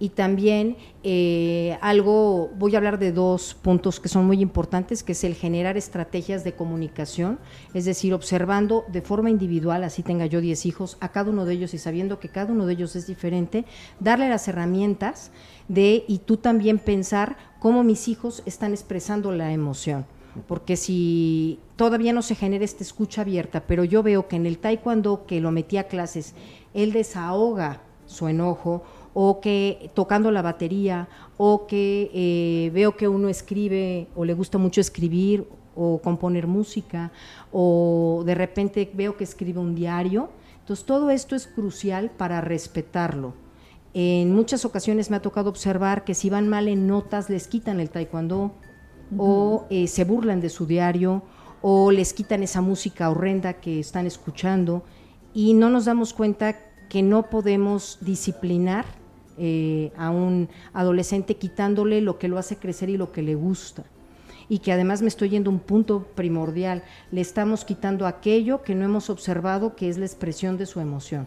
Speaker 11: Y también eh, algo, voy a hablar de dos puntos que son muy importantes, que es el generar estrategias de comunicación, es decir, observando de forma individual, así tenga yo 10 hijos, a cada uno de ellos y sabiendo que cada uno de ellos es diferente, darle las herramientas de, y tú también pensar cómo mis hijos están expresando la emoción. Porque si todavía no se genera esta escucha abierta, pero yo veo que en el taekwondo que lo metí a clases, él desahoga su enojo, o que tocando la batería, o que eh, veo que uno escribe o le gusta mucho escribir o componer música, o de repente veo que escribe un diario. Entonces todo esto es crucial para respetarlo. En muchas ocasiones me ha tocado observar que si van mal en notas les quitan el taekwondo o eh, se burlan de su diario o les quitan esa música horrenda que están escuchando y no nos damos cuenta que no podemos disciplinar eh, a un adolescente quitándole lo que lo hace crecer y lo que le gusta. Y que además me estoy yendo a un punto primordial, le estamos quitando aquello que no hemos observado que es la expresión de su emoción.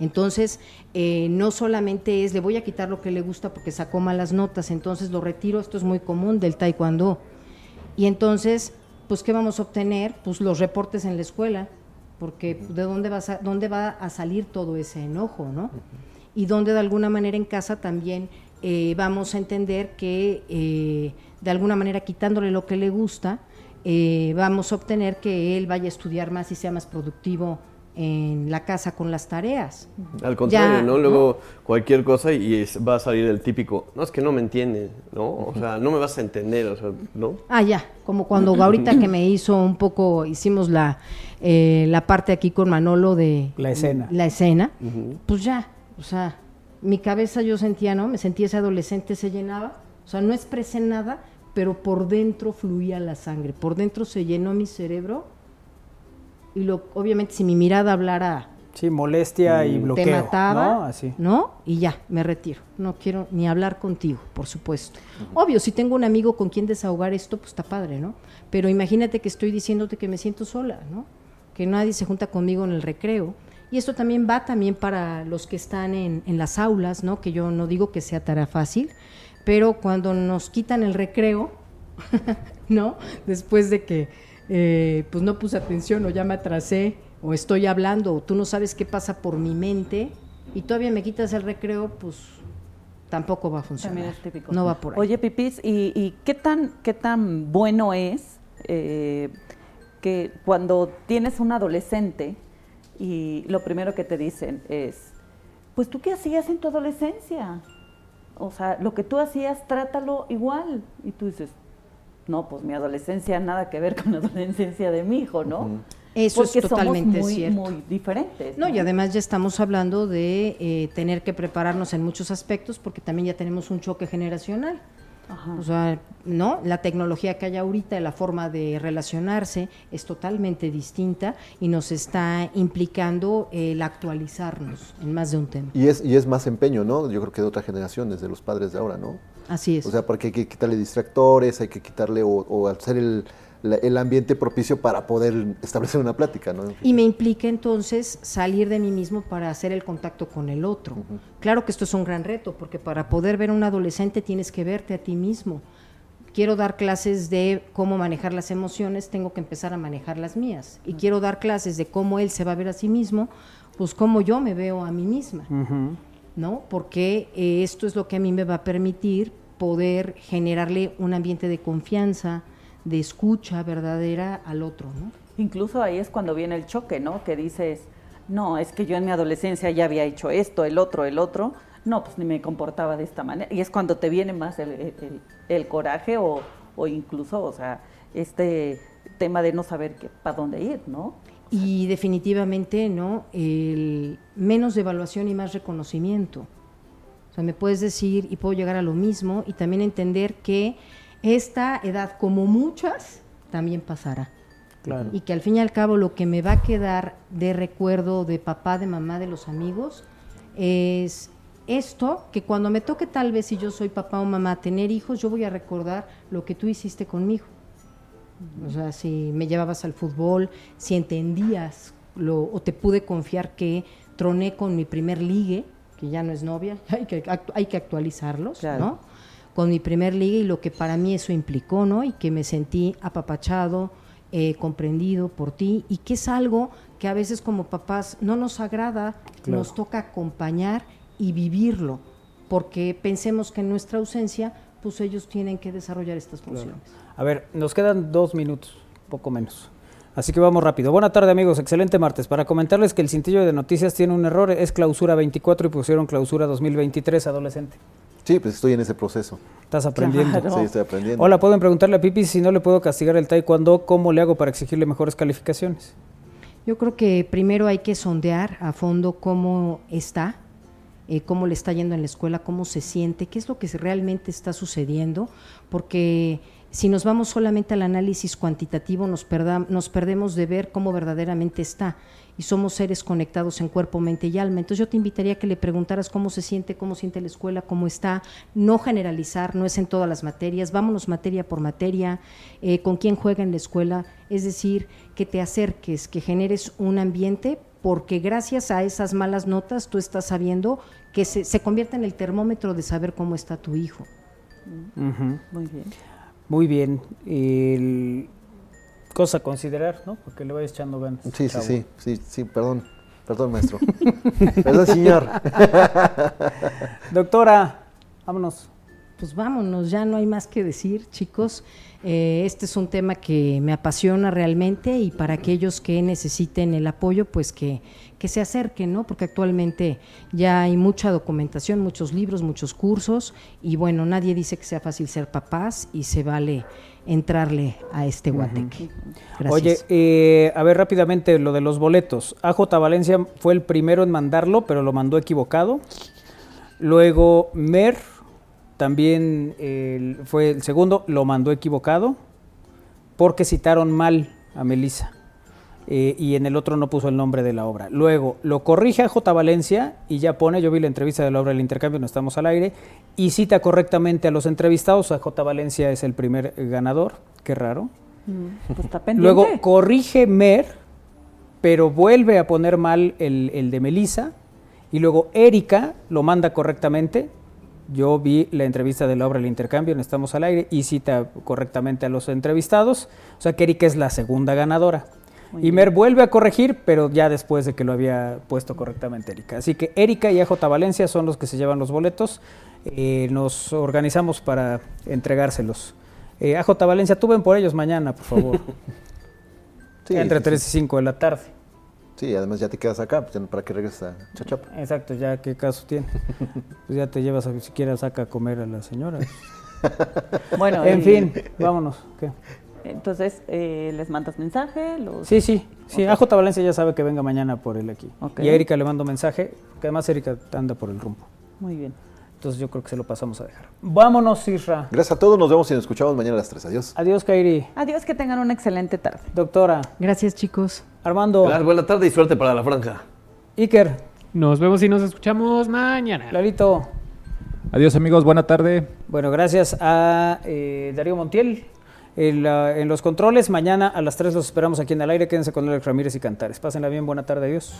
Speaker 11: Entonces, eh, no solamente es, le voy a quitar lo que le gusta porque sacó malas notas, entonces lo retiro, esto es muy común del taekwondo. Y entonces, pues, ¿qué vamos a obtener? Pues los reportes en la escuela, porque ¿de dónde, vas a, dónde va a salir todo ese enojo, no? Y donde de alguna manera en casa también eh, vamos a entender que eh, de alguna manera quitándole lo que le gusta, eh, vamos a obtener que él vaya a estudiar más y sea más productivo en la casa con las tareas.
Speaker 3: Al contrario,
Speaker 11: Ya,
Speaker 3: ¿no? Luego cualquier cosa y es- va a salir el típico, no, es que no me entiendes, ¿no? O sea, no me vas a entender, o sea, ¿no?
Speaker 11: Ah, ya, como cuando ahorita que me hizo un poco, hicimos la, eh, la parte aquí con Manolo de...
Speaker 1: La escena.
Speaker 11: La escena, pues ya, o sea, mi cabeza yo sentía, ¿no? Me sentía ese adolescente, se llenaba, o sea, no expresé nada, pero por dentro fluía la sangre, por dentro se llenó mi cerebro y lo, obviamente si mi mirada hablara
Speaker 1: Sí, molestia y bloqueo.
Speaker 11: te mataba,
Speaker 1: ¿no? Así.
Speaker 11: ¿no? Y ya, me retiro. No quiero ni hablar contigo, por supuesto. Obvio, si tengo un amigo con quien desahogar esto, pues está padre, ¿no? Pero imagínate que estoy diciéndote que me siento sola, ¿no? Que nadie se junta conmigo en el recreo. Y esto también va también para los que están en, en las aulas, ¿no? Que yo no digo que sea tarea fácil, pero cuando nos quitan el recreo, (laughs) ¿no? Después de que eh, pues no puse atención o ya me atrasé o estoy hablando o tú no sabes qué pasa por mi mente y todavía me quitas el recreo, pues tampoco va a funcionar.
Speaker 2: También es típico.
Speaker 11: No va por ahí.
Speaker 2: Oye, Pipis, ¿y, y qué, tan, qué tan bueno es eh, que cuando tienes un adolescente y lo primero que te dicen es, pues tú qué hacías en tu adolescencia? O sea, lo que tú hacías, trátalo igual. Y tú dices, no, pues mi adolescencia nada que ver con la adolescencia de mi hijo, ¿no?
Speaker 11: Eso
Speaker 2: Porque
Speaker 11: es totalmente
Speaker 2: somos muy,
Speaker 11: cierto.
Speaker 2: muy diferentes.
Speaker 11: No, y además ya estamos hablando de eh, tener que prepararnos en muchos aspectos porque también ya tenemos un choque generacional.
Speaker 2: Ajá.
Speaker 11: O sea, ¿no? La tecnología que hay ahorita, la forma de relacionarse es totalmente distinta y nos está implicando el actualizarnos en más de un tema.
Speaker 4: Y es, y es más empeño, ¿no? Yo creo que de otra generación, desde los padres de ahora, ¿no?
Speaker 11: Así es.
Speaker 4: O sea, porque hay que quitarle distractores, hay que quitarle o, o hacer el, la- el ambiente propicio para poder establecer una plática, ¿no?
Speaker 11: Y me implica entonces salir de mí mismo para hacer el contacto con el otro. Claro que esto es un gran reto, porque para poder ver a un adolescente tienes que verte a ti mismo. Quiero dar clases de cómo manejar las emociones, tengo que empezar a manejar las mías. Y quiero dar clases de cómo él se va a ver a sí mismo, pues cómo yo me veo a mí misma. ¿no? Porque eh, esto es lo que a mí me va a permitir poder generarle un ambiente de confianza, de escucha verdadera al otro, ¿no?
Speaker 2: Incluso ahí es cuando viene el choque, ¿no? Que dices, no, es que yo en mi adolescencia ya había hecho esto, el otro, el otro. No, pues ni me comportaba de esta manera. Y es cuando te viene más el, el- coraje o, o incluso, o sea, este tema de no saber para dónde ir, ¿no?
Speaker 11: Y definitivamente, ¿no? El menos devaluación y más reconocimiento. O sea, me puedes decir y puedo llegar a lo mismo y también entender que esta edad, como muchas, también pasará.
Speaker 1: Claro.
Speaker 11: Y que al fin y al cabo lo que me va a quedar de recuerdo de papá, de mamá, de los amigos, es esto, que cuando me toque tal vez si yo soy papá o mamá tener hijos, yo voy a recordar lo que tú hiciste conmigo. O sea, si me llevabas al fútbol, si entendías lo, o te pude confiar que troné con mi primer ligue, que ya no es novia, (laughs) hay que, actu- hay que actualizarlos,
Speaker 2: Claro.
Speaker 11: ¿no? Con mi primer ligue y lo que para mí eso implicó, ¿no? Y que me sentí apapachado, eh, comprendido por ti, y que es algo que a veces como papás no nos agrada,
Speaker 1: Claro.
Speaker 11: nos toca acompañar y vivirlo, porque pensemos que en nuestra ausencia, pues ellos tienen que desarrollar estas funciones.
Speaker 1: A ver, nos quedan dos minutos, poco menos. Así que vamos rápido. Buena tarde amigos, excelente martes. Para comentarles que el cintillo de noticias tiene un error, es clausura 24 y pusieron clausura 2023 adolescente.
Speaker 4: Sí, pues estoy en ese proceso.
Speaker 1: Estás aprendiendo.
Speaker 2: Claro.
Speaker 4: Sí, estoy aprendiendo.
Speaker 1: Hola, pueden preguntarle a Pipi si no le puedo castigar el taekwondo, ¿cómo le hago para exigirle mejores calificaciones?
Speaker 11: Yo creo que primero hay que sondear a fondo cómo está, eh, cómo le está yendo en la escuela, cómo se siente, qué es lo que realmente está sucediendo, porque si nos vamos solamente al análisis cuantitativo nos, perda- nos perdemos de ver cómo verdaderamente está y somos seres conectados en cuerpo, mente y alma. Entonces yo te invitaría a que le preguntaras cómo se siente, cómo siente la escuela, cómo está, no generalizar, no es en todas las materias, vámonos materia por materia, eh, con quién juega en la escuela, es decir, que te acerques, que generes un ambiente, porque gracias a esas malas notas tú estás sabiendo que se, se convierte en el termómetro de saber cómo está tu hijo.
Speaker 2: Muy bien.
Speaker 1: Muy bien. El- Cosa a considerar, ¿no? Porque le vayas echando ganas.
Speaker 4: Sí, sí, sí, sí, sí, perdón. Perdón, maestro. (laughs) perdón, señor. (laughs)
Speaker 1: Doctora, vámonos.
Speaker 11: pues vámonos, ya no hay más que decir, chicos. Eh, este es un tema que me apasiona realmente y para aquellos que necesiten el apoyo, pues que, que se acerquen, ¿no? Porque actualmente ya hay mucha documentación, muchos libros, muchos cursos y bueno, nadie dice que sea fácil ser papás y se vale entrarle a este guateque. Gracias.
Speaker 1: Oye, eh, a ver rápidamente lo de los boletos. AJ Valencia fue el primero en mandarlo, pero lo mandó equivocado. Luego Mer también fue el segundo, lo mandó equivocado porque citaron mal a Melissa. Eh, y en el otro no puso el nombre de la obra. Luego lo corrige a J. Valencia y ya pone, yo vi la entrevista de la obra del intercambio, no estamos al aire, y cita correctamente a los entrevistados. A J. Valencia es el primer ganador, qué raro.
Speaker 2: Mm, pues está. (laughs)
Speaker 1: Luego corrige Mer, pero vuelve a poner mal el, el de Melissa. Y luego Erika lo manda correctamente. Yo vi la entrevista de la obra El Intercambio, no estamos al aire, y cita correctamente a los entrevistados. O sea que Erika es la segunda ganadora.
Speaker 2: Muy
Speaker 1: y
Speaker 2: bien.
Speaker 1: Mer vuelve a corregir, pero ya después de que lo había puesto correctamente Erika. Así que Erika y AJ Valencia son los que se llevan los boletos. Eh, nos organizamos para entregárselos. Eh, AJ Valencia, tú ven por ellos mañana, por favor. (laughs)
Speaker 4: Sí,
Speaker 1: Entre
Speaker 4: sí,
Speaker 1: 3
Speaker 4: sí.
Speaker 1: y 5 de la tarde.
Speaker 4: Sí, además ya te quedas acá, pues, para que regreses a Chachapa.
Speaker 1: Exacto, ya qué caso tiene. (laughs) Pues ya te llevas, a, siquiera saca a comer a la señora. (laughs)
Speaker 2: Bueno,
Speaker 1: en
Speaker 2: y-
Speaker 1: fin, vámonos. ¿qué?
Speaker 2: Entonces, eh, ¿les mandas mensaje? Los...
Speaker 1: Sí, sí, sí.
Speaker 2: Ok.
Speaker 1: AJ Valencia ya sabe que venga mañana por él aquí. Y a Erika le mando mensaje, que además Erika anda por el rumbo.
Speaker 2: Muy bien.
Speaker 1: Entonces yo creo que se lo pasamos a dejar. Vámonos, Isra.
Speaker 4: Gracias a todos, nos vemos y nos escuchamos mañana a las 3. Adiós.
Speaker 1: Adiós, Kairi.
Speaker 2: Adiós, que tengan una excelente tarde.
Speaker 1: Doctora.
Speaker 11: Gracias, chicos.
Speaker 1: Armando.
Speaker 3: Gracias, buena tarde y suerte para la franja.
Speaker 1: Iker.
Speaker 12: Nos vemos y nos escuchamos mañana.
Speaker 1: Lalito.
Speaker 13: Adiós amigos, buena tarde.
Speaker 1: Bueno, gracias a eh, Darío Montiel. En, la- en los controles, mañana a las 3 los esperamos aquí en el aire. Quédense con Alex Ramírez y Cantares. Pásenla bien, buena tarde, adiós.